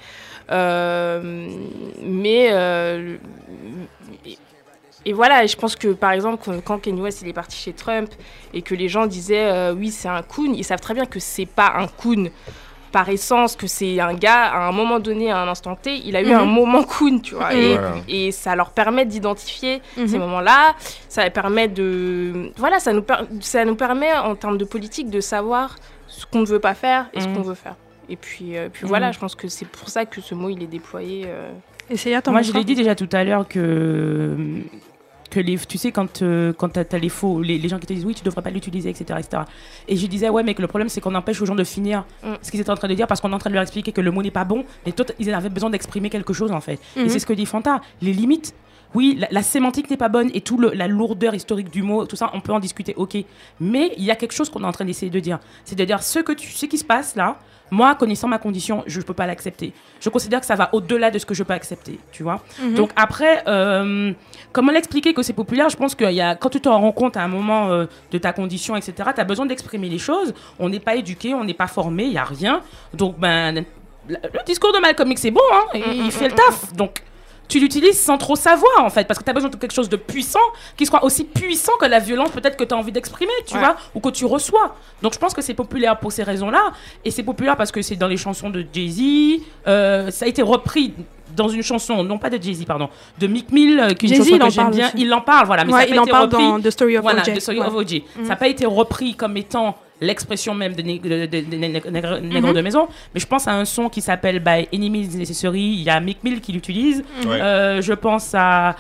Euh, mais euh, et, et voilà, je pense que par exemple quand- Kanye West il est parti chez Trump et que les gens disaient euh, oui c'est un coon, ils savent très bien que c'est pas un coon par essence, que c'est un gars à un moment donné, à un instant T, il a eu Mhm. un moment coon, tu vois, et, Voilà. et ça leur permet d'identifier Mhm. ces moments-là. Ça permet de, voilà, ça nous, per- ça nous permet en termes de politique de savoir ce qu'on ne veut pas faire et ce Mhm. qu'on veut faire. Et puis, euh, puis voilà, je pense que c'est pour ça que ce mot il est déployé. euh, Essayez, attends. Moi, je l'ai dit déjà tout à l'heure que que les, tu sais quand euh, quand t'as as les faux les, les gens qui te disent oui tu devrais pas l'utiliser etc etc et je disais ouais mais que le problème c'est qu'on empêche aux gens de finir Mm. ce qu'ils étaient en train de dire parce qu'on est en train de leur expliquer que le mot n'est pas bon et toi ils avaient besoin d'exprimer quelque chose en fait et c'est ce que dit Fanta les limites oui, la, la sémantique n'est pas bonne et tout le- la lourdeur historique du mot, tout ça, on peut en discuter, ok. Mais il y a quelque chose qu'on est en train d'essayer de dire. C'est de dire ce que tu, ce qui se passe là, moi, connaissant ma condition, je ne peux pas l'accepter. Je considère que ça va au-delà de ce que je peux accepter, tu vois. Mhm. Donc après, euh, comment l'expliquer que c'est populaire? Je pense que y a, quand tu te rends compte à un moment euh, de ta condition, etc., tu as besoin d'exprimer les choses. On n'est pas éduqué, on n'est pas formé, il n'y a rien. Donc, ben, le, le discours de Malcolm X, c'est bon, hein, il, il fait le taf. Donc, tu l'utilises sans trop savoir, en fait, parce que tu as besoin de quelque chose de puissant, qui soit aussi puissant que la violence peut-être que tu as envie d'exprimer, tu Ouais. vois, ou que tu reçois. Donc, je pense que c'est populaire pour ces raisons-là. Et c'est populaire parce que c'est dans les chansons de Jay-Z. euh, ça a été repris dans une chanson, non pas de Jay-Z, pardon, de Mick Mill, euh, qui est une chanson que j'aime parle bien. aussi. Il en parle, voilà. Mais ça Ouais, a pas il en été parle repris. dans The Story of Voilà, O.J. The Story Ouais. of O.J. Ça n'a pas été repris comme étant l'expression même de, de- de- de- de- nègre nègre Mhm. de maison, mais je pense à un son qui s'appelle By Any Means Necessary. Il y a Mick Mill qui l'utilise. Euh, je pense à.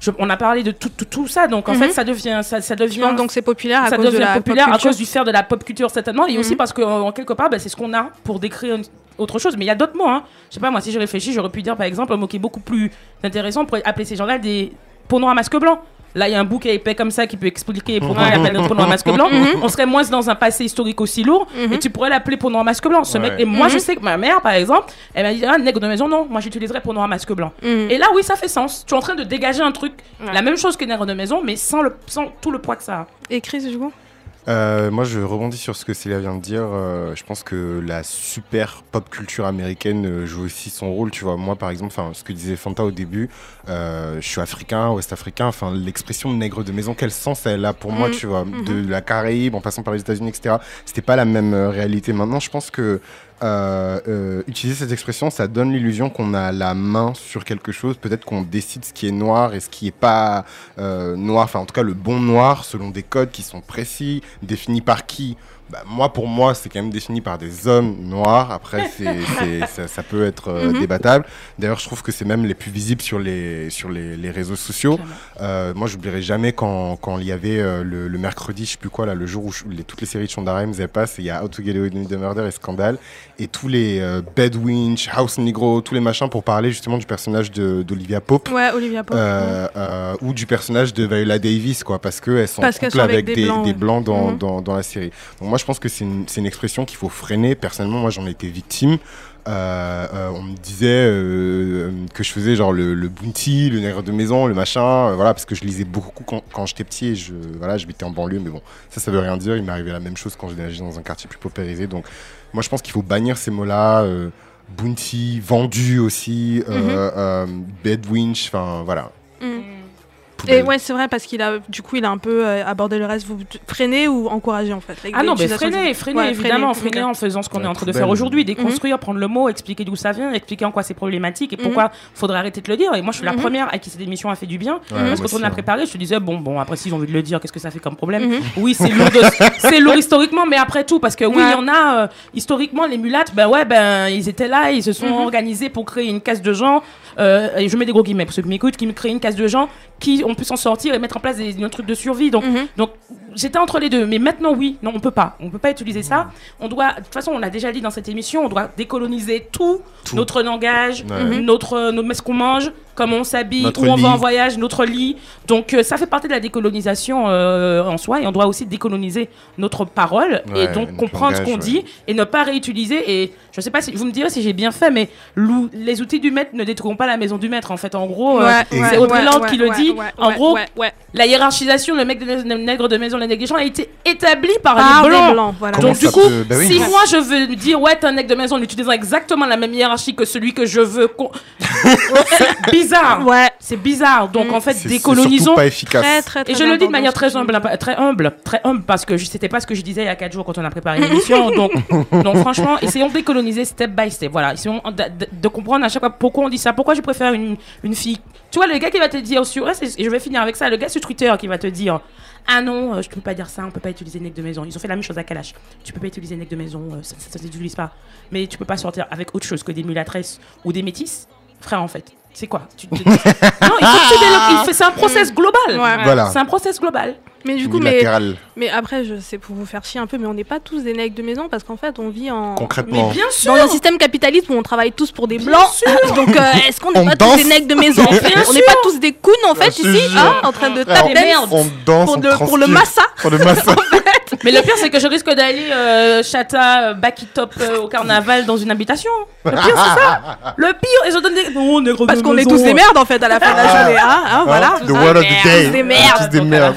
je- on a parlé de tout, tout, tout ça, donc en Mhm. fait, ça devient. Ça, devient donc c'est populaire à ça cause de devient la populaire pop à cause du faire de la pop culture certainement et aussi Mhm. parce que en quelque part bah, c'est ce qu'on a pour décrire une- autre chose mais il y a d'autres mots hein. je sais pas moi si je réfléchis j'aurais pu dire par exemple un mot qui est beaucoup plus intéressant pour appeler ces gens-là des peaux noires à masque blanc Là, il y a un bouc épais comme ça qui peut expliquer pourquoi il appelle le peau noir masque blanc. Mhm. On serait moins dans un passé historique aussi lourd Mhm. et tu pourrais l'appeler peau noir masque blanc. Ce mec, et moi, je Mhm. sais que ma mère, par exemple, elle m'a dit Ah, nègre de maison, non, moi j'utiliserais peau noir masque blanc. Et là, oui, ça fait sens. Tu es en train de dégager un truc, la même chose que nègre de maison, mais sans, le, sans tout le poids que ça a. Et Chris, du coup? Euh, moi, je rebondis sur ce que Célia vient de dire. Euh, je pense que la super pop culture américaine euh, joue aussi son rôle. Tu vois, moi, par exemple, enfin, ce que disait Fanta au début, euh, je suis africain, ouest-africain. Enfin, l'expression nègre de maison, quel sens elle a pour moi, Mhm. tu vois, de la Caraïbe en passant par les États-Unis, etc. C'était pas la même euh, réalité. Maintenant, je pense que euh, euh, utiliser cette expression, ça donne l'illusion qu'on a la main sur quelque chose. Peut-être qu'on décide ce qui est noir et ce qui est pas euh, noir. Enfin, en tout cas, le bon noir selon des codes qui sont précis, définis par qui. Bah, moi, pour moi, c'est quand même défini par des hommes noirs. Après, c'est, c'est- ça, ça peut être euh, Mhm. débattable. D'ailleurs, je trouve que c'est même les plus visibles sur les, sur les, les réseaux sociaux. Euh, moi, j'oublierai jamais quand, quand il y avait euh, le, le mercredi, je sais plus quoi, là, le jour où je- les- toutes les séries de Shonda Rhimes elles passent, et il y a How to Get Away with Murder et Scandal, et tous les euh, Bed Winch, House Negro, tous les machins pour parler justement du personnage de- d'Olivia Pope. Ouais, Olivia Pope. ou du personnage de Viola Davis, quoi, parce qu'elles sont Parce avec, avec des des, blancs, des ouais. blancs dans, Mhm. dans, dans la série. Donc moi, je pense que c'est une, expression qu'il faut freiner. Personnellement, moi, j'en ai été victime. Euh, euh, on me disait euh, que je faisais genre le, le bounty, le nègre de maison, le machin, voilà, parce que je lisais beaucoup quand, quand j'étais petit et je, voilà, j'habitais en banlieue, mais bon, ça, ça veut rien dire. Il m'est arrivé la même chose quand j'ai déménagé dans un quartier plus paupérisé. Donc, moi, je pense qu'il faut bannir ces mots-là. bounty, vendu aussi, euh, Mhm. euh, bed winch, enfin voilà. Mm. Et ouais, c'est vrai parce qu'il a, du coup, il a un peu euh, abordé le reste. Vous freiner ou encourager en fait Ah non, mais freiner, freiner, Ouais, évidemment, freiner, en faisant ce qu'on Ouais, est en train de faire aujourd'hui, déconstruire, prendre le mot, expliquer d'où ça vient, expliquer en quoi c'est problématique et pourquoi faudrait arrêter de le dire. Et moi, je suis la Mhm. première à qui cette émission a fait du bien. Ouais, Parce que quand on a préparé, je te disais, bon, bon, après, s'ils ont envie de le dire, qu'est-ce que ça fait comme problème Mhm. Oui, c'est lourd, de- c'est lourd historiquement, mais après tout, parce que oui, il y en a, euh, historiquement, les mulattes, ben ouais, ben, ils étaient là, ils se sont Mhm. organisés pour créer une caste de gens, euh, et je mets des gros guillemets pour ceux qui m'écoutent, qui me créent une caste de gens qui ont pu s'en sortir et mettre en place des, des trucs de survie. Donc, Mhm. donc j'étais entre les deux, mais maintenant oui, non on peut pas, on peut pas utiliser ça. On doit, de toute façon on l'a déjà dit dans cette émission, on doit décoloniser tout, Tout. notre langage, Ouais. notre, euh, nos- ce qu'on mange, comment on s'habille, où on va en voyage, notre lit. Donc euh, ça fait partie de la décolonisation euh, en soi et on doit aussi décoloniser notre parole et donc comprendre ce qu'on dit et ne pas réutiliser. Et je sais pas si vous me direz si j'ai bien fait, mais l'ou- les outils du maître ne détruiront pas la maison du maître. En fait, en gros, euh, Ouais, c'est Audrey ouais, Lorde ouais, qui le dit. ouais, en gros, ouais, ouais. la hiérarchisation, le mec de le nègre de maison, le négligent a été établi par, Par les des blancs. blancs, voilà. Comment Donc du coup, peut- bah oui. si moi je veux dire ouais t'es un nègre de maison en utilisant exactement la même hiérarchie que celui que je veux, con- bizarre. Ouais. C'est bizarre. Donc Mm. en fait C'est- c'est décolonisons. surtout pas efficace. Très, très, très Et je le dis de manière très humble, hein, très humble, très humble, parce que je- c'était pas ce que je disais il y a 4 jours quand on a préparé l'émission. donc, donc franchement, essayons de décoloniser step by step. Voilà, essayons de, de- de comprendre à chaque fois pourquoi on dit ça, pourquoi je préfère une, une fille. Tu vois, le gars qui va te dire sur, c'est- et je vais finir avec ça, le gars sur Twitter qui va te dire, ah non, euh, je peux pas dire ça, on peut pas utiliser nec de maison. Ils ont fait la même chose à Kalash. Tu peux pas utiliser nec de maison, euh, ça, ça s'utilise pas. Mais tu peux pas sortir avec autre chose que des mulâtresses ou des métisses, frère en fait. C'est quoi? Tu- tu- Non, il faut que tu développes- il fait- C'est un process global. Ouais. Voilà. C'est un process global. Mais du coup, mais, après, je sais pour vous faire chier un peu, mais on n'est pas tous des nègres de maison parce qu'en fait, on vit en. Mais Concrètement. bien sûr. Dans un système capitaliste où on travaille tous pour des Bien blancs, sûr. donc euh, est-ce qu'on On n'est pas danse. tous des nègres de maison? Bien On n'est pas tous des coons en fait ici, hein, en train de taper merde. on danse, pour, on de- pour le massa. Pour le massa. Mais le pire, c'est que je risque d'aller euh, chata, euh, backy top euh, au carnaval dans une habitation. Le pire, c'est ça. Le pire, et je donne des. Non, nègre Parce de qu'on est maison. tous des merdes en fait à la fin de la journée, hein, hein, voilà. The word of the day. Tous des merdes. tous des merdes.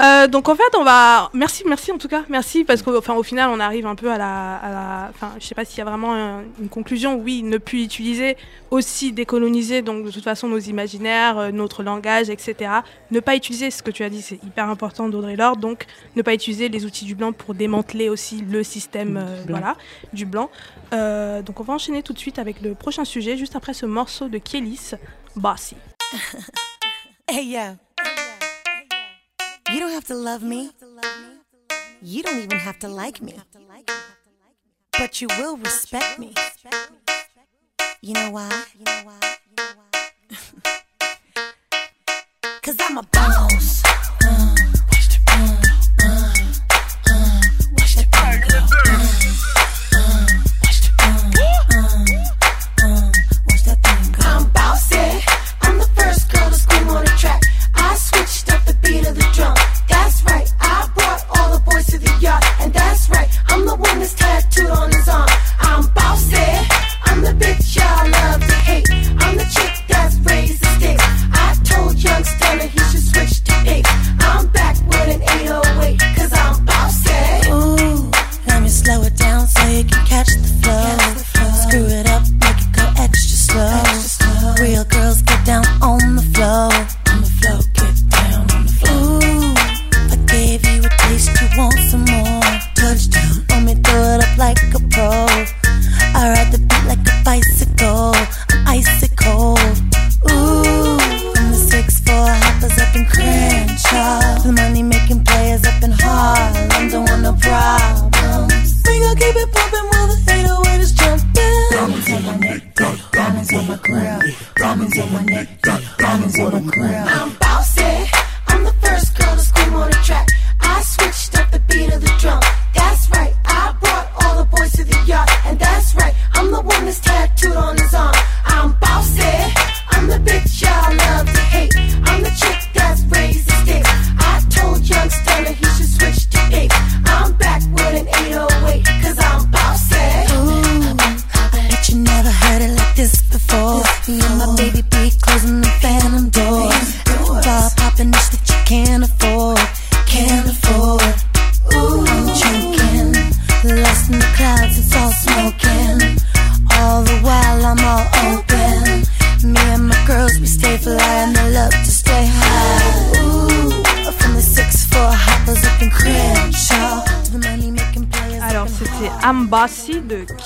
Euh, donc en fait, on va. Merci, merci en tout cas, merci parce qu'au enfin, au final, on arrive un peu à la. à la- Enfin, je sais pas s'il y a vraiment un- une conclusion. Oui, ne plus utiliser, aussi décoloniser, donc de toute façon nos imaginaires, euh, notre langage, etc. Ne pas utiliser ce que tu as dit, c'est hyper important d'Audrey Lorde. Donc ne pas utiliser les outils du blanc pour démanteler aussi le système, euh, Du voilà, du blanc. Euh, donc on va enchaîner tout de suite avec le prochain sujet, juste après ce morceau de Kélis, Bossy. Hey yo. You don't have to love me. You don't even have to like me. But you will respect me. You know why? Cause I'm a boss. watch the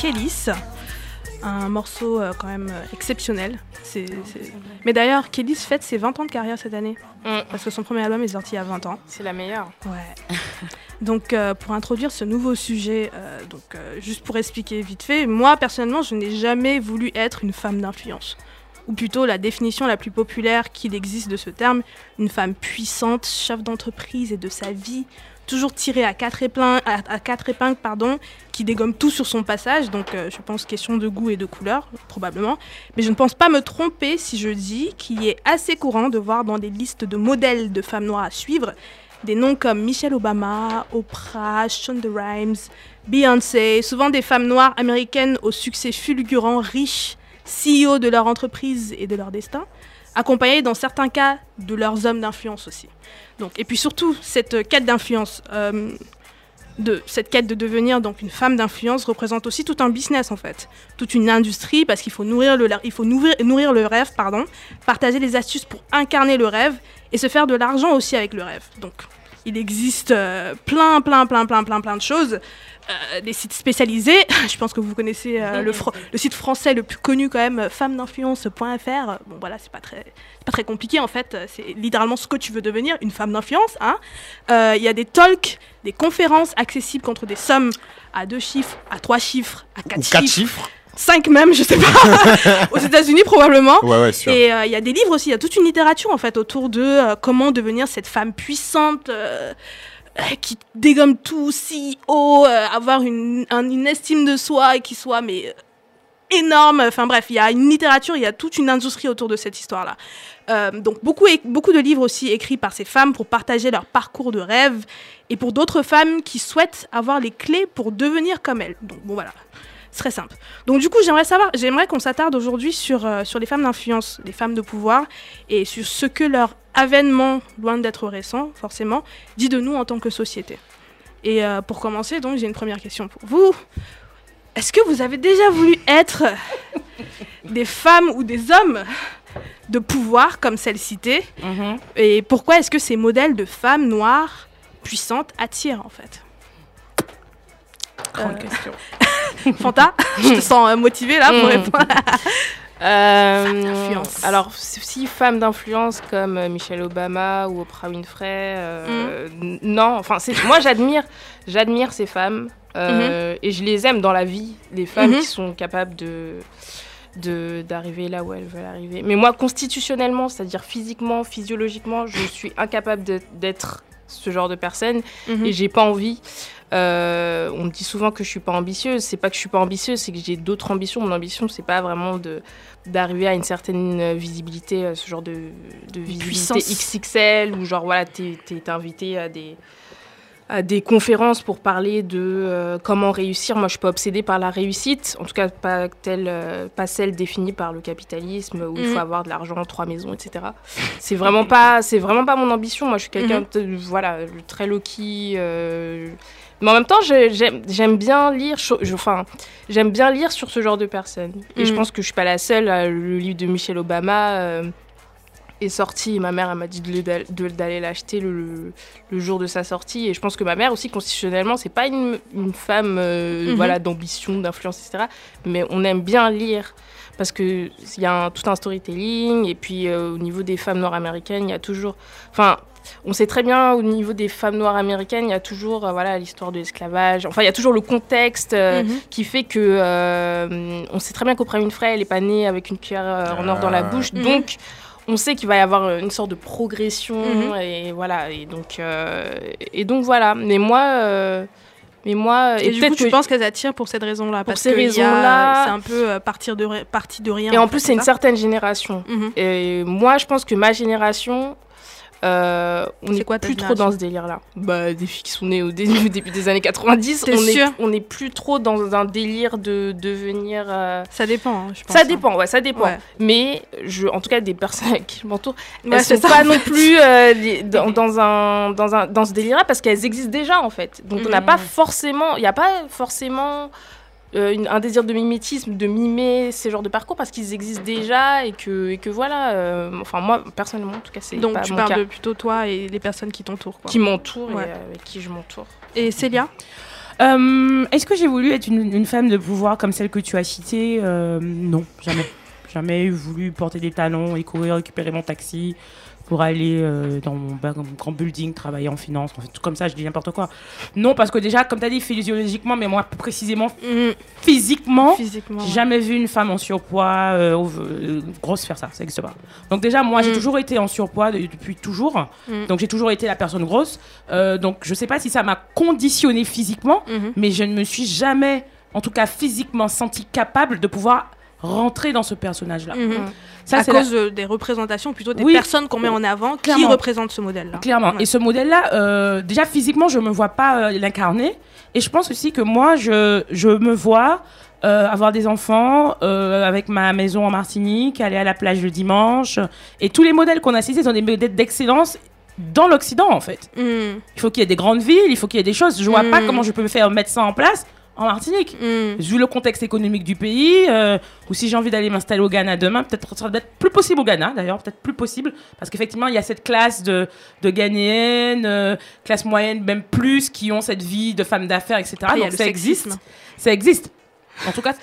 Kélis. Un morceau euh, quand même euh, exceptionnel. Mais d'ailleurs, Kélis fête ses 20 ans de carrière cette année. Mm. Parce que son premier album est sorti il y a 20 ans. C'est la meilleure. Ouais. donc, euh, pour introduire ce nouveau sujet, euh, donc, euh, juste pour expliquer vite fait, moi personnellement, je n'ai jamais voulu être une femme d'influence. Ou plutôt la définition la plus populaire qu'il existe de ce terme, une femme puissante, chef d'entreprise et de sa vie, toujours tirée à quatre épingles, à, à quatre épingles pardon, qui dégomme tout sur son passage. Donc, euh, je pense question de goût et de couleur, probablement. Mais je ne pense pas me tromper si je dis qu'il est assez courant de voir dans des listes de modèles de femmes noires à suivre des noms comme Michelle Obama, Oprah, Shonda Rhimes, Beyoncé, souvent des femmes noires américaines au succès fulgurant, riches, CEO de leur entreprise et de leur destin, accompagnées dans certains cas de leurs hommes d'influence aussi. Donc, et puis surtout, cette quête d'influence, euh, de, cette quête de devenir donc une femme d'influence représente aussi tout un business en fait, toute une industrie parce qu'il faut nourrir le, il faut nourrir le rêve, pardon, partager les astuces pour incarner le rêve et se faire de l'argent aussi avec le rêve. Donc, il existe euh, plein, plein, plein, plein, plein, plein de choses. Euh, des sites spécialisés. Je pense que vous connaissez euh, le, site français le plus connu quand même, femmesinfluence.fr. Bon voilà, c'est pas très, c'est pas très compliqué en fait. C'est littéralement ce que tu veux devenir, une femme d'influence. hein. Euh, Il y a des talks, des conférences accessibles contre des sommes à deux chiffres, à trois chiffres, à quatre Ou chiffres, quatre chiffres. Cinq même, je sais pas. Aux États-Unis probablement. Ouais, ouais, sûr. Et euh, il y a des livres aussi, il y a toute une littérature en fait autour de euh, comment devenir cette femme puissante euh, qui dégomme tout, CEO, avoir une, un- une estime de soi et qui soit mais énorme. Enfin bref, il y a une littérature, il y a toute une industrie autour de cette histoire-là. Euh, donc beaucoup, beaucoup de livres aussi écrits par ces femmes pour partager leur parcours de rêve et pour d'autres femmes qui souhaitent avoir les clés pour devenir comme elles. Donc bon voilà, très simple. Donc du coup, j'aimerais savoir, j'aimerais qu'on s'attarde aujourd'hui sur, euh, sur les femmes d'influence, les femmes de pouvoir, et sur ce que leur avènement, loin d'être récent forcément, dit de nous en tant que société. Et euh, pour commencer, donc j'ai une première question pour vous. Est-ce que vous avez déjà voulu être des femmes ou des hommes de pouvoir comme celle citée Mhm. Et pourquoi est-ce que ces modèles de femmes noires puissantes attirent en fait? Grande Euh, question. Fanta, je te sens euh, motivée là pour Mm. répondre. Euh, alors, si femmes d'influence comme euh, Michelle Obama ou Oprah Winfrey, euh, n- non. Enfin, moi, j'admire, j'admire ces femmes euh, et je les aime dans la vie, les femmes qui sont capables de d'arriver là où elles veulent arriver. Mais moi, constitutionnellement, c'est-à-dire physiquement, physiologiquement, je suis incapable de- d'être ce genre de personne Mhm. et j'ai pas envie. Euh, on me dit souvent que je suis pas ambitieuse. C'est pas que je suis pas ambitieuse, c'est que j'ai d'autres ambitions. Mon ambition, c'est pas vraiment de d'arriver à une certaine visibilité, euh, ce genre de, de visibilité puissance. XXL, ou genre voilà, t'es es invité à des à des conférences pour parler de euh, comment réussir. Moi, je suis pas obsédée par la réussite, en tout cas pas telle, euh, pas celle définie par le capitalisme où il faut avoir de l'argent, trois maisons, etc. C'est vraiment pas, c'est vraiment pas mon ambition. Moi, je suis quelqu'un, de- voilà, très low key. euh, mais en même temps, j'aime bien lire, je- enfin, j'aime bien lire sur ce genre de personnes. Et je Mhm. pense que je suis pas la seule. euh, Le livre de Michelle Obama. euh, est sorti et ma mère m'a dit d'aller l'acheter le, le jour de sa sortie et je pense que ma mère aussi constitutionnellement c'est pas une, une femme euh, Mhm. voilà d'ambition d'influence etc mais on aime bien lire parce que il y a un- tout un storytelling et puis euh, au niveau des femmes noires américaines il y a toujours enfin on sait très bien au niveau des femmes noires américaines, il y a toujours euh, voilà l'histoire de l'esclavage. Enfin, il y a toujours le contexte euh, Mhm. qui fait que euh, on sait très bien qu'Oprah Winfrey, elle est pas née avec une cuillère euh, en or dans la Ah. bouche, Mhm. donc on sait qu'il va y avoir une sorte de progression Mhm. et voilà et donc euh, et donc voilà. Mais moi, euh, mais moi Et, du coup, tu que- penses qu'elles attirent pour cette raison-là? Pour parce ces a- raisons-là. c'est un peu partir de partie de rien. et en plus c'est une certaine génération. Et moi, je pense que ma génération, euh, on n'est plus trop dans ce délire-là. Bah, des filles qui sont nées au dé- au début des années 90, T'es on est, on n'est plus trop dans un délire de devenir. euh, Ça dépend, hein, je pense. Ça hein. dépend, ouais, ça dépend. Ouais. Mais je, en tout cas, des personnes avec qui je m'entoure, Ouais, elles sont pas non plus euh, les- dans, dans un, dans, un, dans ce délire-là parce qu'elles existent déjà en fait. Donc on n'a Mhm. pas forcément, il n'y a pas forcément euh, une- un désir de mimétisme, de mimer ces genres de parcours parce qu'ils existent déjà et que, et que voilà. euh, enfin moi personnellement en tout cas c'est Donc pas tu mon parles cas. de plutôt toi et les personnes qui t'entourent. Qui m'entourent Ouais. et euh, avec qui je m'entoure. Et Célia? Euh, Est-ce que j'ai voulu être une, une femme de pouvoir comme celle que tu as citée? Euh, Non, jamais. Jamais voulu porter des talons et courir récupérer mon taxi pour aller euh, dans mon grand building, travailler en finance, en fait, tout comme ça, je dis n'importe quoi. Non, parce que déjà, comme tu as dit, physiologiquement, mais moi précisément, Mm, physiquement, Physiquement. j'ai jamais vu une femme en surpoids euh, euh, grosse faire ça, ça n'existe pas. Donc déjà, moi, j'ai Mm. toujours été en surpoids de- depuis toujours. Mm. Donc j'ai toujours été la personne grosse. Euh, donc je sais pas si ça m'a conditionné physiquement, Mhm. mais je ne me suis jamais, en tout cas physiquement, sentie capable de pouvoir rentrer dans ce personnage-là. Mhm. Ça, à la- cause de- des représentations, plutôt des Oui. personnes qu'on met en avant qui représentent ce modèle-là. Clairement. Ouais. Et ce modèle-là, euh, déjà physiquement, je me vois pas euh, l'incarner. Et je pense aussi que moi, je, je me vois euh, avoir des enfants avec ma maison en Martinique, aller à la plage le dimanche. Et tous les modèles qu'on a cités sont des modèles d'excellence dans l'Occident, en fait. Mm, Il faut qu'il y ait des grandes villes, il faut qu'il y ait des choses. Je vois Mm. pas comment je peux me faire mettre ça en place en Martinique. mm. Vu le contexte économique du pays, euh, ou si j'ai envie d'aller m'installer au Ghana demain, peut-être ça va être plus possible au Ghana d'ailleurs, peut-être plus possible, parce qu'effectivement il y a cette classe de, de Ghanéennes, euh, classe moyenne même plus, qui ont cette vie de femme d'affaires, etc. Après, Donc ça existe. Ça existe. En tout cas,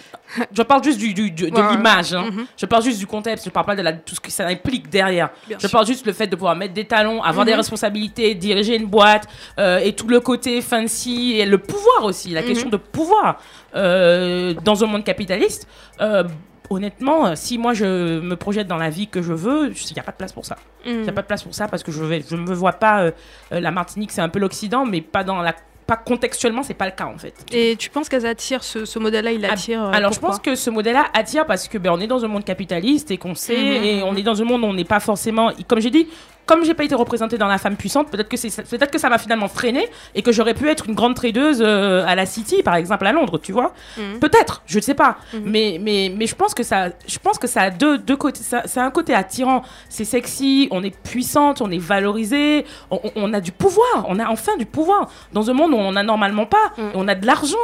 je parle juste du, du- du- de Ouais, l'image. hein. mhm. Je parle juste du contexte. Je parle pas de la, tout ce que ça implique derrière. Bien je sûr. parle juste le fait de pouvoir mettre des talons, avoir des Mhm. responsabilités, diriger une boîte euh, et tout le côté fancy et le pouvoir aussi, la Mhm. question de pouvoir euh, dans un monde capitaliste. euh, honnêtement, si moi je me projette dans la vie que je veux, il n'y a pas de place pour ça. Il n'y a pas de place pour ça parce que je ne je me vois pas. euh, la Martinique, c'est un peu l'Occident, mais pas dans la. Pas contextuellement, c'est pas le cas en fait. Et tu penses qu'elles attirent ce, ce modèle-là Il Ah, attire. euh, Alors je pense que ce modèle-là attire parce que ben, on est dans un monde capitaliste et qu'on sait Mhm, et on est dans un monde où on n'est pas forcément comme j'ai dit comme j'ai pas été représentée dans la femme puissante peut-être que c'est peut-être que ça m'a finalement freiné et que j'aurais pu être une grande tradeuse euh, à la City par exemple à Londres tu vois Mhm. peut-être je ne sais pas Mhm. mais mais mais je pense que ça je pense que ça a deux deux côtés ça, ça a un côté attirant c'est sexy on est puissante on est valorisé on, a du pouvoir on a enfin du pouvoir dans un monde où on a normalement pas Mhm. on a de l'argent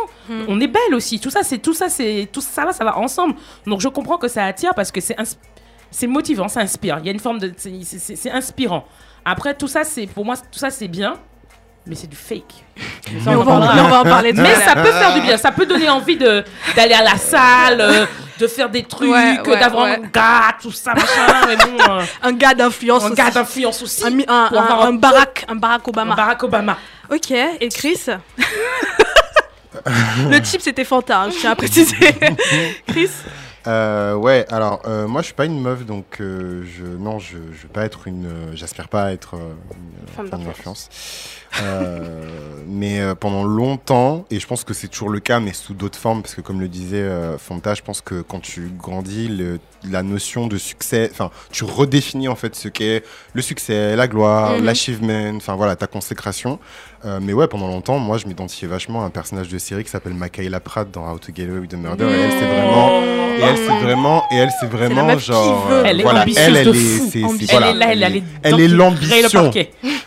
on est belle aussi. Tout ça, c'est tout ça, c'est tout ça va, ça va ensemble. Donc je comprends que ça attire parce que c'est c'est motivant, ça inspire. Il y a une forme de, c'est- inspirant. Après tout ça, c'est pour moi, tout ça c'est bien, mais c'est du fake. Ça, Mais on on, va en, parlera. mais on va en parler Mais ça peut faire du bien, ça peut donner envie de d'aller à la salle, euh, de faire des trucs, Ouais, ouais, d'avoir ouais. un gars, tout ça, machin. mais bon, euh, Un gars d'influence. un aussi. gars d'influence aussi. Un, un, un Barack, un Barack Obama. Barack Obama. Ok, et Chris Le type c'était Fanta, hein, je tiens à préciser. Chris Euh, ouais, alors euh, moi je suis pas une meuf donc euh, je non je je veux pas être une euh, j'aspire pas à être euh, une Femme femme d'influence. Euh, mais euh, pendant longtemps et je pense que c'est toujours le cas mais sous d'autres formes parce que comme le disait euh, Fanta, je pense que quand tu grandis le- la notion de succès, enfin tu redéfinis en fait ce qu'est le succès, la gloire, Mhm. l'achievement, enfin voilà ta consécration. Euh, mais ouais, pendant longtemps, moi je m'identifiais vachement à un personnage de série qui s'appelle Michaela Pratt dans How to Get Away with the Murder et elle c'est vraiment et elle c'est vraiment et elle c'est vraiment genre euh, Elle est voilà, ambitieuse elle, elle de est fou. c'est- c'est- Ambitieuse. voilà, elle est là, elle, elle est, elle est l'ambition.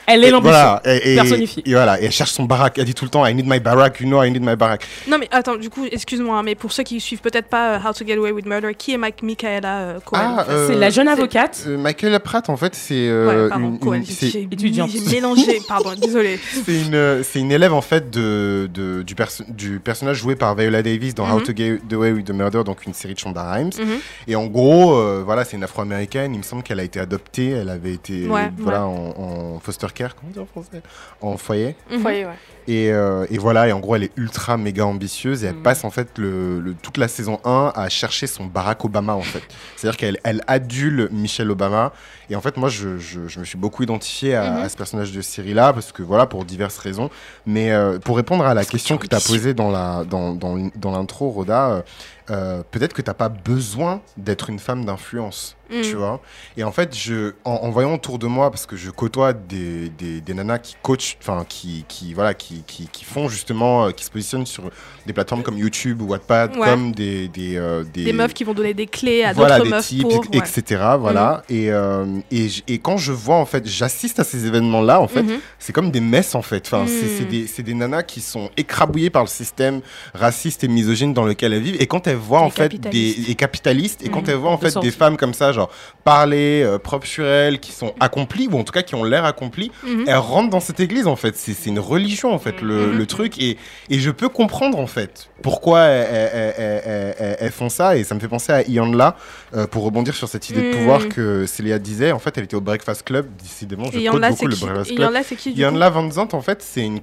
Elle est l'ambition. Voilà, et, et- Personnifiée. et voilà, et elle cherche son baraque. Elle dit tout le temps, I need my barack, you know, I need my barack. Non mais attends, du coup, excuse-moi, hein, mais pour ceux qui suivent peut-être pas euh, How to Get Away with Murder, qui est Mike Michaela euh, Cohen euh, C'est la jeune avocate. euh, Michael Pratt, en fait, c'est euh, Ouais, pardon, une, Cohen, une- étudiante. j'ai mélangé, pardon, désolé. c'est une, c'est une élève en fait de, de- du, perso- du personnage joué par Viola Davis dans How Mhm. to Get Away with the Murder, donc une série de Shonda Rhimes. Mhm. Et en gros, euh, voilà, c'est une afro-américaine. Il me semble qu'elle a été adoptée. Elle avait été Ouais, voilà, En, en foster care, comment dire en français? En foyer. Mhm. Foyer, ouais. Et, euh, et voilà, et en gros, elle est ultra méga ambitieuse et elle Mhm. passe en fait le, le- toute la saison 1 à chercher son Barack Obama en fait. C'est-à-dire qu'elle elle adule Michelle Obama. Et en fait, moi, je, je- je me suis beaucoup identifié à, à ce personnage de série-là parce que voilà, pour diverses raisons. Mais euh, pour répondre à la question que tu as posée dans la dans, dans, dans l'intro, Roda, euh, peut-être que t'as pas besoin d'être une femme d'influence. Mm. Tu vois Et en fait, je, en, en voyant autour de moi, parce que je côtoie des, des, des nanas qui coachent, enfin, qui, qui, voilà, qui, qui, qui font justement, euh, qui se positionnent sur des plateformes comme YouTube ou Wattpad, Ouais. comme des, des, euh, Des meufs qui vont donner des clés à voilà, d'autres des meufs ouais. etc. Voilà. Et, euh, et, j- et quand je vois, en fait, j'assiste à ces événements-là, en fait, Mhm. c'est comme des messes, en fait. Enfin, c'est- Mm. c'est des, c'est des nanas qui sont écrabouillées par le système raciste et misogyne dans lequel elles vivent. Et quand elles elle voit en fait des et capitalistes et quand Mhm. elle voit en De fait des femmes comme ça, genre parler euh, propre sur elles, qui sont accomplies ou en tout cas qui ont l'air accomplies, Mhm. elles rentrent dans cette église en fait. C'est c'est une religion en fait le, Mhm. le truc et, et je peux comprendre en fait pourquoi elles, elles- elles- elles- elles- elles font ça et ça me fait penser à Ianla euh, pour rebondir sur cette idée de pouvoir que Célia disait. En fait, elle était au Breakfast Club. Décidément, je code beaucoup c'est le qui Breakfast Club. en a, c'est qui coup? Yann Van Zandt, en fait, c'est une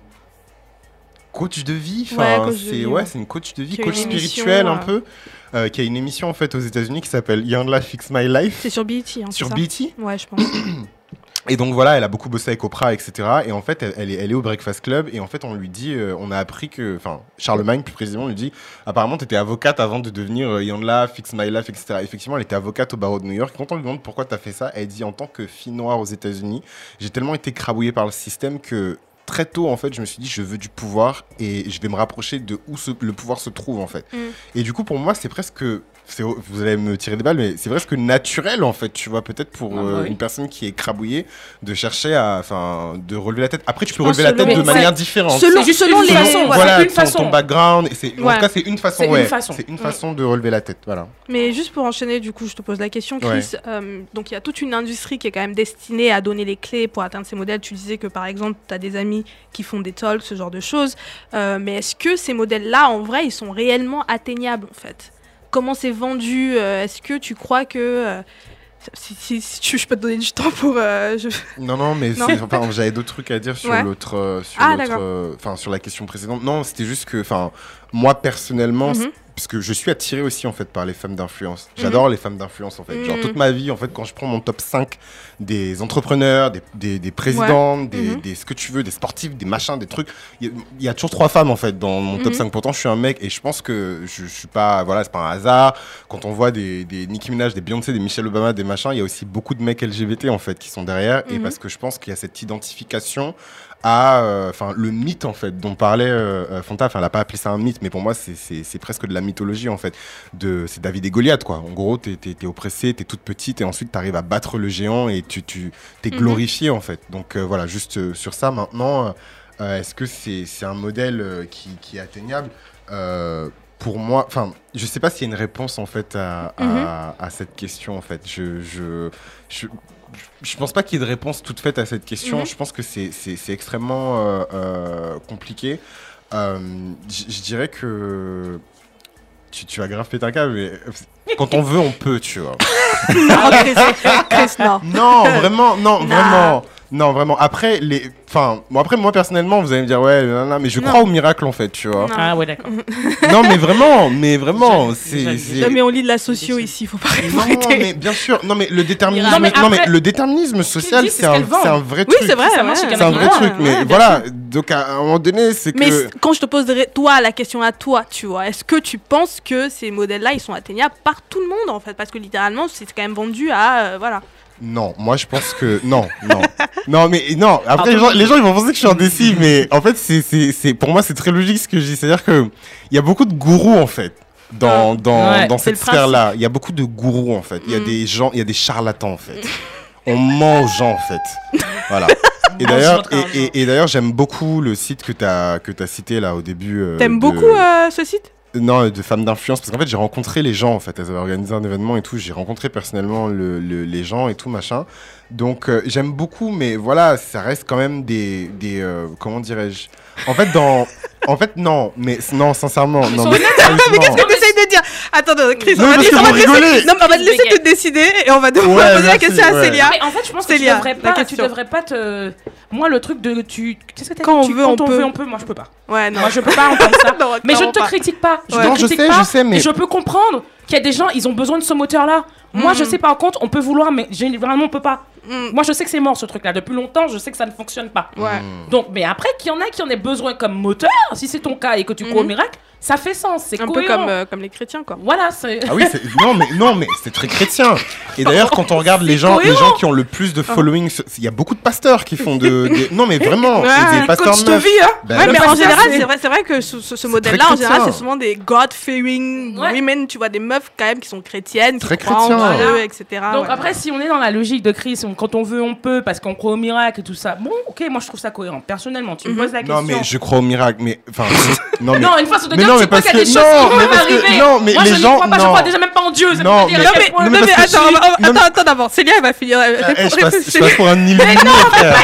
coach de vie. Enfin, c'est ouais, ouais. une coach de vie, coach spirituelle un euh, peu, euh, qui a une émission en fait aux États-Unis qui s'appelle Yann Fix My Life C'est sur BET. Hein, sur ça BT. Ouais, je pense. Et donc voilà, elle a beaucoup bossé avec Oprah, etc. Et en fait, elle, elle est, elle est au Breakfast Club. Et en fait, on lui dit, euh, on a appris que, enfin, Charlemagne plus précisément lui dit, apparemment, tu étais avocate avant de devenir euh, Yanla, Fix My Life, etc. Effectivement, elle était avocate au barreau de New York. Quand on lui demande pourquoi tu as fait ça, elle dit, en tant que fille noire aux États-Unis, j'ai tellement été crabouillée par le système que très tôt, en fait, je me suis dit, je veux du pouvoir et je vais me rapprocher de où ce- le pouvoir se trouve, en fait. Mm. Et du coup, pour moi, c'est presque. Vous allez me tirer des balles, mais c'est presque naturel en fait, tu vois, peut-être pour Ah bah euh, oui. une personne qui est crabouillée, de chercher à, enfin, de relever la tête. Après, tu peux relever la selon- tête de manière différente. selon- juste selon une les- façon, Ouais, voilà, une ton, façon. ton background. et c'est- En tout cas, c'est une façon. C'est une ouais. façon. C'est une Mm. façon de relever la tête, voilà. Mais juste pour enchaîner, du coup, je te pose la question, Chris. Euh, donc, il y a toute une industrie qui est quand même destinée à donner les clés pour atteindre ces modèles. Tu disais que, par exemple, tu as des amis qui font des talks, ce genre de choses. Euh, mais est-ce que ces modèles-là, en vrai, ils sont réellement atteignables, en fait? Comment c'est vendu Euh, Est-ce que tu crois que... euh, si, si- si tu, je peux te donner du temps pour... euh, je- Non, non, mais enfin, j'avais d'autres trucs à dire sur Ouais. l'autre, euh, sur Ah, euh, enfin, sur la question précédente. Non, c'était juste que, enfin, moi personnellement, Mhm. Parce que je suis attiré aussi en fait par les femmes d'influence. J'adore les femmes d'influence en fait. Genre Mhm. toute ma vie en fait, quand je prends mon top 5 des entrepreneurs, des, des, des présidents, des, Mhm. des ce que tu veux, des sportifs, des machins, des trucs, il y, a- il y a toujours trois femmes en fait dans mon top Mhm. 5. Pourtant, je suis un mec et je pense que je, je suis pas, voilà, c'est pas un hasard. Quand on voit des, des Nicki Minaj, des Beyoncé, des Michelle Obama, des machins, il y a aussi beaucoup de mecs LGBT en fait qui sont derrière et Mhm. parce que je pense qu'il y a cette identification à euh, enfin le mythe en fait dont parlait euh, euh, Fanta enfin elle a pas appelé ça un mythe mais pour moi c'est- presque de la mythologie en fait. De c'est David et Goliath quoi. En gros t'es es, oppressé t'es toute petite et ensuite t'arrives à battre le géant et tu tu t'es Mhm. glorifié en fait. Donc euh, voilà juste sur ça maintenant est-ce que c'est c'est un modèle qui, qui est atteignable? Pour moi, enfin, je sais pas s'il y a une réponse en fait à, à- Mhm. à cette question en fait. Je, je, je, je pense pas qu'il y ait de réponse toute faite à cette question. Mhm. Je pense que c'est extrêmement euh, euh, compliqué. Euh, je dirais que tu, tu vas grave péter un câble, mais quand on veut, on peut, tu vois. Non, Chris, Chris, non. Non, vraiment, non, Non. vraiment. Non, vraiment. Après, les... enfin, bon, après, moi, personnellement, vous allez me dire, ouais, nanana, mais je Non. crois au miracle, en fait, tu vois. Non. Ah ouais, d'accord. non, mais vraiment, mais vraiment, c'est... Non, mais on lit de la socio ici, faut pas Non, arrêter. mais bien sûr, non, mais le déterminisme, Non, mais non, mais après- le déterminisme social, c'est c'est ce un, vrai Oui, truc. c'est vrai. Ça marche, ouais. c'est un vrai Ouais, truc, mais voilà. Donc, à un moment donné, c'est que. Mais quand je te poserai toi la question à toi, tu vois, est-ce que tu penses que ces modèles-là, ils sont atteignables par tout le monde en fait? Parce que littéralement, c'est quand même vendu à euh, voilà. Non, moi je pense que non, non, non, mais non. Après, les gens, les gens ils vont penser que je suis indécis, mais en fait, c'est, pour moi, c'est très logique ce que je dis. C'est-à-dire que il y a beaucoup de gourous en fait dans dans, Ouais, dans c'est cette sphère-là. Il y a beaucoup de gourous en fait. Il y a Mm. des gens, il y a des charlatans en fait. On ment aux gens en fait. Voilà. Et d'ailleurs, et, et- et d'ailleurs, j'aime beaucoup le site que tu as que t'as cité là au début. euh, T'aimes de- beaucoup euh, ce site? Non, de femmes d'influence, parce qu'en fait, j'ai rencontré les gens, en fait. Elles avaient organisé un événement et tout. J'ai rencontré personnellement le- le- les gens et tout, machin. Donc, euh, j'aime beaucoup, mais voilà, ça reste quand même des. des euh, comment dirais-je? En fait, dans. En fait, non, mais non, sincèrement. Non, mais Mais qu'est-ce que t'essayes de dire? Attends, Chris, Non, on va, parce te- que on va vous te laisser, non, on va te laisser te décider et on va devoir Ouais, poser la question à. Célia. Mais en fait, je pense que tu devrais pas, tu devrais pas te. Moi, le truc de tu. Qu'est-ce que t'as Quand dit? on Tu- veut, quand on on peut. veut, on peut. Moi, je peux pas. Ouais, non. Moi, je peux pas entendre ça. Non, Mais je clairement te pas. critique pas. Je Ouais. te Non, je critique sais, pas. je sais, mais- Et je peux comprendre qu'il y a des gens, ils ont besoin de ce moteur-là. Moi, je sais par contre, on peut vouloir, mais généralement, on peut pas. Mm. Moi, je sais que c'est mort ce truc-là. Depuis longtemps, je sais que ça ne fonctionne pas. Ouais. Donc, mais après, qu'il y en a qui en aient besoin comme moteur, si c'est ton cas et que tu crois au Mhm. miracle, ça fait sens. C'est Un peu comme, euh, comme les chrétiens, quoi. Voilà, c'est. Ah oui, c'est- non, mais, non, mais c'est très chrétien. Et d'ailleurs, quand on regarde les gens, les cohérent. gens qui ont le plus de following, ce- il y a beaucoup de pasteurs qui font de. des- Non, mais vraiment, Ouais, c'est des pasteurs Coach de meufs. vie, hein. Ben, Ouais, mais en général, c'est- c'est vrai, c'est vrai que ce, ce- ce C'est modèle-là, en général, c'est souvent des God-fearing Ouais. women, tu vois, des meufs quand même qui sont chrétiennes, qui Très croient en chrétien. Dieu, Voilà. etc. Donc ouais. après, si on est dans la logique de Chris, on- quand on veut, on peut, parce qu'on croit au miracle et tout ça. Bon, ok, moi je trouve ça cohérent. Personnellement, tu me Mhm. poses la question. Non, mais je crois au miracle, mais. Enfin, non, mais. Non, une façon de Mais dire, non, mais parce que non, mais parce que- non, mais Moi, les je n'y gens, crois pas, je non. crois déjà même pas en Dieu. Non, mais- Non mais, non, mais mais que attends, attends, non, mais- d'abord. Célia, va finir. Eh, je, passe, je pour un illuminé, frère.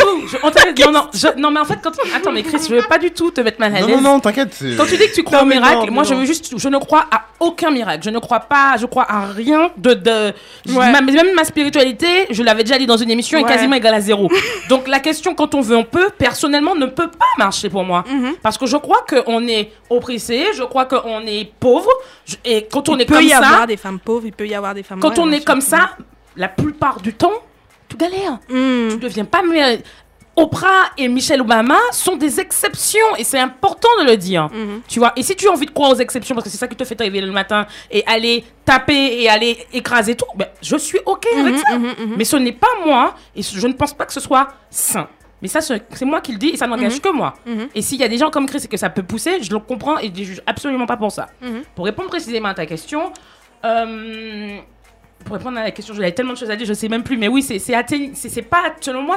Tout. Je- on t'avait- non, non, je- non, mais en fait, quand. Attends, mais Chris, je veux pas du tout te mettre mal à Non, l'aise. non, non, t'inquiète. Quand tu dis que tu crois Non, au mais miracle, non, mais moi je non. veux juste, je ne crois à aucun miracle. Je ne crois pas, je crois à rien de, de même ma spiritualité. Je l'avais déjà dit dans une émission, est quasiment égale à zéro. Donc la question quand on veut, on peut, personnellement, ne peut pas marcher pour moi, Mhm. parce que je crois qu'on est oppressé, je crois qu'on est pauvre, et quand on est Il peut comme y ça, avoir des femmes pauvres, il peut y avoir des femmes. quand on est comme ça, la plupart du temps, tu galères Mm. tu deviens pas mais Oprah et Michelle Obama sont des exceptions et c'est important de le dire. Mhm. Tu vois, et si tu as envie de croire aux exceptions parce que c'est ça qui te fait te réveiller le matin et aller taper et aller écraser tout, ben, je suis OK avec ça. Mhm. Mais ce n'est pas moi et je ne pense pas que ce soit sain. Mais ça, c'est moi qui le dis et ça n'engage que moi. Mhm. Et s'il y a des gens comme Chris et que ça peut pousser, je le comprends et je ne juge absolument pas pour ça. Mhm. Pour répondre précisément à ta question, euh, pour répondre à la question, j'avais tellement de choses à dire, je sais même plus. Mais oui, c'est pas selon moi,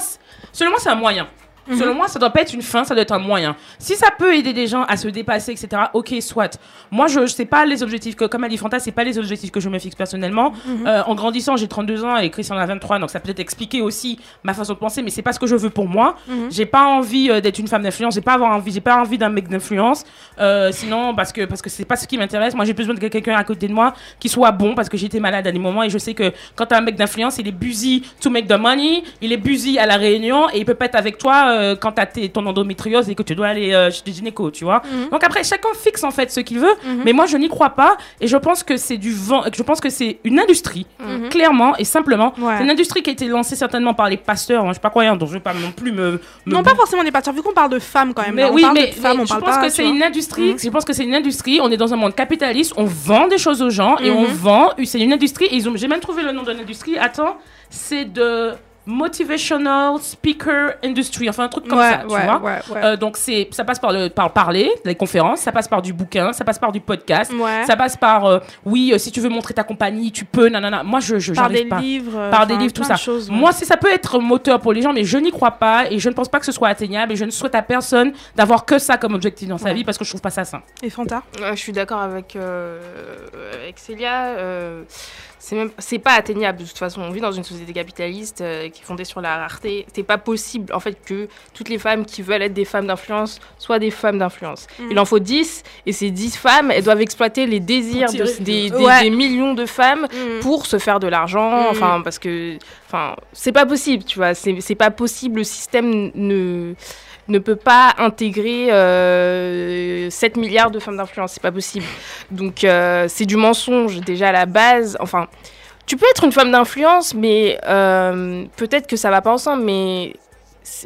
selon moi c'est un moyen. Mhm. Selon moi, ça doit pas être une fin, ça doit être un moyen. Si ça peut aider des gens à se dépasser, etc. Ok, soit. Moi, je, je sais pas les objectifs que, comme a dit Fanta, c'est pas les objectifs que je me fixe personnellement. Mhm. Euh, en grandissant, j'ai 32 ans et Chris en a 23, donc ça peut être expliquer aussi ma façon de penser, mais c'est pas ce que je veux pour moi. Mhm. J'ai pas envie euh, d'être une femme d'influence, j'ai pas avoir envie, j'ai pas envie d'un mec d'influence. Euh, sinon, parce que parce que c'est pas ce qui m'intéresse. Moi, j'ai besoin de quelqu'un à côté de moi qui soit bon, parce que j'étais malade à des moments et je sais que quand t'as un mec d'influence, il est busy to make the money, il est busy à la réunion et il peut pas être avec toi euh, quand t'as ton endométriose et que tu dois aller euh, chez le gynéco, tu vois. Mhm. Donc après, chacun fixe en fait ce qu'il veut, mais moi je n'y crois pas et je pense que c'est du vent, je pense que c'est une industrie, Mhm. clairement et simplement. Ouais. C'est une industrie qui a été lancée certainement par les pasteurs, hein, je suis pas croyant, donc je vais pas non plus me. me Non, pas forcément des pasteurs, vu qu'on parle de femmes quand même. mais là, on oui, parle mais, de femmes, mais on je pense pas, que c'est une industrie. Mhm. Je pense que c'est une industrie. On est dans un monde capitaliste. On vend des choses aux gens et on Mhm. vend. C'est une industrie. Et ils ont. J'ai même trouvé le nom de l'industrie. Attends, c'est de motivational speaker industry. Enfin un truc comme Ouais, ça, tu ouais, vois. ouais, ouais. Euh, donc c'est, ça passe par le par parler, les conférences, ça passe par du bouquin, ça passe par du podcast, Ouais. ça passe par euh, oui, euh, si tu veux montrer ta compagnie, tu peux, nanana. Moi je je par des pas livres. par des livres, tout ça. de choses, ouais. Moi, si ça peut être moteur pour les gens, mais je n'y crois pas et je ne pense pas que ce soit atteignable et je ne souhaite à personne d'avoir que ça comme objectif dans sa Ouais. vie parce que je trouve pas ça sain. Et Fanta? Je suis d'accord avec, euh, avec Célia. C'est même c'est pas atteignable de toute façon. On vit dans une société capitaliste euh, qui est fondée sur la rareté. C'est pas possible en fait que toutes les femmes qui veulent être des femmes d'influence soient des femmes d'influence. Mhm. Il en faut 10 et ces 10 femmes, elles doivent exploiter les désirs de- des, des- Ouais. des millions de femmes Mhm. pour se faire de l'argent. Mhm. Enfin parce que enfin c'est pas possible, tu vois. C'est c'est pas possible. Le système ne ne peut pas intégrer euh, 7 milliards de femmes d'influence, c'est pas possible. Donc euh, c'est du mensonge déjà à la base. Enfin, tu peux être une femme d'influence, mais euh, peut-être que ça va pas ensemble, mais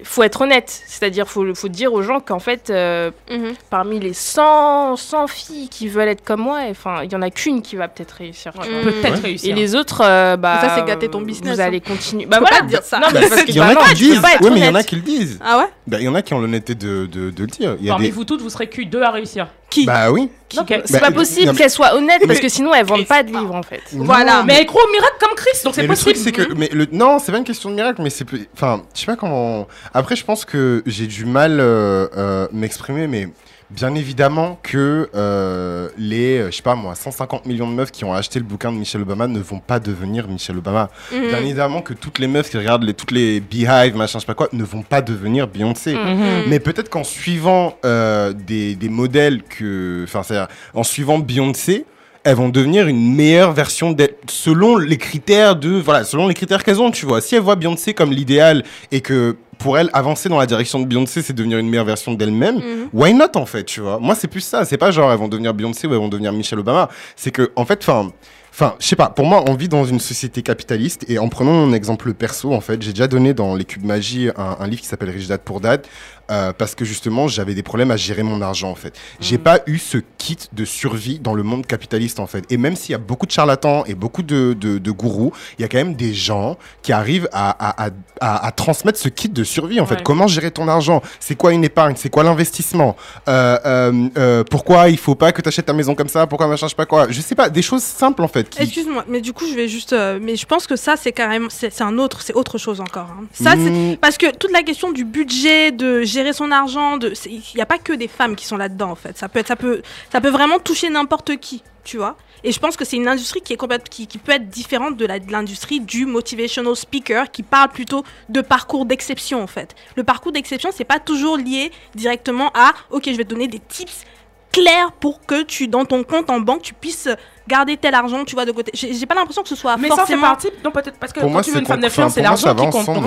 faut être honnête. C'est-à-dire, faut, faut dire aux gens qu'en fait, euh, Mhm. parmi les 100, 100 filles qui veulent être comme moi, enfin, il y en a qu'une qui va peut-être réussir. vois. Peut-être Ouais. réussir. Et les autres, euh, bah, Ça, c'est gâter ton business, Vous hein. allez continuer. Bah peux voilà, pas dire ça. Non, mais parce que Il y en a qui peux disent. Oui, mais il y en a qui le disent. Ah ouais Bah, il y en a qui ont l'honnêteté de, de, de le dire. Il y a Parmi des... vous toutes, vous serez que deux à réussir. Qui Bah oui. C'est Bah, pas non, possible qu'elles soient honnêtes parce que sinon elles vendent pas de livres en fait. Voilà. Mais elle croit au miracle comme Chris, donc c'est le possible. truc, c'est que. Mais le... Non, c'est pas une question de miracle, mais c'est. Enfin, je sais pas comment. Après, je pense que j'ai du mal euh, euh, m'exprimer, mais bien évidemment que euh, les, euh, je sais pas moi, 150 millions de meufs qui ont acheté le bouquin de Michelle Obama ne vont pas devenir Michelle Obama. Mhm. Bien évidemment que toutes les meufs qui regardent les, toutes les Beehive, machin, je sais pas quoi, ne vont pas devenir Beyoncé. Mhm. Mais peut-être qu'en suivant euh, des, des modèles que. Enfin, c'est-à-dire, en suivant Beyoncé, elles vont devenir une meilleure version d'elle, selon les critères de. Voilà, selon les critères qu'elles ont, tu vois. Si elles voient Beyoncé comme l'idéal et que pour elles, avancer dans la direction de Beyoncé, c'est devenir une meilleure version d'elle-même, Mhm. why not en fait, tu vois? Moi, c'est plus ça. C'est pas genre elles vont devenir Beyoncé ou elles vont devenir Michelle Obama. C'est que, en fait, enfin. Enfin, je sais pas, pour moi, on vit dans une société capitaliste et en prenant mon exemple perso, en fait, j'ai déjà donné dans les cubes magie un, un livre qui s'appelle Rich Dad Poor Dad euh, parce que justement, j'avais des problèmes à gérer mon argent, en fait. J'ai pas eu ce kit de survie dans le monde capitaliste, en fait. Et même s'il y a beaucoup de charlatans et beaucoup de, de, de gourous, il y a quand même des gens qui arrivent à, à, à, transmettre ce kit de survie, en fait. Ouais. Comment gérer ton argent? C'est quoi une épargne? C'est quoi l'investissement? Euh, euh, Pourquoi il faut pas que tu achètes ta maison comme ça? Pourquoi machin, je sais pas quoi? Je sais pas, des choses simples, en fait. qui- Excuse-moi, mais du coup, je vais juste. mais je pense que ça, c'est carrément. C'est c'est un autre, c'est autre chose encore. hein. Ça, c'est. Mm, Parce que toute la question du budget, de gérer gérer son argent. De, il n'y a pas que des femmes qui sont là-dedans en fait. Ça peut, être, ça peut, ça peut vraiment toucher n'importe qui, tu vois. Et je pense que c'est une industrie qui est qui, qui peut être différente de l'industrie du motivational speaker, qui parle plutôt de parcours d'exception en fait. Le parcours d'exception, c'est pas toujours lié directement à, ok, je vais te donner des tips clairs pour que tu, dans ton compte en banque, tu puisses garder tel argent, tu vois, de côté. J'ai pas l'impression que ce soit Mais ça, c'est forcément. partie. Non, peut-être parce que Pour quand moi, tu veux une femme d'influence, c'est l'argent qui compte. Donc, ensemble.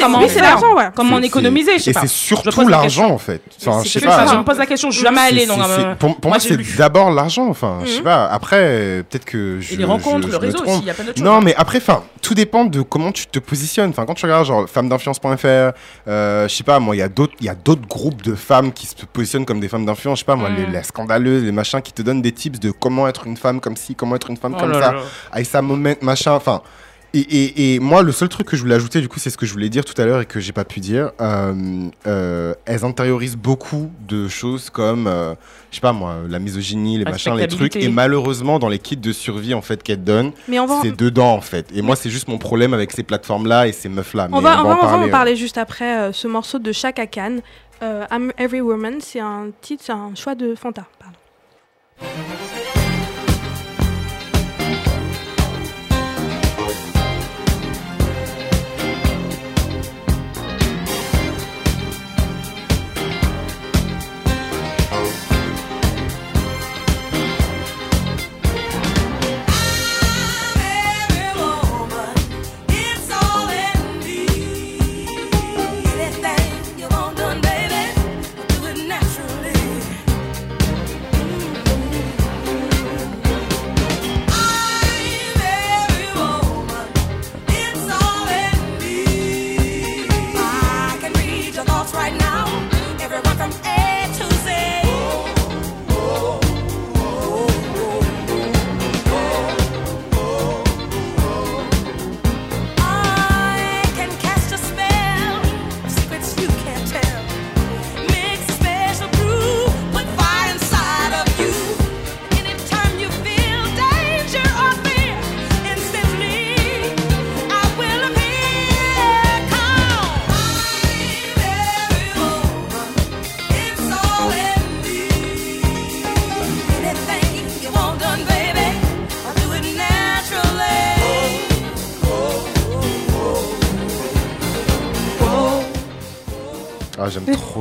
comment, Oui, c'est- l'argent, ouais. Comment économiser, je sais Et c'est surtout l'argent en fait. Enfin, je C'est sais ça, pas. je me pose la question, je suis jamais allée. euh, pour, moi, c'est d'abord l'argent. Enfin, je sais Mhm. pas. Après, peut-être que je. Et les rencontres, le réseau aussi, il y a plein d'autres choses. Non, mais après, enfin, tout dépend de comment tu te positionnes. Enfin, quand tu regardes genre femmedinfluence.fr, euh, je sais pas, moi, il y a d'autres, il y a d'autres groupes de femmes qui se positionnent comme des femmes d'influence. Je sais pas, moi, les, Mm. les scandaleuses, les machins qui te donnent des tips de comment être une femme comme comment être une femme Oh comme là ça. là. Aïssa Moment, machin, enfin. Et, et, et moi, le seul truc que je voulais ajouter, du coup, c'est ce que je voulais dire tout à l'heure et que j'ai pas pu dire. Euh, euh, elles intériorisent beaucoup de choses comme, euh, je sais pas moi, la misogynie, les machins, les trucs. Et malheureusement, dans les kits de survie en fait qu'elles donnent, va, c'est dedans en fait. Et moi, c'est juste mon problème avec ces plateformes-là et ces meufs-là. on va, on va, en parler juste après euh, ce morceau de Chaka Khan. I'm Every Woman, c'est un titre, c'est un choix de Fanta. Pardon.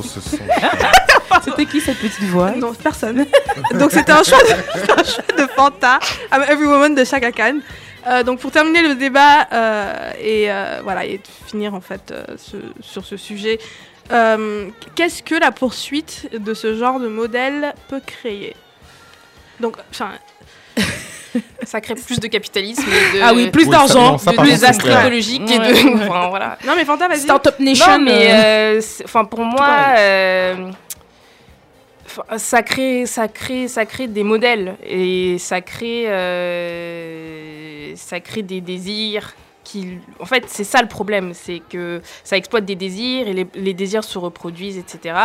Trop ce son. C'était qui cette petite voix Non, personne. donc c'était un choix de, c'était un choix de Fanta, I'm Every Woman de Chaka Khan. Euh, donc pour terminer le débat euh, et euh, voilà et finir en fait euh, ce- sur ce sujet, euh, qu'est-ce que la poursuite de ce genre de modèle peut créer? Donc, enfin, Ça crée plus de capitalisme et de, Ah oui, plus Oui, d'argent, de c'est désastres et de. ouais. Enfin, voilà. non mais Fanta, vas-y. Startup Nation. Non, mais euh, euh, enfin pour moi, euh, ça crée, ça crée, ça crée des modèles et ça crée, euh, ça crée des désirs. Qui, en fait, c'est ça le problème, c'est que ça exploite des désirs et les, les désirs se reproduisent, etc.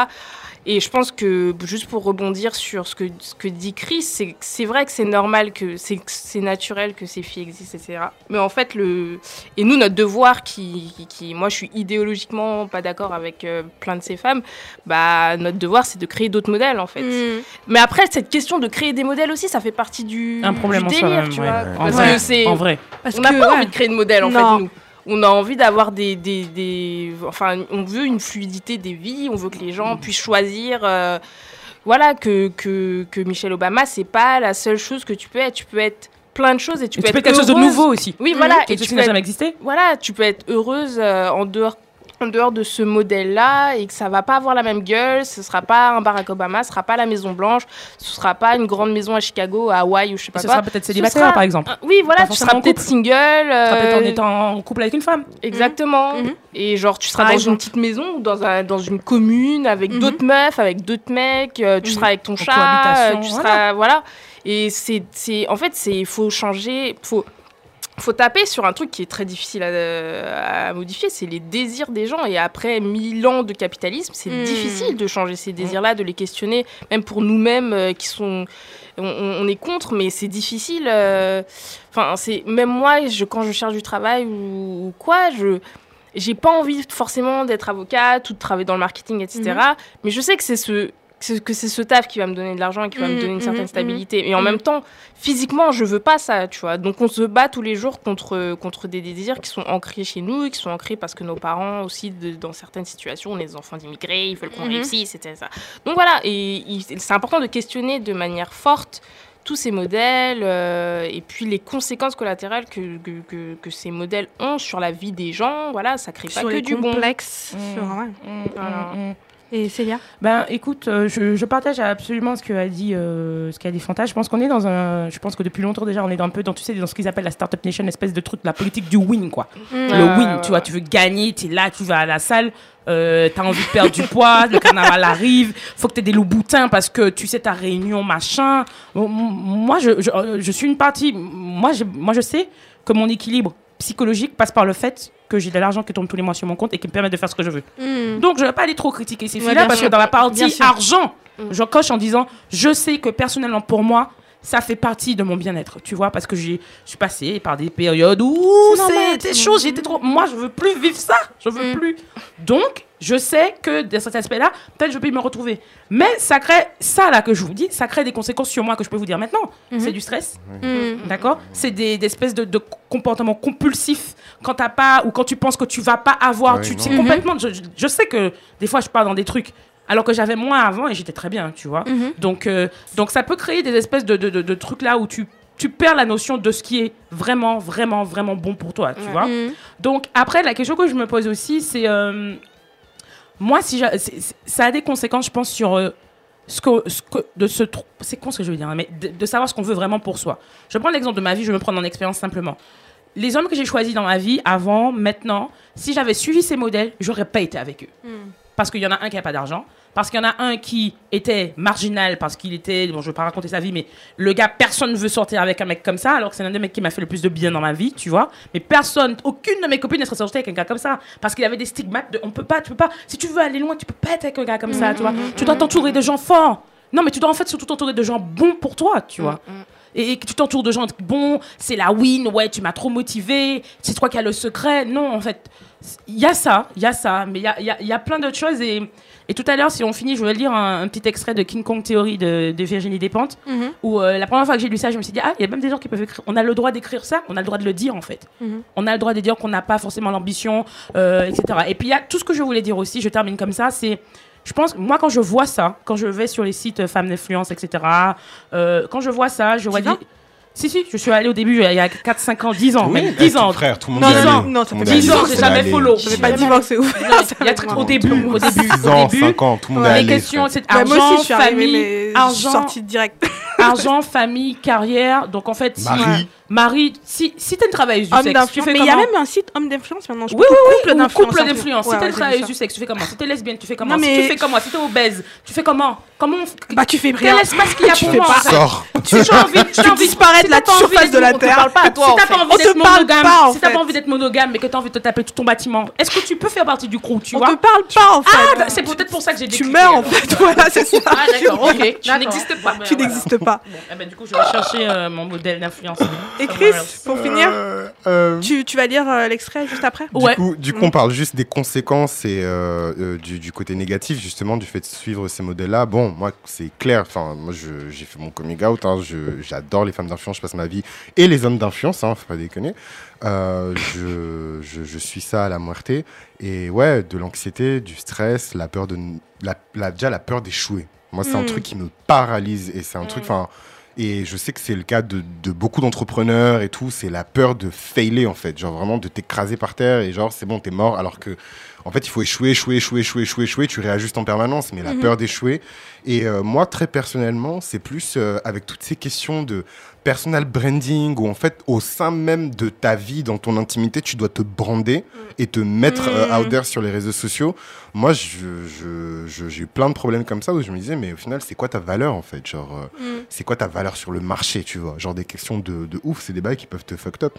Et je pense que, juste pour rebondir sur ce que, ce que dit Chris, c'est vrai que c'est normal, que c'est naturel que ces filles existent, etc. Mais en fait, le, et nous, notre devoir, qui, qui, qui- moi, je suis idéologiquement pas d'accord avec euh, plein de ces femmes, bah, notre devoir, c'est de créer d'autres modèles, en fait. Hmm. Mais après, cette question de créer des modèles aussi, ça fait partie du, Un problème du en délire, soi-même, tu ouais. vois. En Parce vrai, que c'est, En vrai. Parce on n'a pas ouais. envie de créer de modèle, en Non. fait, nous. On a envie d'avoir des, des, des- Enfin, on veut une fluidité des vies, on veut que les Mm. gens puissent choisir. euh, voilà, que, que, que Michelle Obama, c'est pas la seule chose que tu peux être. Tu peux être plein de choses et tu Et peux tu peux être être quelque chose de nouveau aussi. Oui, voilà. Quelque Et chose tu qui n'a être jamais existé. voilà, tu peux être heureuse euh, en dehors en dehors de ce modèle-là et que ça va pas avoir la même gueule, ce sera pas un Barack Obama, ce sera pas la Maison Blanche, ce sera pas une grande maison à Chicago, à Hawaï ou je sais pas Ce quoi. sera peut-être célibataire, sera- par exemple. Oui, voilà, tu seras peut-être single. Ce sera peut-être en euh, étant en couple avec une femme. Exactement. Mhm. Et genre, tu seras dans exemple. une petite maison ou dans, un, dans une commune avec Mhm. d'autres meufs, avec d'autres mecs, euh, tu Mhm. seras avec ton En chat, euh, tu voilà. seras. Voilà. Et c'est. c'est- En fait, il faut changer. Faut, faut taper sur un truc qui est très difficile à, à modifier, c'est les désirs des gens. Et après mille ans de capitalisme, c'est Mhm. difficile de changer ces désirs-là, de les questionner, même pour nous-mêmes euh, qui sont. On, est contre, mais c'est difficile. euh, Enfin, c'est même moi, je, quand je cherche du travail ou, ou quoi, je j'ai pas envie forcément d'être avocate ou de travailler dans le marketing, etc. Mais je sais que c'est ce que que c'est ce taf qui va me donner de l'argent et qui va me Mhm, donner une certaine mhm, stabilité. Et en même temps, physiquement, je veux pas ça, tu vois. Donc on se bat tous les jours contre, contre des désirs qui sont ancrés chez nous et qui sont ancrés parce que nos parents aussi, de- dans certaines situations, on est des enfants d'immigrés, ils veulent qu'on Mhm. réussisse, etc. Donc voilà, et c'est important de questionner de manière forte tous ces modèles euh, et puis les conséquences collatérales que, que, que- que ces modèles ont sur la vie des gens. Voilà, ça crée pas Sur que les du bon. complexes. Mm. sur- ouais. Mm, Voilà. mm, mm. Et Célia? Ben, écoute, euh, je, je partage absolument ce qu'a dit, euh, ce qu'a dit Fanta. Je pense qu'on est dans un, je pense que depuis longtemps déjà, on est dans un peu dans, tu sais, dans ce qu'ils appellent la startup nation, espèce de truc, la politique du win, quoi. Ouais, le win, tu vois, tu veux gagner, tu es là, tu vas à la salle, euh, tu as envie de perdre du poids, le carnaval arrive, faut que tu aies des loups boutins parce que tu sais ta réunion, machin. Moi, je, je, euh, je suis une partie, moi je, moi je sais que mon équilibre psychologique passe par le fait que j'ai de l'argent qui tombe tous les mois sur mon compte et qui me permet de faire ce que je veux. Donc, je ne vais pas aller trop critiquer ces Ouais, filles-là parce sûr. que dans la partie argent, Mm. je coche en disant je sais que personnellement pour moi, ça fait partie de mon bien-être, tu vois, parce que j'ai- je suis passée par des périodes où c'était chaud, j'étais trop. Moi, je veux plus vivre ça, je veux Mm. plus. Donc, je sais que de cet aspect-là, peut-être je peux y me retrouver. Mais ça crée, ça là que je vous dis, ça crée des conséquences sur moi que je peux vous dire maintenant. Mhm. C'est du stress, Mm. D'accord? C'est des, des espèces de, de comportements compulsifs quand t'as pas ou quand tu penses que tu vas pas avoir. Ouais, tu Mhm. complètement. Je, je- je sais que des fois je pars dans des trucs alors que j'avais moins avant et j'étais très bien, tu vois. Mhm. Donc, euh, donc ça peut créer des espèces de, de, de- de trucs là où tu, tu perds la notion de ce qui est vraiment, vraiment, vraiment bon pour toi, tu vois. Mm. Donc après, la question que je me pose aussi, c'est euh, moi, si ça a des conséquences, je pense, sur euh, ce que, ce que de ce c'est con ce que je veux dire, hein, mais de, de savoir ce qu'on veut vraiment pour soi. Je prends l'exemple de ma vie, je vais me prendre en expérience simplement. Les hommes que j'ai choisis dans ma vie, avant, maintenant, si j'avais suivi ces modèles, j'aurais pas été avec eux. Parce qu'il y en a un qui n'a pas d'argent, parce qu'il y en a un qui était marginal, parce qu'il était, bon, je ne vais pas raconter sa vie, mais le gars, personne ne veut sortir avec un mec comme ça, alors que c'est l'un des mecs qui m'a fait le plus de bien dans ma vie, tu vois. Mais personne, aucune de mes copines ne serait sortie avec un gars comme ça, parce qu'il avait des stigmates de, on peut pas, tu peux pas, si tu veux aller loin, tu peux pas être avec un gars comme ça, tu vois. Tu dois t'entourer de gens forts. Non, mais tu dois en fait surtout t'entourer de gens bons pour toi, tu vois. Et que tu t'entoures de gens bons, c'est la win, ouais, tu m'as trop motivé, c'est toi qui as le secret. Non, en fait, il y a ça, il y a ça, mais il y a, y a- y a plein d'autres choses. Et, et tout à l'heure, si on finit, je vais lire un, un petit extrait de King Kong Theory de, de Virginie Despentes, Mhm. où euh, la première fois que j'ai lu ça, je me suis dit, ah, il y a même des gens qui peuvent écrire. On a le droit d'écrire ça, on a le droit de le dire, en fait. Mhm. On a le droit de dire qu'on n'a pas forcément l'ambition, euh, etc. Et puis, il y a tout ce que je voulais dire aussi, je termine comme ça, c'est. Je pense, moi, quand je vois ça, quand je vais sur les sites euh, femmes d'influence, etc., euh, quand je vois ça, je vois des- Si, si, je suis allée au début, il y a 4, 5 ans, 10 ans, Oui, même eh, 10 tout ans. Frère, tout le monde Non, non, non, Tout ça fait monde y 10 allait, ans, j'ai jamais follow. Je vais pas divorcer ouf. Il y a truc au début, au début, 10 au ans, début. 5 ans, tout le monde Les allait. questions, c'est argent, moi aussi, je suis arrivée, famille, argent, sortie direct. argent, famille, carrière. Donc en fait, si, Marie. Si, si t'es une travailleuse du Homme sexe, tu fais Mais il y a même un site homme d'influence maintenant. Je Oui, oui, couple oui, ou d'influence. couple d'influence. Ouais, si t'es une travailleuse du sexe, tu fais comment Si t'es lesbienne, tu fais comment Non, Si mais- tu fais comment Si t'es obèse, tu fais comment Comment on- Bah, tu fais Quel rien. espace qu'il y a Tu pour moi Sors. Si j'ai envie, Tu disparais de si la surface de la terre. On te parle pas à toi, Si t'as pas envie On d'être monogame, si t'as pas envie d'être monogame, mais que t'as envie de te taper tout ton bâtiment, est-ce que tu peux faire partie du crew, tu On vois te parle pas en Ah, fait. bah, c'est peut-être pour ça que j'ai Tu décliqué, meurs en fait. Voilà, c'est ça. Ah d'accord, ok. Tu n'existes pas. Tu n'existes pas. Bon, eh ben, du coup, je vais chercher euh, mon modèle d'influence. Et Chris, Somewhere pour finir, Euh, euh, tu, tu vas lire euh, l'extrait juste après Du Ouais. coup, du coup, on parle juste des conséquences et euh, euh, du, du côté négatif justement du fait de suivre ces modèles-là. Bon, moi c'est clair. Enfin, moi j'ai fait mon coming out. hein, je- J'adore les femmes d'influence. Je passe ma vie et les hommes d'influence. Hein, faut pas déconner. Euh, je, je, je suis ça à la muerte. Et ouais, de l'anxiété, du stress, la peur de, la, la- déjà la peur d'échouer. Moi, c'est un Mm. truc qui me paralyse et c'est un truc. Enfin. Et je sais que c'est le cas de, beaucoup d'entrepreneurs et tout. C'est la peur de failer, en fait. Genre vraiment de t'écraser par terre et genre, c'est bon, t'es mort. Alors que, en fait, il faut échouer, échouer, échouer, échouer, échouer, échouer. Tu réajustes en permanence, mais la Mhm. peur d'échouer. Et euh, moi, très personnellement, c'est plus euh, avec toutes ces questions de personal branding où, en fait, au sein même de ta vie, dans ton intimité, tu dois te brander et te mettre euh, Mhm. out there sur les réseaux sociaux. Moi, j'ai eu plein de problèmes comme ça où je me disais, mais au final, c'est quoi ta valeur, en fait? Genre, Mm. c'est quoi ta valeur sur le marché, tu vois? Genre des questions de, de ouf, c'est des bails qui peuvent te fucked up.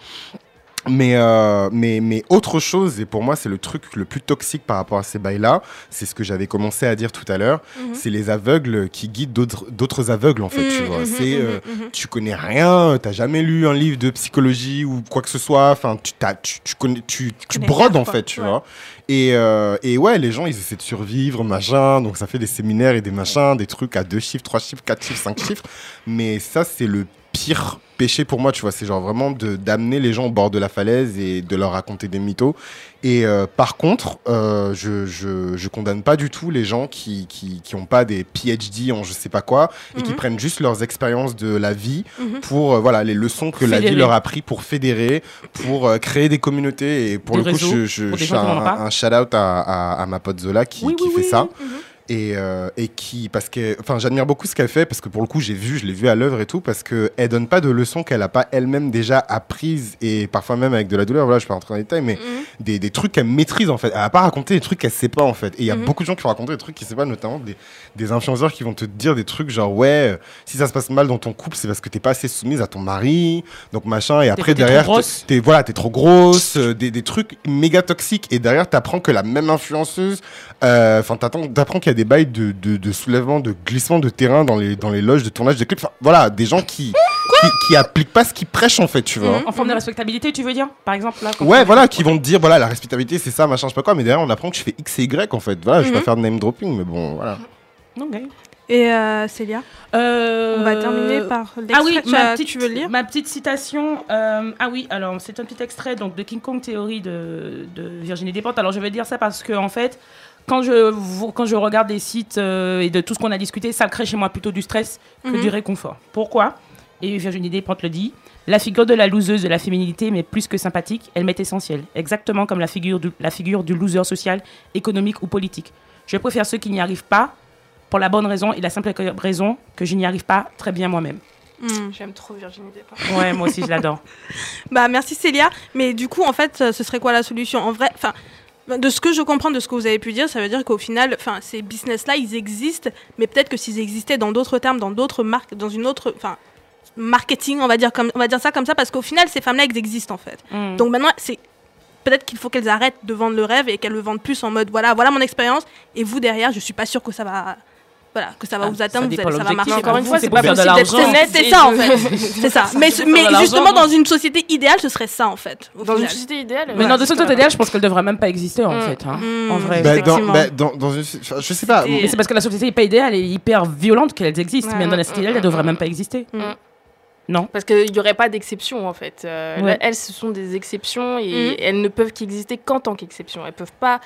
Mais, euh, mais, mais autre chose, et pour moi c'est le truc le plus toxique par rapport à ces bails-là, c'est ce que j'avais commencé à dire tout à l'heure, Mhm. c'est les aveugles qui guident d'autres aveugles en fait, tu Mhm, vois. mhm, C'est, euh, tu connais rien, t'as jamais lu un livre de psychologie ou quoi que ce soit, enfin tu, t'as- tu, tu, connais, tu, brodes en fait, tu Ouais. vois. Et, euh, et ouais, les gens ils essaient de survivre, machin, donc ça fait des séminaires et des machins, des trucs à deux chiffres, trois chiffres, quatre chiffres, cinq chiffres, mais ça c'est le pire péché pour moi, tu vois, c'est genre vraiment de d'amener les gens au bord de la falaise et de leur raconter des mythos. Et euh, par contre, euh, je, je, je condamne pas du tout les gens qui qui, qui ont pas des PhD en je sais pas quoi et qui Mhm. prennent juste leurs expériences de la vie Mhm. pour euh, voilà les leçons que la vie leur a pris pour fédérer, pour euh, créer des communautés et pour Des le coup, réseaux, je, je, je fais qui un, un shout out à, à, à ma pote Zola qui, Oui, qui oui, fait oui. ça Mhm. Et, euh, et qui parce que enfin j'admire beaucoup ce qu'elle fait parce que pour le coup j'ai vu je l'ai vu à l'œuvre et tout parce que elle donne pas de leçons qu'elle a pas elle-même déjà apprises et parfois même avec de la douleur voilà je peux rentrer dans les détails mais Mhm. des, des trucs qu'elle maîtrise en fait elle a pas raconté des trucs qu'elle sait pas en fait et il y a Mhm. beaucoup de gens qui vont raconter des trucs qu'ils sait pas notamment des, des influenceurs qui vont te dire des trucs genre ouais euh, si ça se passe mal dans ton couple c'est parce que t'es pas assez soumise à ton mari donc machin et après derrière t'es voilà t'es trop grosse euh, des, des trucs méga toxiques et derrière t'apprends que la même influenceuse euh, enfin t'apprends qu'il y a des bails de, de, de soulèvement de glissement de terrain dans les dans les loges de tournage de clips Enfin, voilà des gens qui qui, qui appliquent pas ce qu'ils prêchent en fait tu vois En forme de respectabilité, tu veux dire Par exemple, là. Ouais, voilà, qui vont te dire, voilà, la respectabilité, c'est ça, machin, je sais pas quoi, mais derrière, on apprend que tu fais X et Y, en fait. Voilà, je vais Mhm. pas faire de name dropping, mais bon, voilà. Ok. Et euh, Célia, Euh, on va terminer par Ah oui, tu, ma petite, tu veux le lire? ma petite citation. euh, ah oui, alors c'est un petit extrait donc de King Kong Theory de, de Virginie Despentes. Alors je vais dire ça parce que en fait, quand je quand je regarde des sites euh, et de tout ce qu'on a discuté, ça crée chez moi plutôt du stress que Mhm. du réconfort. Pourquoi? Et Virginie Despentes le dit. La figure de la loseuse de la féminité m'est plus que sympathique, elle m'est essentielle, exactement comme la figure du, la figure du loser social, économique ou politique. Je préfère ceux qui n'y arrivent pas pour la bonne raison et la simple raison que je n'y arrive pas très bien moi-même. Mhm. J'aime trop Virginie Despentes. Ouais, moi aussi je l'adore. Bah merci Célia. Mais du coup, en fait, ce serait quoi la solution? En vrai, enfin, de ce que je comprends de ce que vous avez pu dire, ça veut dire qu'au final, enfin, ces business-là, ils existent, mais peut-être que s'ils existaient dans d'autres termes, dans d'autres marques, dans une autre, enfin, marketing, on va dire comme, on va dire ça comme ça, parce qu'au final, ces femmes-là, elles existent en fait. Mm. Donc maintenant, c'est peut-être qu'il faut qu'elles arrêtent de vendre le rêve et qu'elles le vendent plus en mode voilà, voilà mon expérience. Et vous derrière, je suis pas sûre que ça va, voilà, que ça va Ah, vous ça atteindre, vous allez- ça va marcher. Mais encore une fois, c'est pas possible d'être honnête. C'est ça en fait, c'est ça. Mais, mais justement, dans une société idéale, ce serait ça en fait. Dans une société idéale. Mais voilà, non, de c'est ce pas- côté je pense qu'elle devrait même pas exister en Mm. fait. hein, Mm. En vrai. Bah, dans, bah, dans, dans une. Je sais pas. Et c'est parce que la société n'est pas idéale et hyper violente qu'elles existent. Ouais, mais dans la société idéale, elle devrait même pas exister. Mm. Non Parce qu'il n'y aurait pas d'exception en fait. Euh, Ouais. là, elles, ce sont des exceptions et Mhm. elles ne peuvent qu'exister qu'en tant qu'exception. Elles peuvent pas.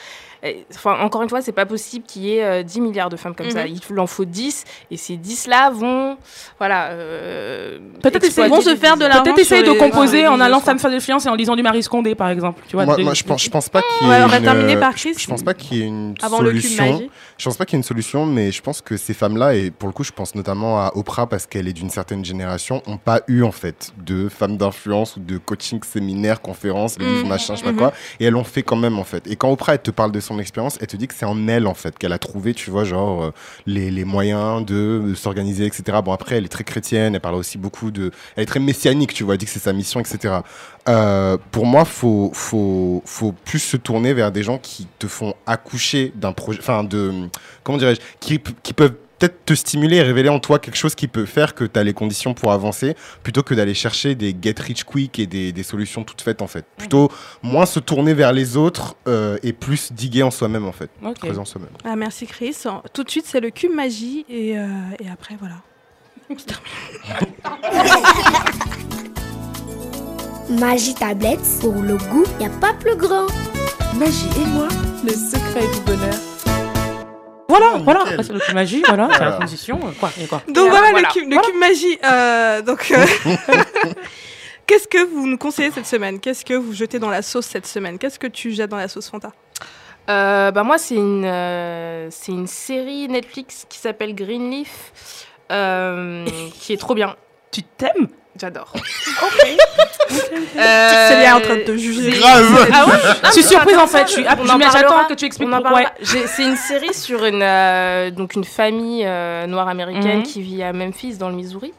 eh, Enfin, encore une fois, c'est pas possible qu'il y ait euh, 10 milliards de femmes comme ça. Mhm. Il en faut 10 et ces 10-là vont. Voilà. euh, Peut-être exploiter Ils vont se des- faire de l'argent Peut-être sur essayer de les- composer en allant faire de fiance et en lisant du Marie Scondé par exemple. Tu vois, Moi, des- moi, je pense, je pense pas qu'il y ait Ouais, on une, euh, par Chris. Je pense pas qu'il y ait une Avant solution. Je pense pas qu'il y ait une solution, mais je pense que ces femmes-là, et pour le coup, je pense notamment à Oprah parce qu'elle est d'une certaine génération, ont pas eu en fait de femmes d'influence ou de coaching, séminaire, conférence, livre, machin, je sais pas mhm. quoi, et elles l'ont fait quand même en fait. Et quand Oprah elle te parle de son expérience, elle te dit que c'est en elle en fait qu'elle a trouvé, tu vois, genre euh, les, les moyens de, de s'organiser, etc. Bon après, elle est très chrétienne, elle parle aussi beaucoup de, elle est très messianique, tu vois, elle dit que c'est sa mission, etc. Euh, pour moi, faut, faut, faut plus se tourner vers des gens qui te font accoucher d'un projet, enfin de, comment dirais-je, qui, qui peuvent peut-être te stimuler et révéler en toi quelque chose qui peut faire que tu as les conditions pour avancer, plutôt que d'aller chercher des get rich quick et des, des solutions toutes faites en fait. Plutôt moins se tourner vers les autres euh, et plus diguer en soi-même en fait, Ok. creuser en soi-même. Ah, merci Chris. Tout de suite, c'est le cube magie et, euh, et après, voilà. Magie tablette, pour le goût, y a pas plus grand. Magie et moi, le secret du bonheur. Voilà, Oh, voilà. nickel. Après, c'est le cube magie, voilà, c'est la condition. euh, Quoi, et quoi Donc Et voilà, voilà. le cube, le cube magie. Euh, donc, euh, qu'est-ce que vous nous conseillez cette semaine? Qu'est-ce que vous jetez dans la sauce cette semaine? Qu'est-ce que tu jettes dans la sauce Fanta? Euh, bah moi, c'est une, euh, c'est une série Netflix qui s'appelle Greenleaf, euh, qui est trop bien. Tu t'aimes? J'adore. Célia est en train de te juger. c'est- Grave. Ah ouais Je suis surprise en fait. Je suis, j'attends que tu expliques pourquoi. C'est une série sur une, euh, donc une famille euh, noire américaine Mhm. qui vit à Memphis, dans le Missouri.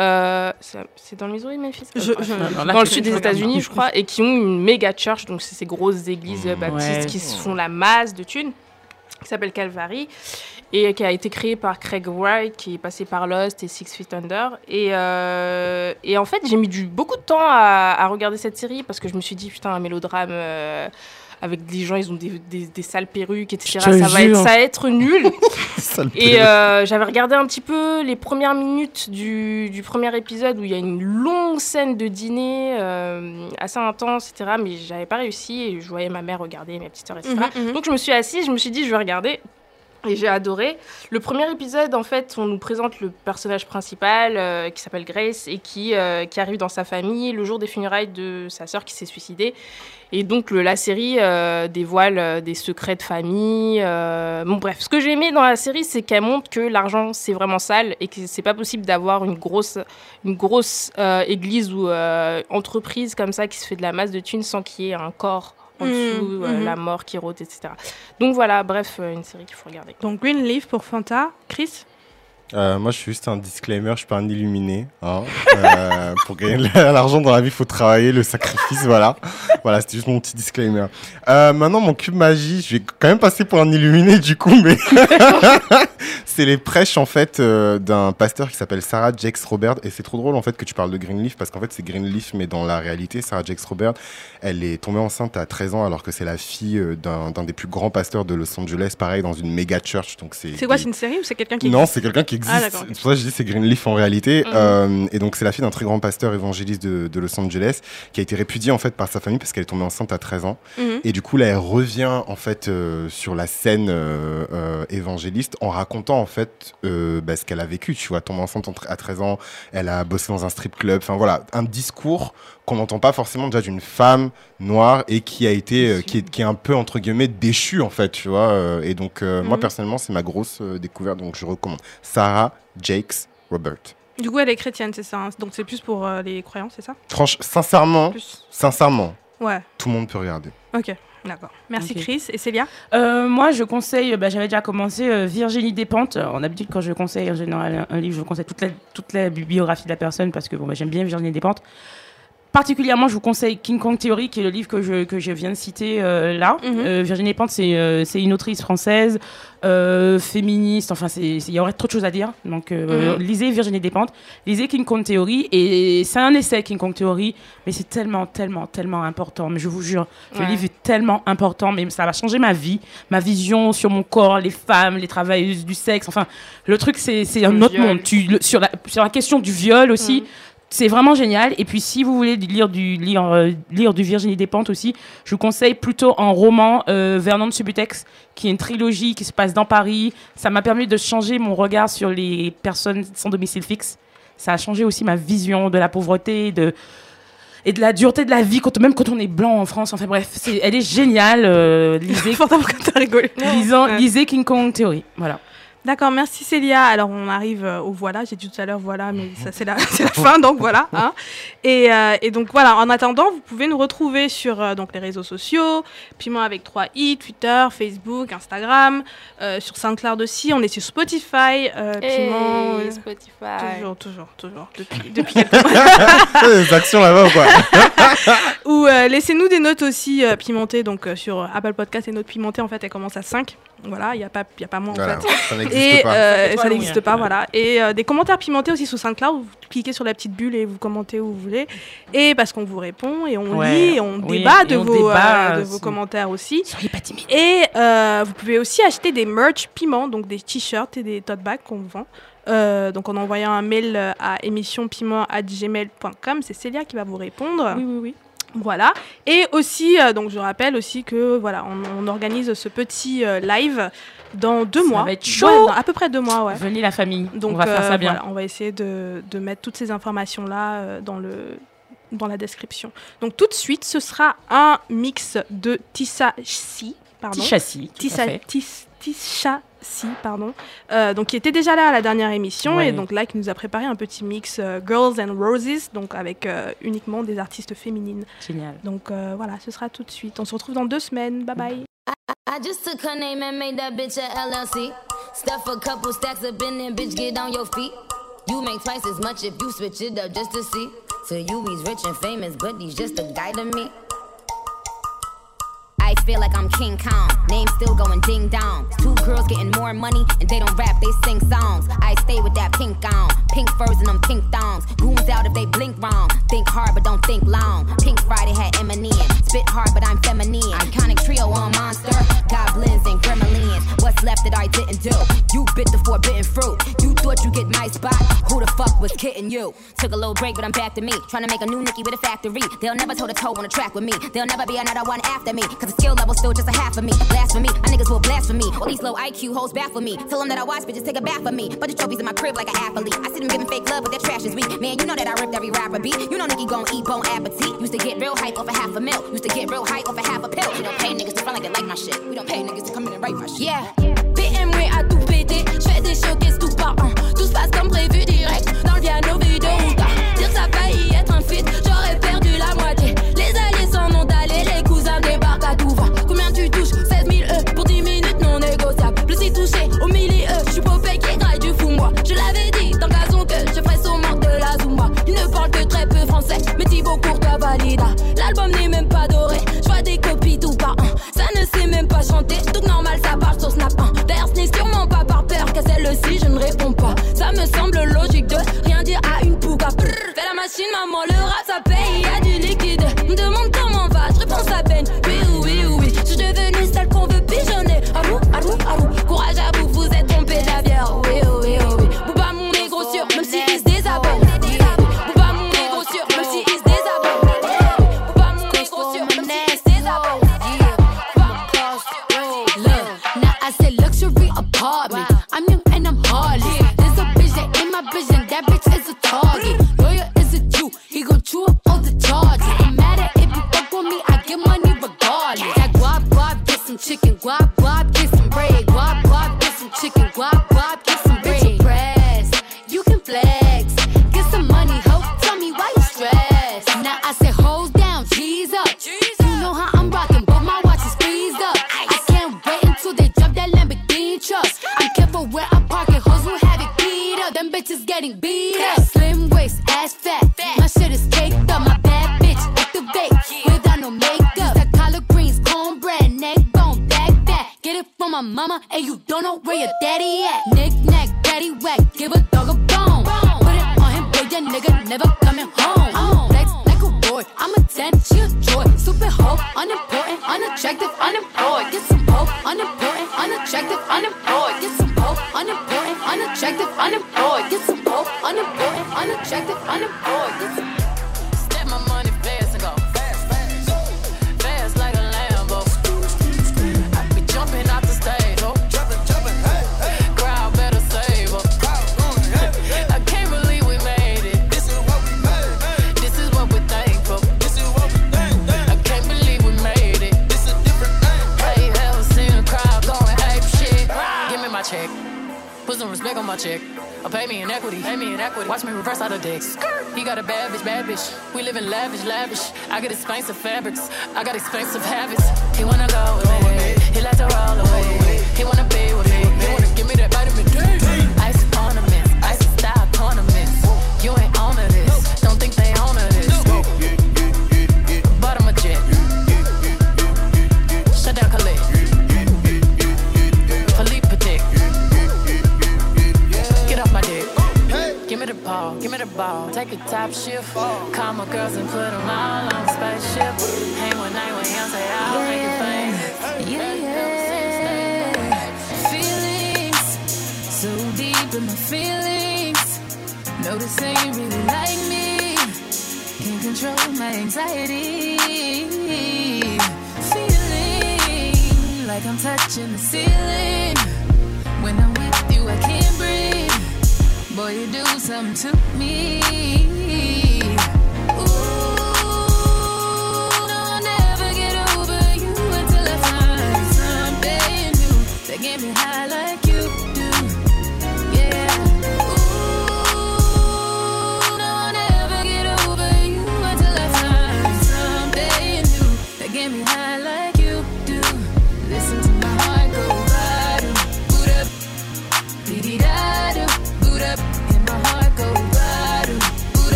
Euh, c'est dans le Missouri, Memphis? Je- Euh, je- Alors là, Dans le sud des États-Unis, je crois, et qui ont une méga church, donc c'est ces grosses églises euh, Mmh. baptistes Ouais. qui se font la masse de thunes, qui s'appelle Calvary, et qui a été créée par Craig Wright, qui est passé par Lost et Six Feet Under. Et, euh, et en fait, j'ai mis du, beaucoup de temps à, à regarder cette série parce que je me suis dit, putain, un mélodrame. euh, avec des gens, ils ont des, des- des sales perruques, etc. Ça va, être, jure. ça va être nul. Et euh, j'avais regardé un petit peu les premières minutes du, du premier épisode où il y a une longue scène de dîner euh, assez intense, etc. Mais j'avais pas réussi et je voyais ma mère regarder, ma petite soeur, etc. Mhm, mhm. Donc je me suis assise, je me suis dit, je vais regarder. Et j'ai adoré. Le premier épisode, en fait, on nous présente le personnage principal euh, qui s'appelle Grace et qui, euh, qui arrive dans sa famille le jour des funérailles de sa sœur qui s'est suicidée. Et donc la série euh, dévoile euh, des secrets de famille. Bon bref, ce que j'ai aimé dans la série, c'est qu'elle montre que l'argent c'est vraiment sale et que c'est pas possible d'avoir une grosse, une grosse église ou entreprise comme ça qui se fait de la masse de thunes sans qu'il y ait un corps en dessous, euh, mhm. la mort qui rôde, etc. Donc voilà, bref, euh, une série qu'il faut regarder. Donc Greenleaf pour Fanta. Chris? Euh, moi, je suis juste un disclaimer, je suis pas un illuminé. hein. Euh, pour gagner de l'argent dans la vie, il faut travailler, le sacrifice, voilà. Voilà, c'était juste mon petit disclaimer. Euh, maintenant, mon cube magie, je vais quand même passer pour un illuminé du coup, mais c'est les prêches en fait d'un pasteur qui s'appelle Sarah Jakes Robert. Et c'est trop drôle en fait que tu parles de Greenleaf parce qu'en fait, c'est Greenleaf, mais dans la réalité, Sarah Jakes Robert, elle est tombée enceinte à 13 ans alors que c'est la fille d'un des plus grands pasteurs de Los Angeles, pareil, dans une méga church. C'est quoi C'est une série ou c'est quelqu'un qui non, c'est quelqu'un qui existe. Ah, c'est pour ça que je dis c'est Greenleaf en réalité. Mhm. Euh, et donc c'est la fille d'un très grand pasteur évangéliste de, de Los Angeles qui a été répudiée en fait par sa famille parce qu'elle est tombée enceinte à 13 ans. Mhm. Et du coup là elle revient en fait euh, sur la scène euh, évangéliste en racontant en fait bah, ce qu'elle a vécu. Tu vois, tomber enceinte à 13 ans, elle a bossé dans un strip club. Enfin voilà, un discours qu'on n'entend pas forcément déjà d'une femme noire et qui a été euh, qui, est, qui est un peu entre guillemets déchue en fait tu vois euh, et donc euh, moi Mhm. personnellement c'est ma grosse euh, découverte donc je recommande Sarah Jakes Robert Du coup, elle est chrétienne, c'est ça. hein. Donc c'est plus pour euh, les croyants, c'est ça? Franchement sincèrement Plus. sincèrement Ouais. tout le monde peut regarder Ok. D'accord. Merci. Chris et Célia? Euh, moi, je conseille, bah, j'avais déjà commencé euh, Virginie Despentes. En habitude, quand je conseille en général un, un livre, je conseille toute la, toute la biographie de la personne parce que bon, bah, j'aime bien Virginie Despentes. Particulièrement, je vous conseille King Kong Theory, qui est le livre que je, que je viens de citer euh, là. Mhm. Euh, Virginie Despentes, c'est euh, c'est une autrice française, euh, féministe, enfin, il y aurait trop de choses à dire. Donc, euh, Mhm. lisez Virginie Despentes, lisez King Kong Theory, et c'est un essai, King Kong Theory, mais c'est tellement, tellement, tellement important. Mais je vous jure, le livre est tellement important, mais ça va changer ma vie, ma vision sur mon corps, les femmes, les travailleuses du sexe. Enfin, le truc, c'est c'est un Le autre viol. monde. Tu, le- sur, la, sur la question du viol aussi, Mhm. C'est vraiment génial. Et puis, si vous voulez lire du, lire, euh, lire du Virginie Despentes aussi, je vous conseille plutôt en roman euh, Vernon de Subutex, qui est une trilogie qui se passe dans Paris. Ça m'a permis de changer mon regard sur les personnes sans domicile fixe. Ça a changé aussi ma vision de la pauvreté, de et de la dureté de la vie, quand, même quand on est blanc en France. Enfin bref, elle est géniale. euh, lisez King Kong Theory. Voilà. D'accord, merci Célia. Alors on arrive euh, au voilà, j'ai dit tout à l'heure voilà, mais ça c'est la, c'est la fin, donc voilà. hein. Et, euh, et donc voilà, en attendant, vous pouvez nous retrouver sur euh, donc, les réseaux sociaux, Piment avec 3 i, Twitter, Facebook, Instagram, euh, sur SoundCloud aussi, on est sur Spotify, euh, Piment... Hey, euh, Spotify. Toujours, toujours, toujours, depuis, depuis quelques mois. des actions là-bas ou quoi? Ou euh, laissez-nous des notes aussi euh, pimentées, donc euh, sur Apple Podcast, les notes pimentées, en fait, elles commencent à 5. Voilà, il n'y a, pas- y a pas moins, en Voilà, fait. ça n'existe Et pas euh, ça n'existe pas, voilà. Et euh, des commentaires pimentés aussi sur SoundCloud. Vous cliquez sur la petite bulle et vous commentez où vous voulez. Et parce qu'on vous répond et on Ouais, lit et on oui, débat et de, on vos, débat, euh, de vos commentaires aussi. Soyez pas timide. Et euh, vous pouvez aussi acheter des merch piment, donc des t-shirts et des tote bags qu'on vend. Euh, donc en envoyant un mail à émissionpiment@gmail.com, c'est Célia qui va vous répondre. Oui, oui, oui. Voilà. Et aussi, euh, donc je rappelle aussi que voilà, on, on organise ce petit euh, live dans deux Ça mois. va être chaud. Ouais, dans à peu près deux mois, ouais. Venez la famille. Donc on va faire euh, ça bien. voilà, on va essayer de, de mettre toutes ces informations là dans le dans la description. Donc tout de suite, ce sera un mix de Tissa Si, pardon. Tout à Tissa Tisha si, pardon, euh, donc qui était déjà là à la dernière émission et donc là qui nous a préparé un petit mix euh, Girls and Roses, donc avec euh, uniquement des artistes féminines. Génial. Donc voilà, ce sera tout de suite. On se retrouve dans deux semaines. Bye bye. I, just took her name and made that bitch a LLC. Stuff a couple stacks up in there, bitch, get on your feet. You make twice as much if you switch it up just to see. So you, he's rich and famous, but he's just a guy to me. Life feel like I'm King Kong. Name still going ding dong. Two girls getting more money and they don't rap, they sing songs. I stay with that pink on, pink furs and them pink thongs. Goons out if they blink wrong. Think hard but don't think long. Pink Friday had Eminem. Spit hard but I'm feminine. Iconic trio on monster. Goblins and gremlins. What's left that I didn't do? You bit the forbidden fruit. You thought you get my spot. Who the fuck was kidding you? Took a little break but I'm back to me. Trying to make a new Nicki with a factory. They'll never toe to toe on a track with me. They'll never be another one after me. Cause it's skill level still just a half of me. Blasphemy, my niggas will blasphemy. All these low IQ hoes baffle me. Tell them that I watch bitches take a bath for me. But the trophies in my crib like an athlete. I see them giving fake love, but their trash is weak. Man, you know that I ripped every rapper beat. You know nigga gon' eat bone appetite. Used to get real hype off a half a mil. Used to get real hype off a half a pill. We don't pay niggas to front like they like my shit. We don't pay niggas to come in and write my shit. Yeah. PM, à tout pété. J'fais des chocs et tout par. Tout se passe comme prévu direct.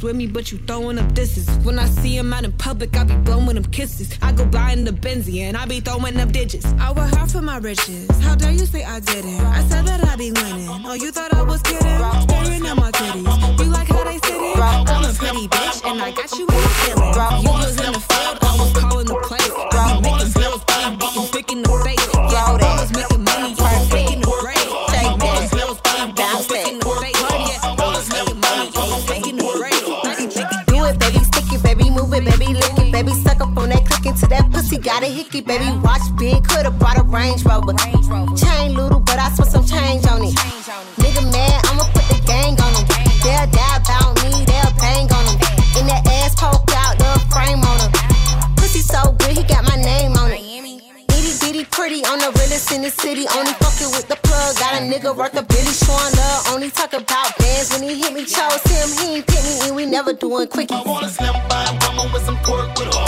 Pictures with me, but you throwing up disses. When I see him out in public, I be blowing them kisses. I go by in the Benzie and I be throwing up digits. I work hard for my riches. How dare you say I didn't? I said that I be winning. Oh, you thought I was kidding? Staring at my titties. You like how they sit it? I'm a pretty bitch and I got you in the feeling. You was in the hickey, baby, watch big, coulda brought a Range Rover. Chain little, but I spent some change on it. Nigga mad, I'ma put the gang on him. They'll die about me, they'll bang on him. In that ass poke out, the frame on him. Pussy so good, he got my name on it. Itty bitty pretty on the realest in the city. Only fucking with the plug. Got a nigga worth a billy showing love. Only talk about bands when he hit me. Chose him, he ain't pick me, and we never doing quickie. I want a slim fine woman with some twerk with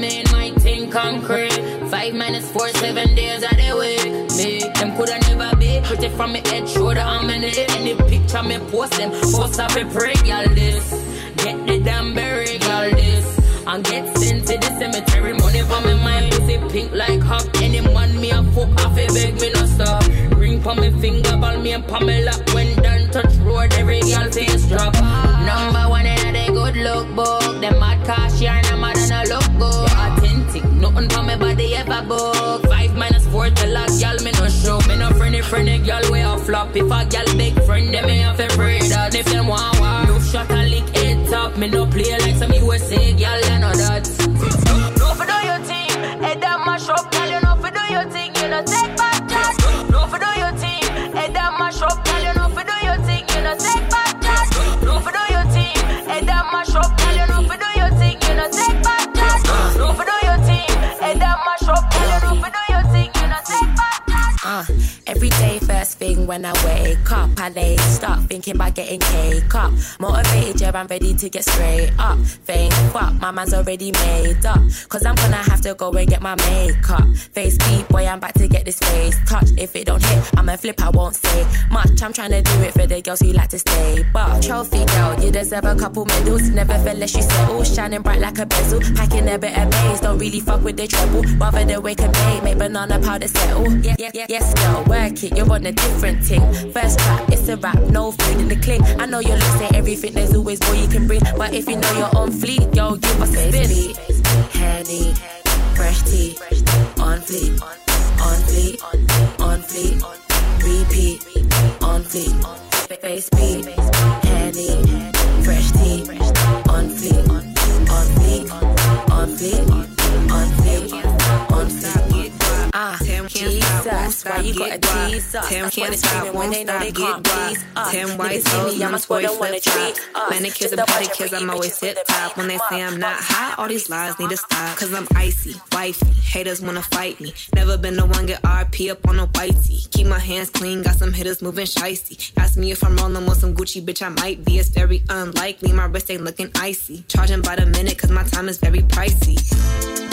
mean my thing concrete. Five minus four, seven days of the week. Me, them coulda never be it from me head, shoulder, arm, and the any picture me post them. Post up a break, y'all this. Get the damn berry, y'all this. And get sent to the cemetery, money for me mind, pussy pink like hop. Any man me a fuck off, a beg me no stop. Ring for me finger, ball me and Pamela. When done touch road, every girl face drop. Number one in good look book. Them mad cash yarn, I'm mad and I look good. Authentic, nothing for me body ever book. Five minus four a girl me no show. Me no friendly friendly girl way off flop. If a girl big friend, them me have to pray that. If them want war, no shot a lick head top. Me no play like some USA when I wake up, I lay stop thinking about getting cake up. Motivated, yeah, I'm ready to get straight up. Think, fuck, my man's already made up. Cause I'm gonna have to go and get my makeup. Face beat, boy, I'm about to get this face touch. If it don't hit, I'ma flip, I won't say much. I'm trying to do it for the girls who like to stay. But trophy girl, you deserve a couple medals. Never felt less you settle. Shining bright like a bezel. Packing a bit of bass, don't really fuck with the treble. Rather than wake and bake, make banana powder settle. Yeah, yeah, yeah, yes, girl, work it, you're on a different thing. First track, it's a rap, no food in the cling. I know you're losing everything, there's always more you can bring. But if you know you're on fleet, yo, you must spin. Henny, fresh tea, on fleet, on fleet, on fleet, repeat, on fleet, face beat, Henny, fresh tea, on fleet, on fleet, on fleet, on fleet, on fleet. Why you gotta tease us? Tim That's what can't it's stop, feeling when won't stop, get can't guap. please us. Tim white see me, toes, I'm a my squad, boy flip flop. Manicures and a pedicures, I'm always bitches tip with a top. When they say I'm not hot, all these lies need to stop. Cause I'm icy, wifey. Haters wanna fight me. Never been the one get RP up on a whitey. Keep my hands clean, got some hitters moving shicey. Ask me if I'm rolling with some Gucci, bitch, I might be. It's very unlikely, my wrist ain't looking icy. Charging by the minute, cause my time is very pricey.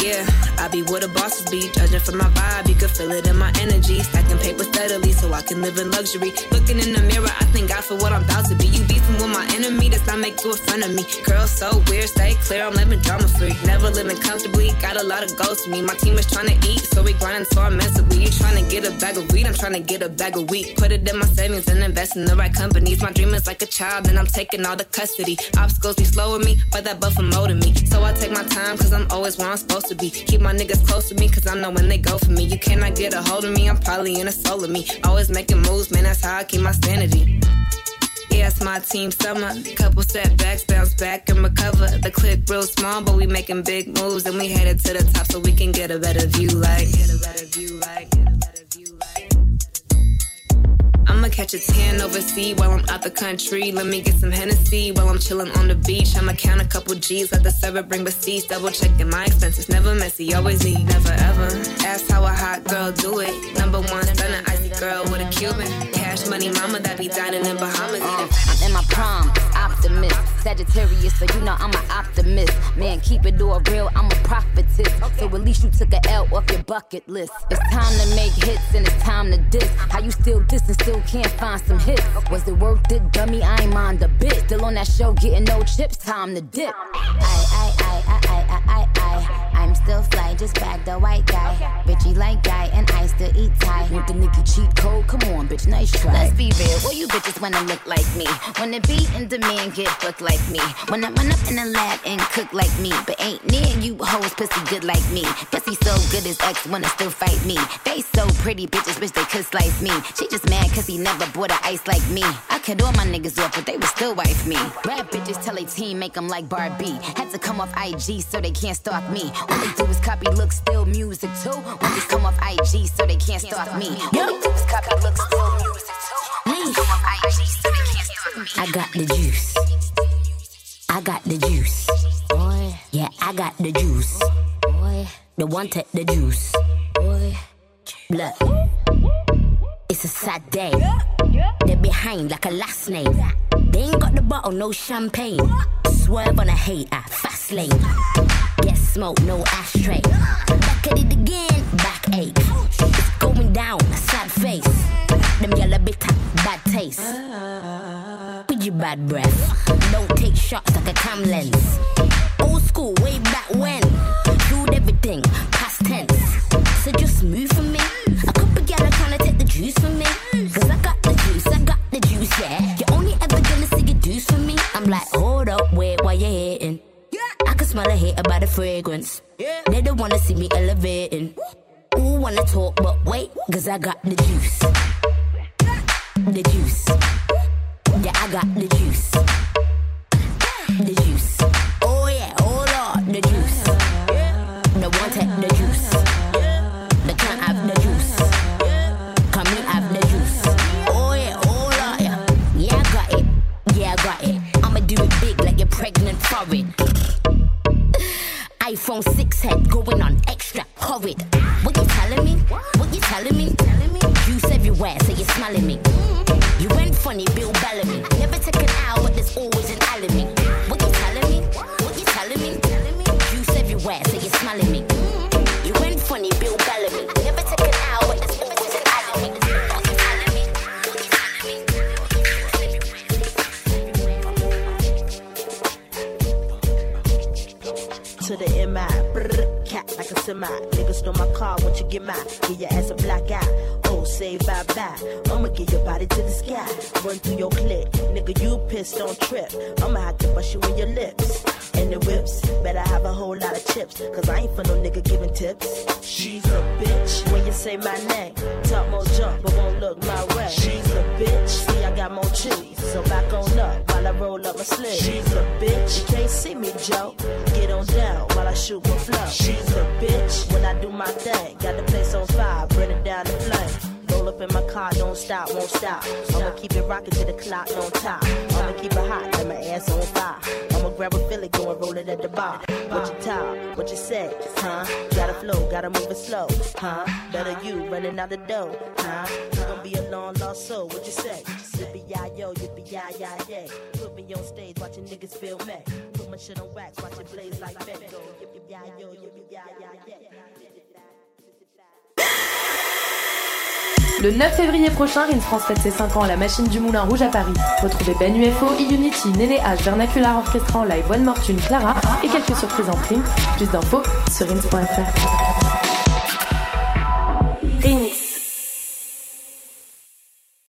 Yeah, I be where the bosses be. Judging from my vibe, you can feel it in my energy. Stacking paper steadily so I can live in luxury. Looking in the mirror, I thank God for what I'm about to be. You beefing with my enemy, does not make you a friend of me. Girl, so weird, stay clear, I'm living drama free. Never living comfortably, got a lot of goals to me. My team is trying to eat, so we grinding so immensely. You trying to get a bag of weed, I'm trying to get a bag of wheat. Put it in my savings and invest in the right companies. My dream is like a child, and I'm taking all the custody. Obstacles be slowing me, but that buffer molding me. So I take my time, cause I'm always where I'm supposed to be. Keep my niggas close to me, cause I know when they go for me. You cannot get a hold of me, I'm probably in a soul of me. Always making moves, man, that's how I keep my sanity. Yeah, it's my team summer. Couple setbacks, bounce back and recover. The clip real small, but we making big moves and we headed to the top so we can get a better view. Like, get a better view. Like. I'ma catch a tan overseas while I'm out the country. Let me get some Hennessy while I'm chilling on the beach. I'ma count a couple G's, let the server bring receipts. Double checking my expenses, never messy, always neat, never ever. Ask how a hot girl do it. Number one, stunner, icy girl with a Cuban. Cash money mama that be dining in Bahamas. Uh, I'm in my prime, optimist. Sagittarius, so you know I'm an optimist. Man, keep it all real, I'm a prophetess. So at least you took a L off your bucket list. It's time to make hits and it's time to diss. How you still diss and still can't find some hits? Was it worth it, dummy? I ain't mind a bit. Still on that show, getting no chips, time to dip. I, I, I, I, I, I, I. I'm still fly, just bag the white guy. Richie like guy, and I still eat Thai. Want the nigga cheat code? Come on, bitch, nice try. Let's be real, all you bitches wanna look like me. Wanna be in demand, get booked like me. Wanna run up in the lab and cook like me. But ain't near you hoes pussy good like me. Pussy so good his ex wanna still fight me. They so pretty, bitches wish they could slice me. She just mad cause he never bought a ice like me. I cut all my niggas off, but they would still wife me. Rap bitches tell a team, make them like Barbie. Had to come off IG so they can't stalk me. All they do is copy, look, still music too. When they come off IG so they can't stop me. All they do is copy, look, still music too. When they come off IG so they can't stalk me. I got the juice. I got the juice. Boy. Yeah, I got the juice. Boy. The one take the juice. Boy. Look. It's a sad day. They're behind like a last name. They ain't got the bottle, no champagne. Swerve on a hater, fast lane. Smoke, no ashtray. Back at it again, backache. It's going down, sad face. Them yellow bitter, bad taste. With your bad breath. Don't take shots like a cam lens. Old school, way back when. Dude, everything, past tense. So just move for me. A couple are trying to take the juice from me. Cause I got the juice, I got the juice, yeah. You're only ever gonna see a juice from me. I'm like, hold up, wait, why you hating? Smell a hate about the fragrance. They don't wanna see me elevating. Ooh, wanna talk, but wait, cause I got the juice. The juice. Yeah, I got the juice. The juice. Oh yeah, oh, hold on, the juice. The one take the juice. The can't have the juice. Come here, have the juice. Oh yeah, oh, on, yeah. Yeah, I got it. Yeah, I got it. I'ma do it big like you're pregnant for it. iPhone 6 head going on extra horrid. What you telling me? What you telling me? Juice everywhere, so you're smelling me. Mm-hmm. You went funny, Bill Bellamy. Never take an hour, but there's always an element. What you telling me? What you telling me? Juice everywhere, so you're smelling me. Mm-hmm. You went funny, Bill Bellamy. Never to the MI. Brr, cat like a semi. Nigga stole my car, won't you get mine? Get your ass a black eye. Oh, say bye bye. I'ma get your body to the sky. Run through your clip. Nigga, you pissed, don't trip. I'ma have to bust you in your lips. And the whips, better have a whole lot of chips. Cause I ain't for no nigga giving tips. She's a bitch. When you say my name, talk more junk, but won't look my way. She's a bitch. See, I got more cheese. So back on up while I roll up my sleeve. She's a bitch. You can't see me, Joe. Get on down while I shoot my flow. She's a bitch. When I do my thing, got the place on fire, burn it down the flame. Roll up in my car, don't stop, won't stop. I'ma keep it rocking to the clock on top. I'ma keep it hot, let my ass on fire. I'ma grab a Philly, go and roll it at the bar. What you talk, what you say, huh? Gotta flow, gotta move it slow, huh? Better you running out the door, huh? You gon' be a long lost soul, what you say? Yippee yi yo, yippee yi yi yay. Put me on stage, watching niggas feel me. Put my shit on wax, watch it blaze like Beko. Le 9 février prochain, Rins France fête ses 5 ans à la machine du Moulin Rouge à Paris. Retrouvez Ben UFO, E-Unity, H, Vernacular Orchestra live, One Mortune, Clara et quelques surprises en prime. Plus d'infos sur rins.fr.